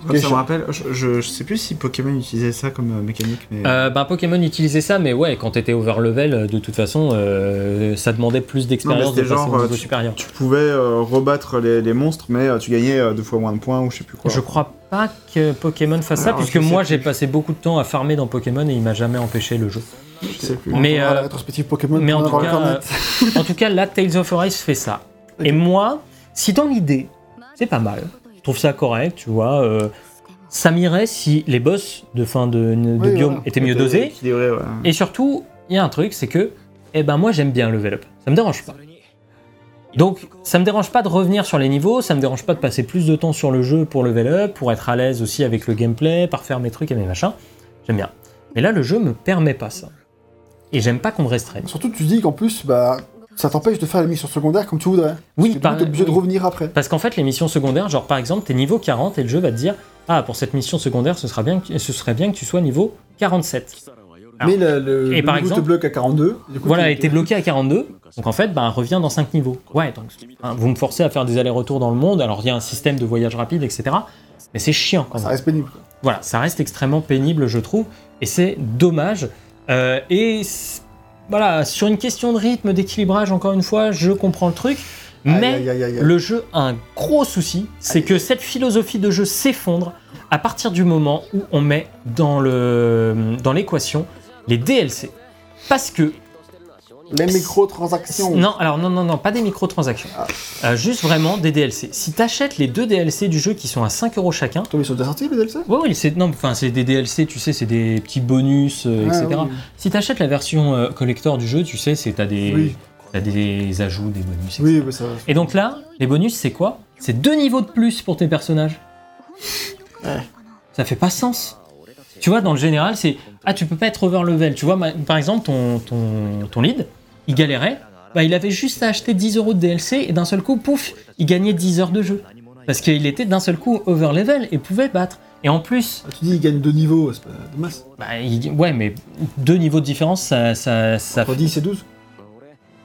Comme ça je- me rappelle, je, je, je sais plus si Pokémon utilisait ça comme euh, mécanique, mais. Euh, ben, Pokémon utilisait ça, mais ouais, quand t'étais overlevel, euh, de toute façon, euh, ça demandait plus d'expérience de genre, au niveau euh, supérieur. Tu pouvais euh, rebattre les, les monstres, mais euh, tu gagnais euh, deux fois moins de points ou je sais plus quoi. Je crois pas que Pokémon fasse ça, puisque moi j'ai passé beaucoup de temps à farmer dans Pokémon et il m'a jamais empêché le jeu. Je sais plus. Mais, fera euh, la rétrospective Pokémon mais en tout cas. En tout cas, là, Tales of Arise fait ça. Et moi, si dans l'idée, c'est pas mal, je trouve ça correct, tu vois, euh, ça m'irait si les boss de fin de, de Oui, biome voilà. étaient mieux dosés. ouais. Et surtout, il y a un truc, c'est que, eh ben moi j'aime bien le level up. Ça me dérange pas. Donc, ça me dérange pas de revenir sur les niveaux, ça me dérange pas de passer plus de temps sur le jeu pour level up, pour être à l'aise aussi avec le gameplay, par faire mes trucs et mes machins. J'aime bien. Mais là, le jeu me permet pas ça. Et j'aime pas qu'on me restreigne. Surtout, tu dis qu'en plus, bah, ça t'empêche de faire les missions secondaires comme tu voudrais. Oui, Parce que par- t'es obligé de revenir après. Parce qu'en fait, les missions secondaires, genre par exemple, t'es niveau 40 et le jeu va te dire Ah, pour cette mission secondaire, ce, sera bien que- ce serait bien que tu sois niveau 47. Mais le, le, Et le par niveau te bloque à 42. du coup, Voilà, tu- elle était bloquée à 42. Donc en fait, bah, revient dans 5 niveaux. Ouais, donc hein, vous me forcez à faire des allers-retours dans le monde. Alors il y a un système de voyage rapide, etc. Mais c'est chiant quand Ça même. reste pénible. Voilà, ça reste extrêmement pénible, je trouve. Et c'est dommage. Euh, et voilà, sur une question de rythme, d'équilibrage, encore une fois, je comprends le truc. Mais aïe, aïe, aïe, aïe. le jeu a un gros souci, c'est que cette philosophie de jeu s'effondre à partir du moment où on met dans le dans l'équation les DLC. Parce que Les microtransactions. non, alors non, non, non, pas des microtransactions. Ah. Euh, juste vraiment des DLC. Si t'achètes les deux DLC du jeu qui sont à 5 euros chacun, Toi, ils sont déjà sortis, les DLC ouais, ouais, c'est non, enfin c'est des DLC, tu sais, c'est des petits bonus, euh, Ah, etc. oui. Si t'achètes la version euh, collector du jeu, tu sais, c'est t'as des Oui. t'as des ajouts, des bonus. etc. Oui, mais ça. Et donc là, les bonus, c'est quoi? C'est deux niveaux de plus pour tes personnages. Ouais. Ça fait pas sens. Tu vois, dans le général, c'est ah, tu peux pas être over level. Tu vois, ma- par exemple, ton, ton, ton lead, il galérait. Bah, il avait juste à acheter 10 euros de DLC et d'un seul coup, pouf, il gagnait 10 heures de jeu. Parce qu'il était d'un seul coup over level et pouvait battre. Et en plus, Ah, Tu dis, ils gagnent deux niveaux, c'est pas de masse. bah, il- ouais, mais deux niveaux de différence, ça, ça, ça Entre 10 et 12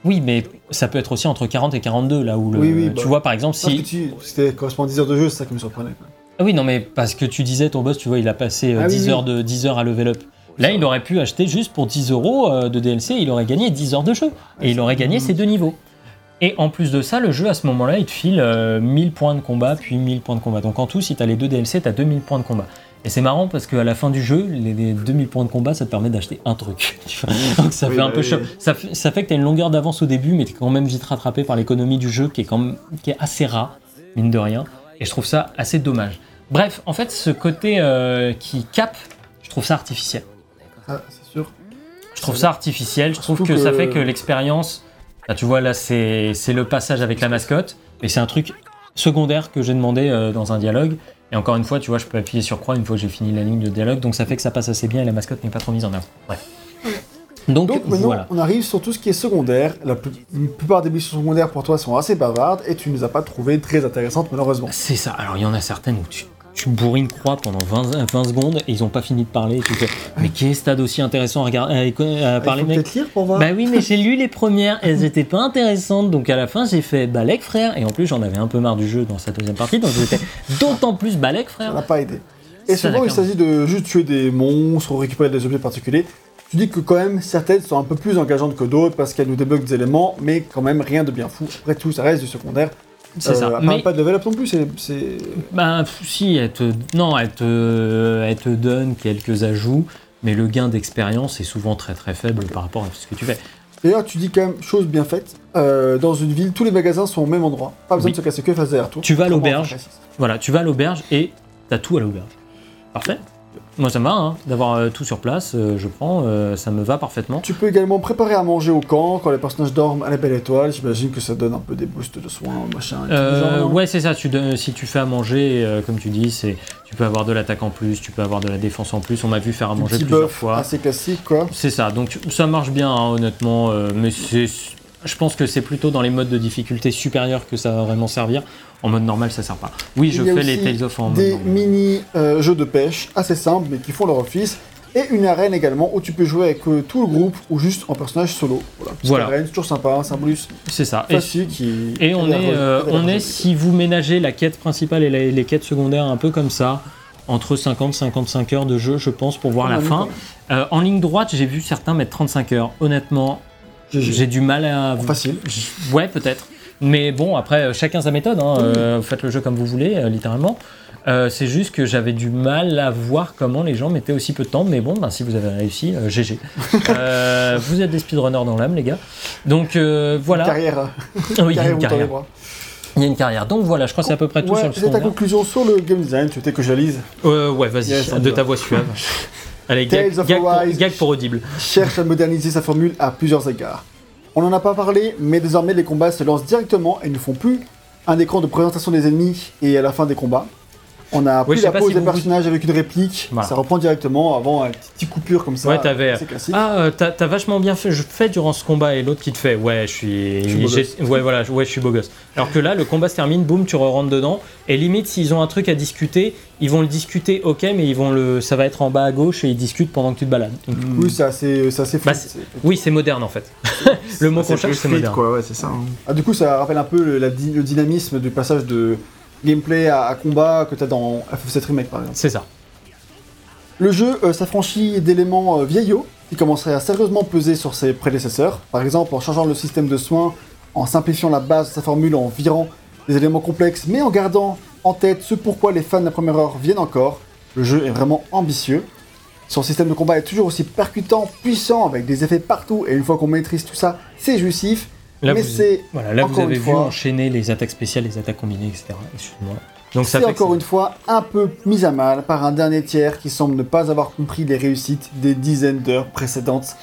Oui, mais ça peut être aussi entre 40 et 42, là où le, Oui, oui, tu bah, vois, par exemple, si. C'était correspond à 10 heures de jeu, c'est ça qui me surprenait. Ah oui, non, mais parce que tu disais, ton boss, tu vois, il a passé euh, Ah oui, 10, oui. Heures de, 10 heures à level up. Là, il aurait pu acheter juste pour 10 euros euh, de DLC, il aurait gagné 10 heures de jeu. Et il aurait gagné ses deux niveaux. Et en plus de ça, le jeu, à ce moment-là, il te file euh, 1000 points de combat, puis 1000 points de combat. Donc en tout, si tu as les deux DLC, tu as 2000 points de combat. Et c'est marrant parce qu'à la fin du jeu, les, les 2000 points de combat, ça te permet d'acheter un truc. Donc ça Oui, fait un bah peu oui. chaud. Ça, fait- ça fait que tu as une longueur d'avance au début, mais tu es quand même vite rattrapé par l'économie du jeu qui est, quand même, qui est assez rare, mine de rien. Et je trouve ça assez dommage. Bref, en fait, ce côté euh, qui cap, je trouve ça artificiel. Ah, c'est sûr. Je trouve ça artificiel. Je trouve que, ça fait que l'expérience. Là, tu vois, là, c'est le passage avec la mascotte. Et c'est un truc secondaire que j'ai demandé euh, dans un dialogue. Et encore une fois, tu vois, je peux appuyer sur croix une fois que j'ai fini la ligne de dialogue. Donc ça fait que ça passe assez bien et la mascotte n'est pas trop mise en. Bref. Donc, Donc maintenant, voilà. on arrive sur tout ce qui est secondaire. La plus- plupart des missions secondaires pour toi sont assez bavardes et tu ne les as pas trouvées très intéressantes malheureusement. C'est ça. Alors, il y en a certaines où tu, tu bourris une croix pendant 20, 20 secondes et ils ont pas fini de parler. Et tu mais quel stade aussi intéressant à, regarder, à, à Ah, parler, il faut mec lire pour voir. Bah oui, mais j'ai lu les premières, elles étaient pas intéressantes, donc à la fin j'ai fait Balek frère, et en plus j'en avais un peu marre du jeu dans sa deuxième partie, donc j'étais d'autant plus Balek Ça n'a frère. pas aidé. Et souvent, il s'agit de juste tuer des monstres ou récupérer des objets particuliers. Tu dis que quand même, certaines sont un peu plus engageantes que d'autres parce qu'elles nous débloquent des éléments, mais quand même rien de bien fou. Après tout, ça reste du secondaire. C'est Euh, ça. part Mais pas de level up non plus, c'est- pff, si, elle te, non, elle te, elle te donne quelques ajouts, mais le gain d'expérience est souvent très très faible par rapport à ce que tu fais. D'ailleurs, tu dis quand même, chose bien faite, euh, dans une ville, tous les magasins sont au même endroit. Pas besoin Oui. de se casser que face derrière tout. Tu vas à l'auberge. Voilà, tu vas à l'auberge et t'as tout à l'auberge. Parfait. Moi ça me va, hein, d'avoir euh, tout sur place, euh, je prends, euh, ça me va parfaitement. Tu peux également préparer à manger au camp quand les personnages dorment à la belle étoile. J'imagine que ça donne un peu des boosts de soins, machin. et tout du genre, ouais, c'est ça. Tu donnes- si tu fais à manger, comme tu dis, c'est tu peux avoir de l'attaque en plus, tu peux avoir de la défense en plus. On m'a vu faire à manger plusieurs fois. assez classiques, quoi. C'est ça. Donc ça marche bien, hein, honnêtement. mais c'est, je pense que c'est plutôt dans les modes de difficulté supérieurs que ça va vraiment servir. En mode normal, ça sert pas. Oui, je fais les Tales of en mode Des normal. mini euh, jeux de pêche assez simples mais qui font leur office. Et une arène également où tu peux jouer avec euh, tout le groupe ou juste en personnage solo. Voilà, petite Voilà. arène, c'est toujours sympa, c'est un bonus C'est ça. Et, facile qui. et on qui a est, l'air- euh, qui a l'air on est joli. si vous ménagez la quête principale et les, les quêtes secondaires un peu comme ça. Entre 50 55 heures de jeu, je pense, pour voir On la fin. Euh, en ligne droite, j'ai vu certains mettre 35 heures. Honnêtement. J'ai du mal à. Facile. Ouais, peut-être. Mais bon, après, euh, chacun sa méthode. Hein. Euh, faites le jeu comme vous voulez, euh, littéralement. Euh, c'est juste que j'avais du mal à voir comment les gens mettaient aussi peu de temps. Mais bon, ben, si vous avez réussi, euh, GG. Euh, vous êtes des speedrunners dans l'âme, les gars. Donc euh, voilà. Carrière, hein. Oui, il y a carrière une carrière. Il y a une carrière. Donc voilà, je crois que c'est à peu près tout Ouais, sur le c'est ta conclusion sur le game design, tu souhaitais que je la lise? Euh, ouais, vas-y, Yes, de ta voix suave. Allez, gag, Tales of gag pour, gag pour audible. cherche à moderniser sa formule à plusieurs égards. On n'en a pas parlé, mais désormais les combats se lancent directement et ne font plus un écran de présentation des ennemis et à la fin des combats. On a pris je sais la pose si des vous vous- personnages avec une réplique. Voilà. Ça reprend directement avant une petite coupure comme ça. Ouais, t'avais-. Ah, euh, t'as vachement bien fait, je fais durant ce combat et l'autre qui te fait, ouais, je suis, Je suis beau gosse. ouais, voilà, ouais, je suis beau gosse. Alors que là, le combat se termine, boum, tu rentres dedans, et limite, s'ils ont un truc à discuter, ils vont le discuter, ok, mais ils vont le, ça va être en bas à gauche et ils discutent pendant que tu te balades. Donc, Oui, c'est assez, c'est assez. Bah, c'est- oui, c'est moderne en fait. le mot qu'on cherche, c'est moderne. quoi, ouais, c'est ça. hein. Ah, du coup, ça rappelle un peu le, la di- le dynamisme du passage de gameplay à, à combat que tu as dans FF7 Remake par exemple. C'est ça. Le jeu euh, s'affranchit d'éléments euh, vieillots qui commenceraient à sérieusement peser sur ses prédécesseurs, par exemple en changeant le système de soins, en simplifiant la base de sa formule, en virant des éléments complexes, mais en gardant en tête ce pourquoi les fans de la première heure viennent encore. Le jeu est vraiment ambitieux. Son système de combat est toujours aussi percutant, puissant, avec des effets partout, et une fois qu'on maîtrise tout ça, c'est jouissif. Là, mais vous, c'est voilà, là, vous avez une vu fois- enchaîner les attaques spéciales, les attaques combinées, etc. Excuse-moi. Donc c'est encore une fois un peu mis à mal par un dernier tiers qui semble ne pas avoir compris les réussites des dizaines d'heures précédentes.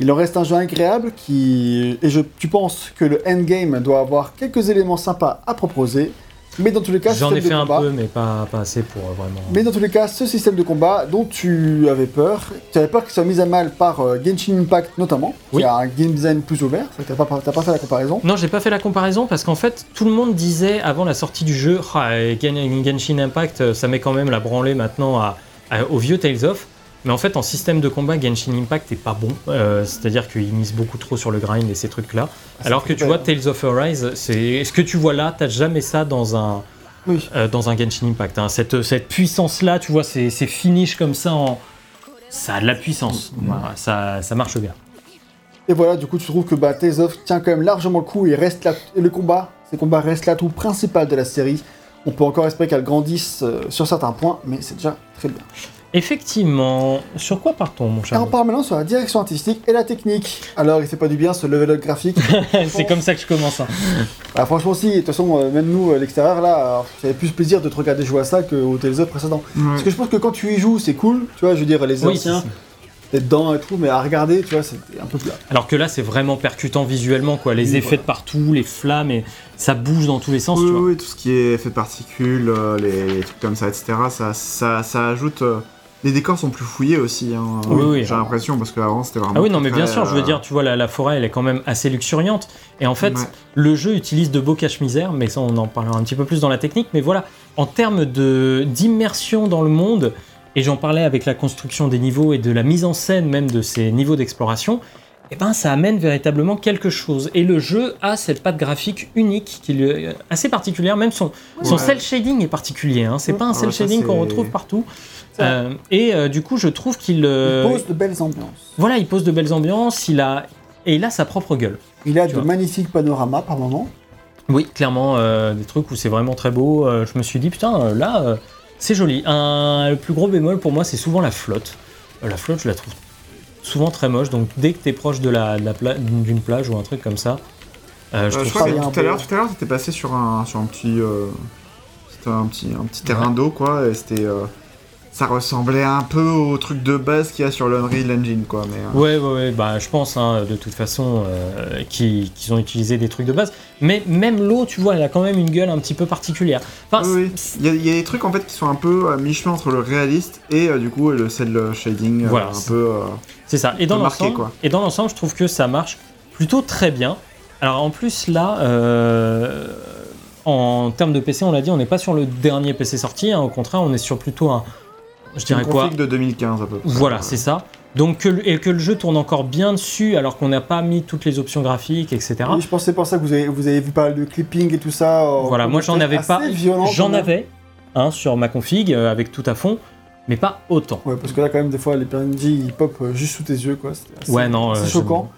Il en reste un jeu agréable qui. Et je, tu penses que le endgame doit avoir quelques éléments sympas à proposer, mais dans tous les cas, ce J'en ai système de fait un combat- peu, mais pas, pas assez pour euh, vraiment. Mais dans tous les cas, ce système de combat dont tu avais peur, tu avais peur qu'il soit mis à mal par euh, Genshin Impact notamment, Oui. qui a un game design plus ouvert, t'as pas, pas fait la comparaison. Non, j'ai pas fait la comparaison parce qu'en fait, tout le monde disait avant la sortie du jeu, Ah, Gen- Genshin Impact, euh, ça met quand même la branlée maintenant à, à- au vieux Tales of. Mais en fait, en système de combat, Genshin Impact est pas bon. Euh, C'est-à-dire qu'il mise beaucoup trop sur le grind et ces trucs-là. Alors que tu vois. Tales of Arise, c'est ce que tu vois là, t'as jamais ça dans un, Oui. euh, dans un Genshin Impact. hein? Cette, cette puissance-là, tu vois, ces, ces finishes comme ça, en... ça a de la puissance. Voilà, ça, ça marche bien. Et voilà, du coup, tu trouves que bah, Tales of tient quand même largement le coup et reste là, et le combat, ces combats restent l'atout principal de la série. On peut encore espérer qu'elle grandisse euh, sur certains points, mais c'est déjà très bien. Effectivement, sur quoi partons, mon cher on part maintenant sur la direction artistique et la technique. Alors, il fait pas du bien ce level up graphique. C'est comme ça que je commence. hein. Ah, franchement, si, de toute façon, euh, même nous, à l'extérieur, là, j'avais plus plaisir de te regarder jouer à ça qu'au Tales of précédent. Parce que je pense que quand tu y joues, c'est cool, tu vois, je veux dire, les Oui, anciens, c'est- t'es dedans et tout, mais à regarder, tu vois, c'était un peu plat. Alors que là, c'est vraiment percutant visuellement, quoi. Les Oui, effets voilà. de partout, les flammes, et ça bouge dans tous les sens, Oui, tu vois. oui, tout ce qui est effet de particules, euh, les, les trucs comme ça, etc. Ça, ça, ça ajoute. euh, les décors sont plus fouillés aussi. hein, Oui, oui. J'ai l'impression parce qu'avant c'était vraiment. Ah oui, non, mais bien sûr, je veux euh, dire, tu vois, la, la forêt, elle est quand même assez luxuriante. Et en fait, Ouais. le jeu utilise de beaux cache-misères, mais ça, on en parlera un petit peu plus dans la technique. Mais voilà, en termes d'immersion dans le monde, et j'en parlais avec la construction des niveaux et de la mise en scène même de ces niveaux d'exploration, eh ben, ça amène véritablement quelque chose. Et le jeu a cette patte graphique unique, qui est assez particulière. Même son, son Ouais. cel shading est particulier. Hein. C'est Ouais. pas un Ah cel ouais, ça, shading qu'on retrouve partout. Euh, et euh, du coup, je trouve qu'il Il euh, pose de belles ambiances. voilà, il pose de belles ambiances. Il a et il a sa propre gueule. Il a Tu de vois. magnifiques panoramas par moment. Oui, clairement, euh, des trucs où c'est vraiment très beau. Euh, je me suis dit, putain, euh, là, euh, c'est joli. Un, le plus gros bémol pour moi, c'est souvent la flotte. Euh, la flotte, je la trouve souvent très moche. Donc, dès que t'es proche de la, de la pla- d'une plage ou un truc comme ça, euh, je Euh, trouve je crois ça que bien tout à l'heure, tout à l'heure, t'étais passé sur un, sur un petit, euh, c'était un petit, un petit terrain d'eau quoi, et c'était, euh, ça ressemblait un peu au truc de base qu'il y a sur l'Unreal Engine quoi, mais. euh, Ouais, ouais, ouais, bah, je pense, hein, de toute façon, euh, qu'ils ont utilisé des trucs de base. Mais même l'eau, tu vois, elle a quand même une gueule un petit peu particulière. Enfin, Oui, oui. Il y, a, il y a des trucs en fait qui sont un peu à mi-chemin entre le réaliste et euh, du coup le cel shading euh, Voilà, un c'est- peu. euh, C'est ça. Et dans l'ensemble, quoi. et dans l'ensemble, je trouve que ça marche plutôt très bien. Alors en plus là, euh, en termes de PC, on l'a dit, on n'est pas sur le dernier PC sorti. hein. au contraire, on est sur plutôt un, je une dirais quoi config de 2015 à peu près. Voilà, c'est ça. Donc que, le- et que le jeu tourne encore bien dessus, alors qu'on n'a pas mis toutes les options graphiques, etc. Oui, je pensais pour ça que vous avez, vous avez vu pas mal de clipping et tout ça. euh, Voilà, moi j'en avais pas. J'en avais un sur ma config euh, avec tout à fond, mais pas autant. Ouais, parce que là, quand même, des fois, les PNJ ils pop euh, juste sous tes yeux, quoi. C'est assez- Ouais, non, C'est euh, choquant.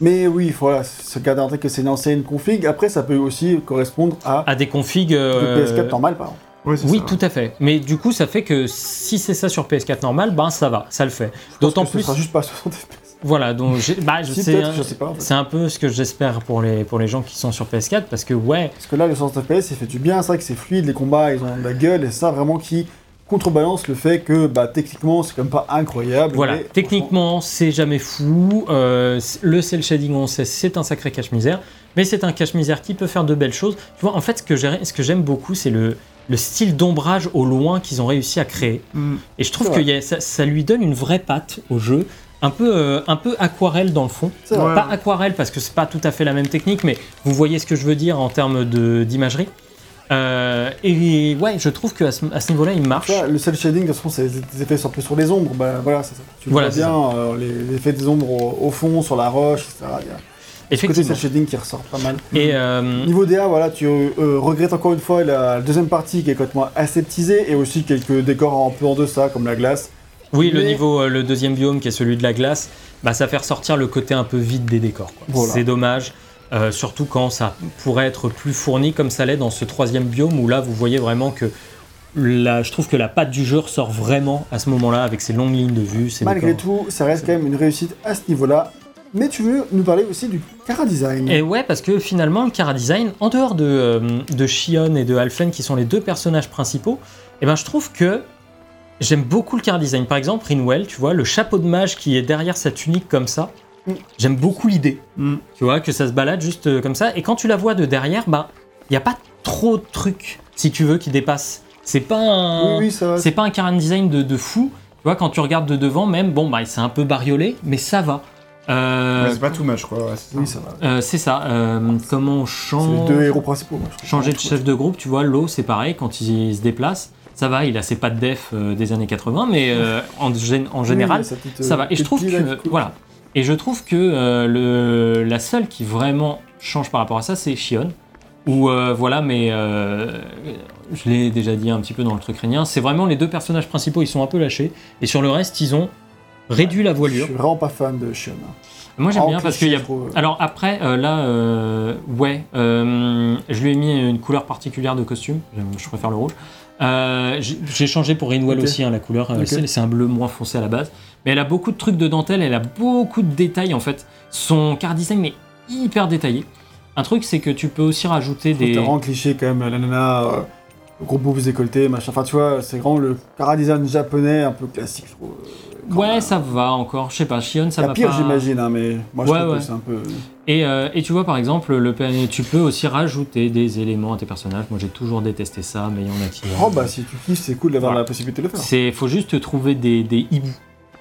Mais oui, il faut voilà, se garder en tête que c'est une ancienne config. Après, ça peut aussi correspondre à À des configs. euh, PS4 normal, par exemple. C'est Oui, ça. tout à fait. Mais du coup, ça fait que si c'est ça sur PS4 normal, ben ça va, ça le fait. D'autant plus. Ce sera juste pas 60 FPS. Voilà, donc bah, je Si, hein, en fait. c'est un peu ce que j'espère pour les, pour les gens qui sont sur PS4 parce que ouais, Parce que là, le 60 FPS, il fait du bien. C'est vrai que c'est fluide, les combats, ils ont de la gueule. Et c'est ça, vraiment, qui contrebalance le fait que, bah, techniquement, c'est quand même pas incroyable. voilà, mais techniquement c'est jamais fou. euh, le cel shading, on sait, c'est un sacré cache-misère, mais c'est un cache-misère qui peut faire de belles choses. Tu vois, en fait, ce que j'aime beaucoup, c'est le le style d'ombrage au loin qu'ils ont réussi à créer. Mm. Et je trouve que a- ça, ça lui donne une vraie patte au jeu, un peu, euh, un peu aquarelle dans le fond. Pas aquarelle parce que c'est pas tout à fait la même technique, mais vous voyez ce que je veux dire en termes d'imagerie. Euh, et ouais, je trouve qu'à ce, à ce niveau-là, il marche. Le cel shading, de toute façon, c'est des effets un peu sur les ombres. Bah, voilà, c'est ça. Tu Voilà, vois bien euh, les, les effets des ombres au, au fond, sur la roche, etc. Ce côté Effectivement. cel shading qui ressort pas mal. Et euh, Niveau DA, voilà, tu euh, regrettes encore une fois la deuxième partie qui est complètement aseptisée et aussi quelques décors un peu en deçà, comme la glace. oui, le niveau, euh, le deuxième biome qui est celui de la glace, bah, ça fait ressortir le côté un peu vide des décors. quoi. Voilà. C'est dommage. euh, surtout quand ça pourrait être plus fourni comme ça l'est dans ce troisième biome où là vous voyez vraiment que la, je trouve que la patte du jeu ressort vraiment à ce moment-là avec ses longues lignes de vue. Malgré décors. tout, ça reste quand même une réussite à ce niveau-là. Mais tu veux nous parler aussi du Cara Design. Et ouais, parce que finalement, le Cara Design, en dehors de, euh, de Shion et de Alphen, qui sont les deux personnages principaux, eh ben, je trouve que j'aime beaucoup le Cara Design. Par exemple, Rinwell, tu vois, le chapeau de mage qui est derrière sa tunique comme ça, Mm. j'aime beaucoup l'idée. Mm. Tu vois, que ça se balade juste euh, comme ça. Et quand tu la vois de derrière, bah, il n'y a pas trop de trucs, si tu veux, qui dépassent. C'est pas un... Oui, oui, ça va. C'est pas un Cara Design de, de fou. Tu vois, quand tu regardes de devant, même, bon, bah, c'est un peu bariolé, mais ça va. Euh, c'est pas too much, quoi. ouais, c'est ça. Oui, ça va. euh, c'est ça. euh, comment on C'est change les deux héros principaux. moi. Changer de chef de groupe, tu vois, l'eau c'est pareil, quand il se déplace, ça va, il a ses pas de def euh, des années 80, mais euh, en, général, petite, ça va. Et je trouve que, voilà, et je trouve que euh, le, la seule qui vraiment change par rapport à ça, c'est Shion. Ou euh, voilà, mais euh, je l'ai déjà dit un petit peu dans le truc régnien, c'est vraiment les deux personnages principaux, ils sont un peu lâchés, et sur le reste, ils ont réduit la Je voilure. suis vraiment pas fan de hein. Moi j'aime En bien parce qu'il y a je trouve. alors après, euh, là, euh, ouais, euh, je lui ai mis une couleur particulière de costume. Je préfère le rouge. Euh, j'ai changé pour Rinwell Ok. aussi, hein, la couleur. c'est c'est un bleu moins foncé à la base. Mais elle a beaucoup de trucs de dentelle, elle a beaucoup de détails en fait. Son car design est hyper détaillé. Un truc, c'est que tu peux aussi rajouter Des... des. vraiment cliché quand même, la nana, euh, le gros boubs décolleté, machin. Enfin, tu vois, c'est vraiment le Cara Design japonais un peu classique, je trouve. Ouais, même. ça va encore. Je sais pas, Shion, ça va pire, pas. j'imagine, hein, mais moi je Ouais, trouve ouais. que c'est un peu. Et, euh, et tu vois, par exemple, le, tu peux aussi rajouter des éléments à tes personnages. Moi, j'ai toujours détesté ça, mais il y en a qui. Oh bah si tu kiffes, c'est cool d'avoir Voilà. la possibilité de le faire. C'est faut juste trouver des, des hiboux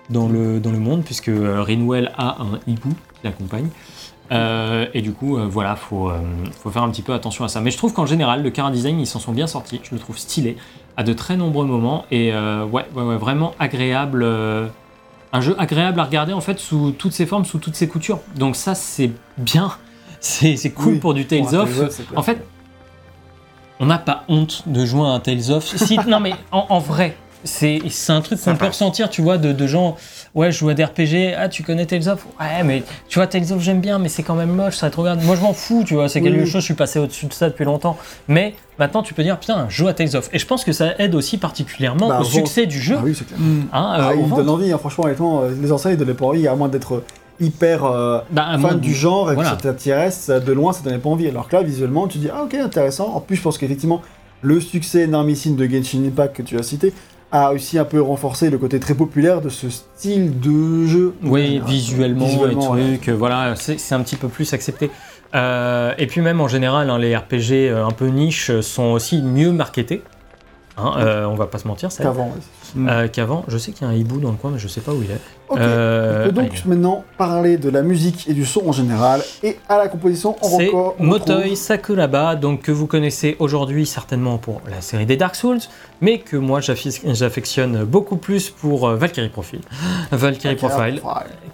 dans le, dans le monde, puisque euh, Rinwell a un hibou qui l'accompagne. Euh, et du coup, euh, voilà, faut, euh, faut faire un petit peu attention à ça. Mais je trouve qu'en général, le Cara Design, ils s'en sont bien sortis. Je le trouve stylé à de très nombreux moments. Et euh, ouais, ouais, ouais, vraiment agréable. euh, un jeu agréable à regarder, en fait, sous toutes ses formes, sous toutes ses coutures. Donc ça, c'est bien. C'est c'est cool Oui, pour du Tales of. Tales. En fait, on n'a pas honte de jouer à un Tales of. Si, non, mais en, en vrai, c'est c'est un truc qu'on peut ressentir, tu vois, de, de gens. Ouais, je joue à des RPG. Ah, tu connais Tales of? Ouais, mais tu vois, Tales of, j'aime bien, mais c'est quand même moche, ça te regarde. Moi, je m'en fous, tu vois, c'est quelque chose, je suis passé au-dessus de ça depuis longtemps. Mais maintenant, tu peux dire, putain, joue à Tales of. Et je pense que ça aide aussi particulièrement Bah, au succès du jeu. Ah oui, c'est clair. Mm. hein, euh, Ah, il donne envie, hein, franchement, honnêtement, euh, les enseignes, ils donnaient pas envie, à moins d'être hyper euh, Bah, fan du genre et voilà. que ça- de loin, ça donnait pas envie. Alors que là, visuellement, tu dis, ah ok, intéressant. En plus, je pense qu'effectivement, le succès énormissime de Genshin Impact que tu as cité a aussi un peu renforcé le côté très populaire de ce style de jeu. Oui, Euh, visuellement, visuellement, et trucs, euh, voilà, c'est un petit peu plus accepté. Euh, et puis même en général, hein, les RPG un peu niche sont aussi mieux marketés. Hein, euh, on va pas se mentir, ça. Qu'avant, ouais. Euh, qu'avant. Je sais qu'il y a un hibou dans le coin, mais je sais pas où il est. Ok. Euh, On peut donc allez. maintenant parler de la musique et du son en général. Et à la composition, on C'est Motoi Sakuraba, donc que vous connaissez aujourd'hui certainement pour la série des Dark Souls, mais que moi j'affectionne beaucoup plus pour euh, Valkyrie Profile. Valkyrie Profile,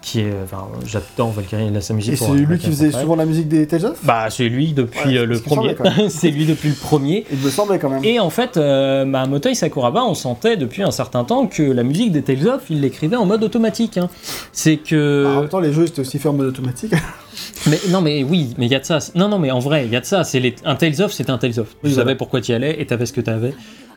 qui est, enfin, j'adore Valkyrie et sa musique. Et c'est lui Valkyrie qui faisait Profile. souvent la musique des Tales of? Bah, c'est lui depuis Ouais, le premier. c'est lui depuis le premier. Il me semblait quand même. Et en fait, euh, bah, Motoi Sakuraba, on sentait depuis un certain temps que la musique des Tales of, il l'écrivait en mode automatique. hein. C'est Bah, en que. même temps, les jeux étaient aussi faits en mode automatique. Mais non, mais oui, mais il y a de ça. Non, non, mais en vrai, il y a de ça. C'est les... Un Tales of, c'était un Tales of. Tu Oui, savais voilà. pourquoi tu y allais et t'avais ce que t'avais.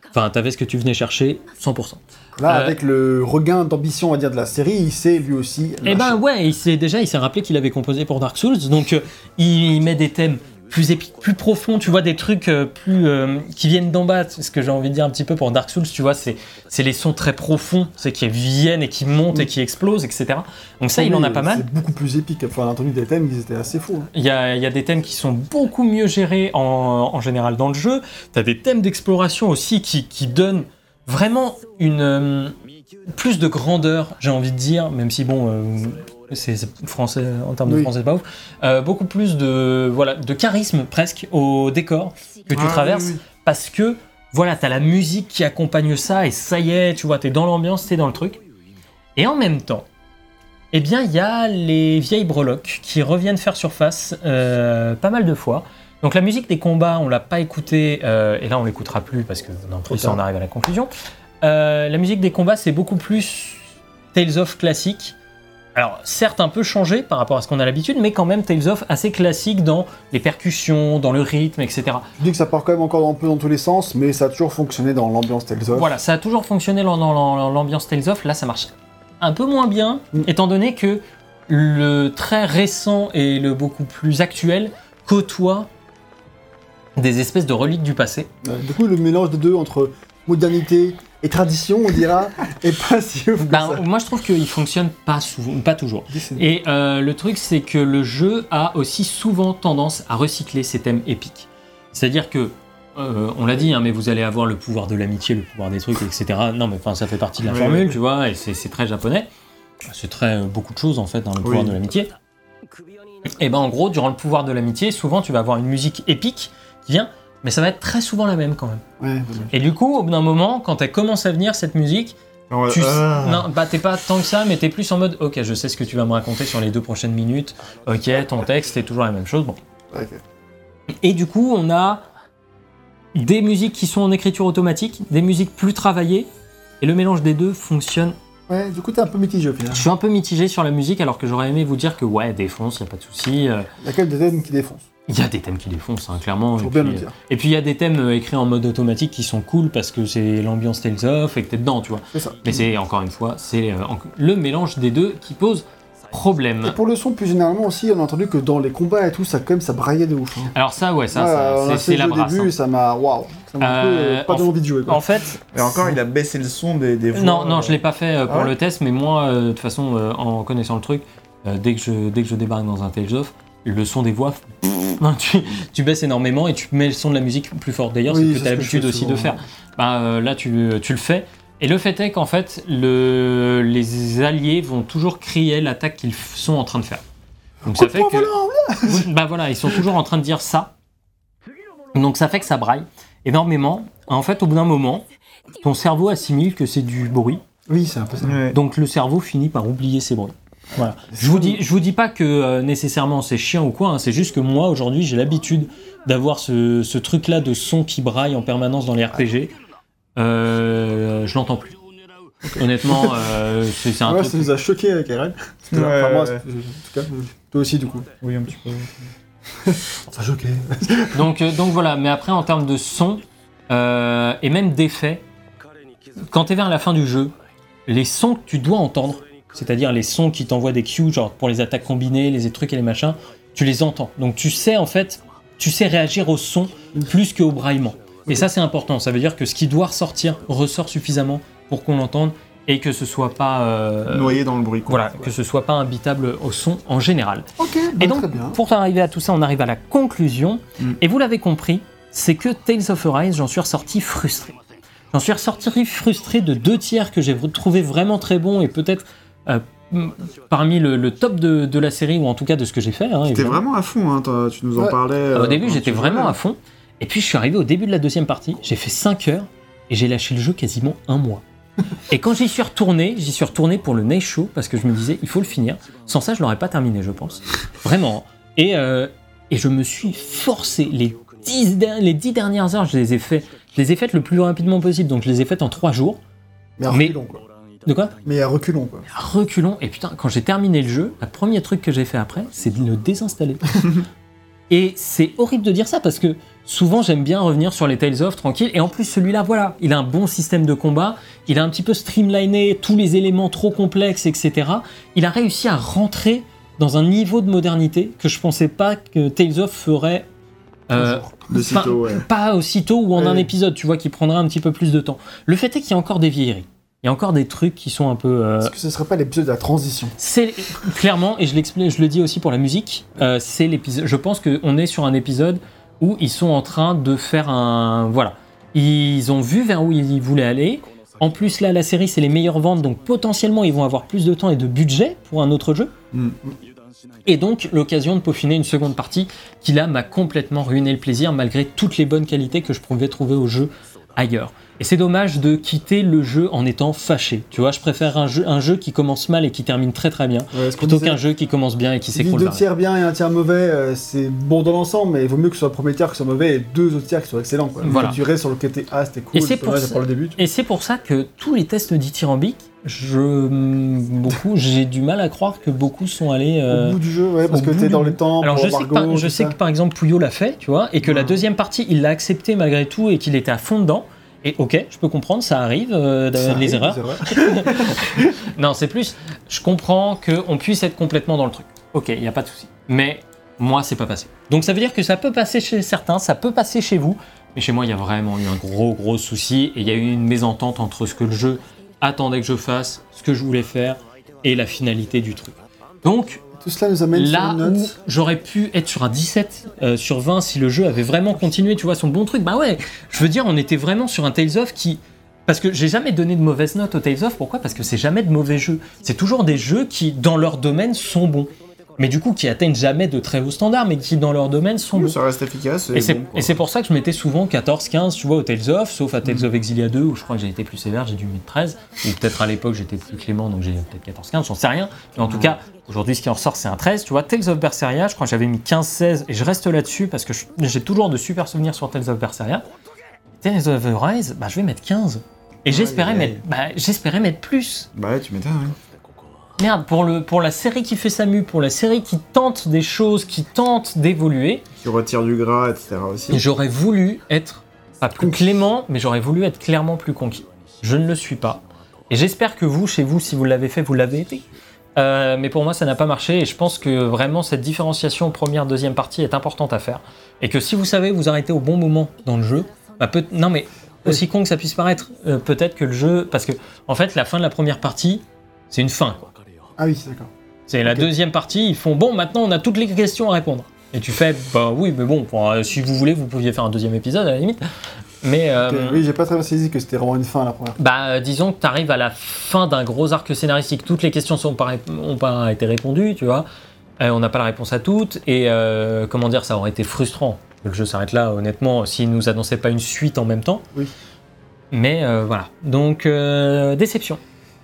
Enfin, t'avais ce que tu venais chercher, 100%. Là, Euh, avec le regain d'ambition, on va dire, de la série, il s'est lui aussi. Eh ben ouais, il s'est déjà, il s'est rappelé qu'il avait composé pour Dark Souls, donc euh, il met des thèmes plus épiques, plus profonds. Tu vois des trucs euh, plus euh, qui viennent d'en bas. Ce que j'ai envie de dire un petit peu pour Dark Souls, tu vois, c'est les sons très profonds, c'est qui viennent et qui montent et qui explosent, etc. Donc ça, il en a pas mal. C'est beaucoup plus épique. Enfin, on a entendu des thèmes qui étaient assez fous. hein. Il y, a, y a des thèmes qui sont beaucoup mieux gérés en, en général dans le jeu. Tu as des thèmes d'exploration aussi qui, qui donnent vraiment une euh, plus de grandeur, j'ai envie de dire, même si bon, c'est français en termes de français, c'est pas ouf. Euh, beaucoup plus de voilà de charisme presque au décor que tu Ah, traverses oui, oui. parce que voilà, t'as la musique qui accompagne ça et ça y est, tu vois, t'es dans l'ambiance, t'es dans le truc. Et en même temps, eh bien, il y a les vieilles breloques qui reviennent faire surface euh, pas mal de fois. Donc la musique des combats, on l'a pas écoutée, euh, et là on l'écoutera plus parce que non, plus on arrive à la conclusion. Euh, la musique des combats, c'est beaucoup plus Tales of classique. Alors certes un peu changé par rapport à ce qu'on a l'habitude, mais quand même Tales of assez classique dans les percussions, dans le rythme, etc. Je dis que ça part quand même encore un peu dans tous les sens, mais ça a toujours fonctionné dans l'ambiance Tales of. Voilà, ça a toujours fonctionné dans, l'ambiance Tales of. Là, ça marche un peu moins bien, Mm. étant donné que le très récent et le beaucoup plus actuel côtoient des espèces de reliques du passé. Du coup, le mélange des deux entre modernité et tradition, on dira, est pas si ouf que Ben, ça. moi, je trouve qu'il fonctionne pas souvent, pas toujours. Et euh, le truc, c'est que le jeu a aussi souvent tendance à recycler ses thèmes épiques. C'est-à-dire que, euh, on l'a dit, hein, mais vous allez avoir le pouvoir de l'amitié, le pouvoir des trucs, etc. Non, mais enfin, ça fait partie de la Oui, formule, oui. tu vois, et c'est très japonais. C'est très euh, beaucoup de choses en fait dans le pouvoir de l'amitié. Et ben en gros, durant le pouvoir de l'amitié, souvent tu vas avoir une musique épique qui vient, mais ça va être très souvent la même quand même. Ouais, Et du coup, au bout d'un moment, quand elle commence à venir cette musique, Ouais, tu... ah. Non, bah t'es pas tant que ça, mais t'es plus en mode ok, je sais ce que tu vas me raconter sur les deux prochaines minutes. Ok, ton texte, c'est toujours la même chose. Bon. Et du coup, on a des musiques qui sont en écriture automatique, des musiques plus travaillées, et le mélange des deux fonctionne. Ouais, du coup, t'es un peu mitigé au final. Je suis un peu mitigé sur la musique, alors que j'aurais aimé vous dire que ouais, défonce, y a pas de souci. euh, quelques thèmes qui défoncent, Il y a des thèmes qui défoncent, hein, clairement. faut et bien puis, le euh, dire. Et puis il y a des thèmes euh, écrits en mode automatique qui sont cool parce que c'est l'ambiance Tales of et que t'es dedans, tu vois. C'est ça. Mais c'est encore une fois, c'est euh, le mélange des deux qui pose problème. Et pour le son, plus généralement aussi, on a entendu que dans les combats et tout, ça quand même, ça braillait de ouf. hein. Alors ça, ouais, ça, Ouais, ça, c'est- la jeu au brasse. début hein. ça m'a. Waouh Ça m'a un peu, Euh, euh, pas envie de jouer. Quoi. En fait, Et encore, il a baissé le son des, des voix. non, non, je l'ai pas fait euh, pour Ah ouais le test, mais moi, euh, de toute façon, euh, en connaissant le truc, euh, dès que je dès que je débarque dans un Tales of, le son des voix, non, tu, tu baisses énormément et tu mets le son de la musique plus fort. D'ailleurs, Oui, c'est ce que tu as l'habitude aussi de faire. Bah, euh, là, tu, tu le fais. Et le fait est qu'en fait, le, les alliés vont toujours crier l'attaque qu'ils sont en train de faire. Donc ça fait que, bah voilà, ils sont toujours en train de dire ça. Donc ça fait que ça braille énormément. En fait, au bout d'un moment, ton cerveau assimile que c'est du bruit. Oui, c'est un peu ça. Ouais. Donc le cerveau finit par oublier ces bruits. Voilà. Je vous dis, je vous dis pas que euh, nécessairement c'est chiant ou quoi. hein, c'est juste que moi aujourd'hui j'ai l'habitude d'avoir ce, ce truc-là de son qui braille en permanence dans les RPG. Euh, je l'entends plus. Honnêtement, euh, c'est un Ouais, truc. ça nous a choqué avec Eren. Ouais, enfin, moi, ouais. en tout cas, toi aussi, du coup. Oui, un petit peu. Enfin, choqué. Donc, euh, donc voilà, mais après en termes de son euh, et même d'effets, quand tu es vers la fin du jeu, les sons que tu dois entendre, c'est-à-dire les sons qui t'envoient des cues, genre pour les attaques combinées, les trucs et les machins, tu les entends. Donc tu sais en fait, tu sais réagir au son plus qu'au braillement. Et ça c'est important, ça veut dire que ce qui doit ressortir ressort suffisamment pour qu'on l'entende et que ce soit pas euh, Noyé dans le bruit. Quoi. voilà, que ce soit pas imbitable au son en général. Ok, bah, Et donc, très bien. pour arriver à tout ça, on arrive à la conclusion. Mm. Et vous l'avez compris, c'est que Tales of Arise, j'en suis ressorti frustré. J'en suis ressorti frustré de deux tiers que j'ai trouvé vraiment très bons et peut-être parmi le, le top de, de la série, ou en tout cas de ce que j'ai fait. hein, vraiment à fond, hein, tu nous en Ouais. parlais. Euh, Au euh, début, j'étais vraiment à fond. Et puis, je suis arrivé au début de la deuxième partie. J'ai fait 5 heures et j'ai lâché le jeu quasiment un mois. et quand j'y suis retourné, j'y suis retourné pour le Neige Show parce que je me disais, il faut le finir. Sans ça, je l'aurais pas terminé, je pense. Vraiment. Et, euh, et je me suis forcé. Les 10, der- les 10 dernières heures, je les ai fait. Je les ai faites le plus rapidement possible. Donc, je les ai faites en 3 jours. Mais mais- quoi. De quoi Mais à reculons, quoi. reculons. Et putain, quand j'ai terminé le jeu, le premier truc que j'ai fait après, c'est de le désinstaller. et c'est horrible de dire ça parce que souvent j'aime bien revenir sur les Tales of tranquille. Et en plus, celui-là, voilà, il a un bon système de combat. Il a un petit peu streamliné tous les éléments trop complexes, etc. Il a réussi à rentrer dans un niveau de modernité que je pensais pas que Tales of ferait Euh, De Enfin, sitôt, ouais. pas aussitôt ou en Ouais. un épisode, tu vois, qui prendra un petit peu plus de temps. Le fait est qu'il y a encore des vieilleries. Il y a encore des trucs qui sont un peu. euh, Est-ce que ce serait pas l'épisode de la transition C'est clairement, et je l'explique, je le dis aussi pour la musique, euh, c'est l'épisode. Je pense qu'on est sur un épisode où ils sont en train de faire un. Voilà. Ils ont vu vers où ils voulaient aller. En plus, là, la série, c'est les meilleures ventes, donc potentiellement, ils vont avoir plus de temps et de budget pour un autre jeu. Mm. Et donc, l'occasion de peaufiner une seconde partie qui, là, m'a complètement ruiné le plaisir, malgré toutes les bonnes qualités que je pouvais trouver au jeu ailleurs. Et c'est dommage de quitter le jeu en étant fâché. Tu vois, je préfère un jeu, un jeu qui commence mal et qui termine très très bien, Ouais, plutôt qu'un jeu qui commence bien et qui s'écroule. deux tiers bien et un tiers mauvais, euh, c'est bon dans l'ensemble, mais il vaut mieux que ce soit le premier tiers qui soit mauvais et deux autres tiers qui soient excellents. Quoi. Voilà. Tu restes sur le côté Ah, c'était cool, Et c'est pour ça- pour le début. tu- Et c'est pour ça que tous les tests dithyrambiques, je beaucoup, j'ai du mal à croire que beaucoup sont allés. euh, Au bout du jeu, ouais, parce que t'es dans les temps. Alors je sais, que par, je sais que par exemple Pouillot l'a fait, tu vois, et que la deuxième partie, il l'a accepté malgré tout et qu'il était à fond dedans. Et ok, je peux comprendre, ça arrive, euh, de- Ça les arrive, erreurs. les erreurs. Non, c'est plus, je comprends qu'on puisse être complètement dans le truc. Ok, il n'y a pas de souci. Mais moi, c'est pas passé. Donc ça veut dire que ça peut passer chez certains, ça peut passer chez vous, mais chez moi, il y a vraiment eu un gros, gros souci et il y a eu une mésentente entre ce que le jeu attendait que je fasse, ce que je voulais faire et la finalité du truc. Donc Tout cela nous amène là sur une note. j'aurais pu être sur un 17 euh, sur 20 si le jeu avait vraiment continué, tu vois, son bon truc, bah ouais, je veux dire, on était vraiment sur un Tales of qui. Parce que j'ai jamais donné de mauvaise note au Tales of, pourquoi? Parce que c'est jamais de mauvais jeux. C'est toujours des jeux qui, dans leur domaine, sont bons. Mais du coup, qui atteignent jamais de très hauts standards, mais qui, dans leur domaine, sont. Ça reste efficace. Et c'est bon, pour ça que je mettais souvent 14-15, tu vois, au Tales of, sauf à Tales of Exilia 2, où je crois que j'ai été plus sévère, j'ai dû mettre 13, ou peut-être à l'époque j'étais plus clément, donc j'ai peut-être 14-15, j'en sais rien. Mais en tout cas, aujourd'hui, ce qui en ressort, c'est un 13, tu vois. Tales of Berseria, je crois que j'avais mis 15-16, et je reste là-dessus, parce que j'ai toujours de super souvenirs sur Tales of Berseria. Tales of Rise, bah, je vais mettre 15. Et j'espérais mettre, bah, j'espérais mettre plus. Bah ouais, tu m'étonnes, oui. Merde, pour, le, pour la série qui fait sa mue, pour la série qui tente des choses, qui tente d'évoluer, Qui retire du gras, etc. aussi. J'aurais voulu être, pas plus clément, mais j'aurais voulu être clairement plus conquis. Je ne le suis pas. Et j'espère que vous, chez vous, si vous l'avez fait, vous l'avez été. Euh, mais pour moi, ça n'a pas marché et je pense que vraiment cette différenciation première, deuxième partie est importante à faire. Et que si vous savez vous arrêter au bon moment dans le jeu, bah peut non mais aussi con que ça puisse paraître, euh, peut-être que le jeu, parce que en fait la fin de la première partie, c'est une fin. quoi. Ah oui, d'accord. C'est la deuxième partie, ils font bon, maintenant on a toutes les questions à répondre. Et tu fais bah oui, mais bon, pour, euh, si vous voulez, vous pouviez faire un deuxième épisode à la limite. Mais euh, Oui, j'ai pas très bien saisi que c'était vraiment une fin la première. bah disons que tu arrives à la fin d'un gros arc scénaristique, toutes les questions sont pas, ré- ont pas été répondues, tu vois. Euh, on n'a pas la réponse à toutes et euh, comment dire, ça aurait été frustrant. que Le jeu s'arrête là, honnêtement, s'il nous annonçait pas une suite en même temps. Oui. Mais euh, voilà. Donc déception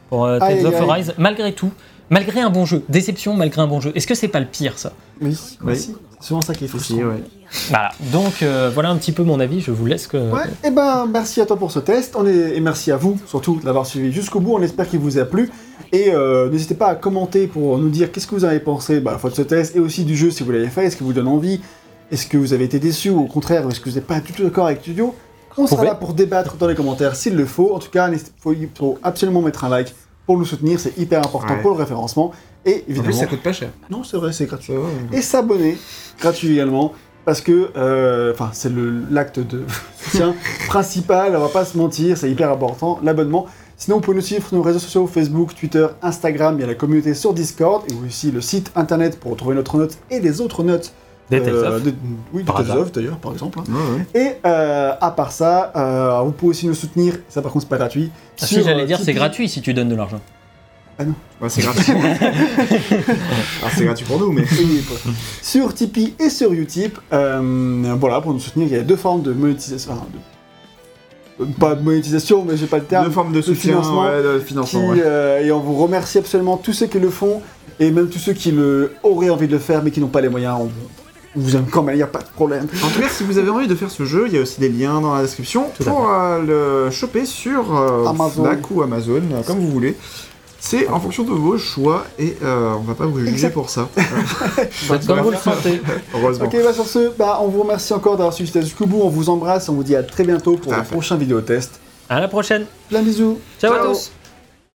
pour Aïe, Tales of aïe, aïe. Arise, malgré tout. Malgré un bon jeu, déception malgré un bon jeu. Est-ce que c'est pas le pire ça? Oui, Oui. souvent ça qui est frustrant. Ouais. Voilà, donc euh, voilà un petit peu mon avis, je vous laisse que... Ouais, et ben merci à toi pour ce test, on est, et merci à vous surtout d'avoir suivi jusqu'au bout, on espère qu'il vous a plu. Et euh, n'hésitez pas à commenter pour nous dire qu'est-ce que vous avez pensé bah, à la fois de ce test et aussi du jeu si vous l'avez fait, est-ce qu'il vous donne envie, est-ce que vous avez été déçu ou au contraire, est-ce que vous n'êtes pas du tout d'accord avec Studio? On sera là pour débattre dans les commentaires s'il le faut. En tout cas, il faut absolument mettre un like pour nous soutenir, c'est hyper important Ouais. pour le référencement. Et En plus, évidemment, ça coûte pas cher. non, c'est vrai, c'est gratuit ouais. et s'abonner gratuit également parce que euh, c'est l'acte de soutien principal on va pas se mentir c'est hyper important l'abonnement sinon vous pouvez nous suivre sur nos réseaux sociaux Facebook Twitter Instagram il y a la communauté sur Discord et aussi le site internet pour retrouver notre note et les autres notes euh, of. de- oui Par des d'ailleurs par exemple hein. Ouais, ouais. et euh, à part ça euh, vous pouvez aussi nous soutenir ça par contre c'est pas gratuit Ah, si sur, j'allais euh, dire c'est Tipeee. gratuit si tu donnes de l'argent. Ouais, c'est gratuit. Alors, c'est gratuit pour nous, mais. Sur Tipeee et sur Utip. euh, voilà, pour nous soutenir, il y a deux formes de monétisation. enfin, de- Pas de monétisation, mais j'ai pas le terme. Deux formes de de soutien, financement ouais, de qui, financement. ouais. euh, et on vous remercie absolument tous ceux qui le font, et même tous ceux qui le auraient envie de le faire, mais qui n'ont pas les moyens. On vous aime quand même, il n'y a pas de problème. En tout cas, si vous avez envie de faire ce jeu, il y a aussi des liens dans la description Tout pour euh, le choper sur euh, Amazon. Fnac ou Amazon, euh, comme vous voulez. C'est en fonction de vos choix et euh, on va pas vous juger Exact. pour ça. Faites comme vous le sentez. Heureusement. Ok, bah sur ce, bah, on vous remercie encore d'avoir suivi jusqu'au bout. On vous embrasse, on vous dit à très bientôt pour le fait. prochain vidéo test. À la prochaine. Plein de bisous. Ciao, à tous.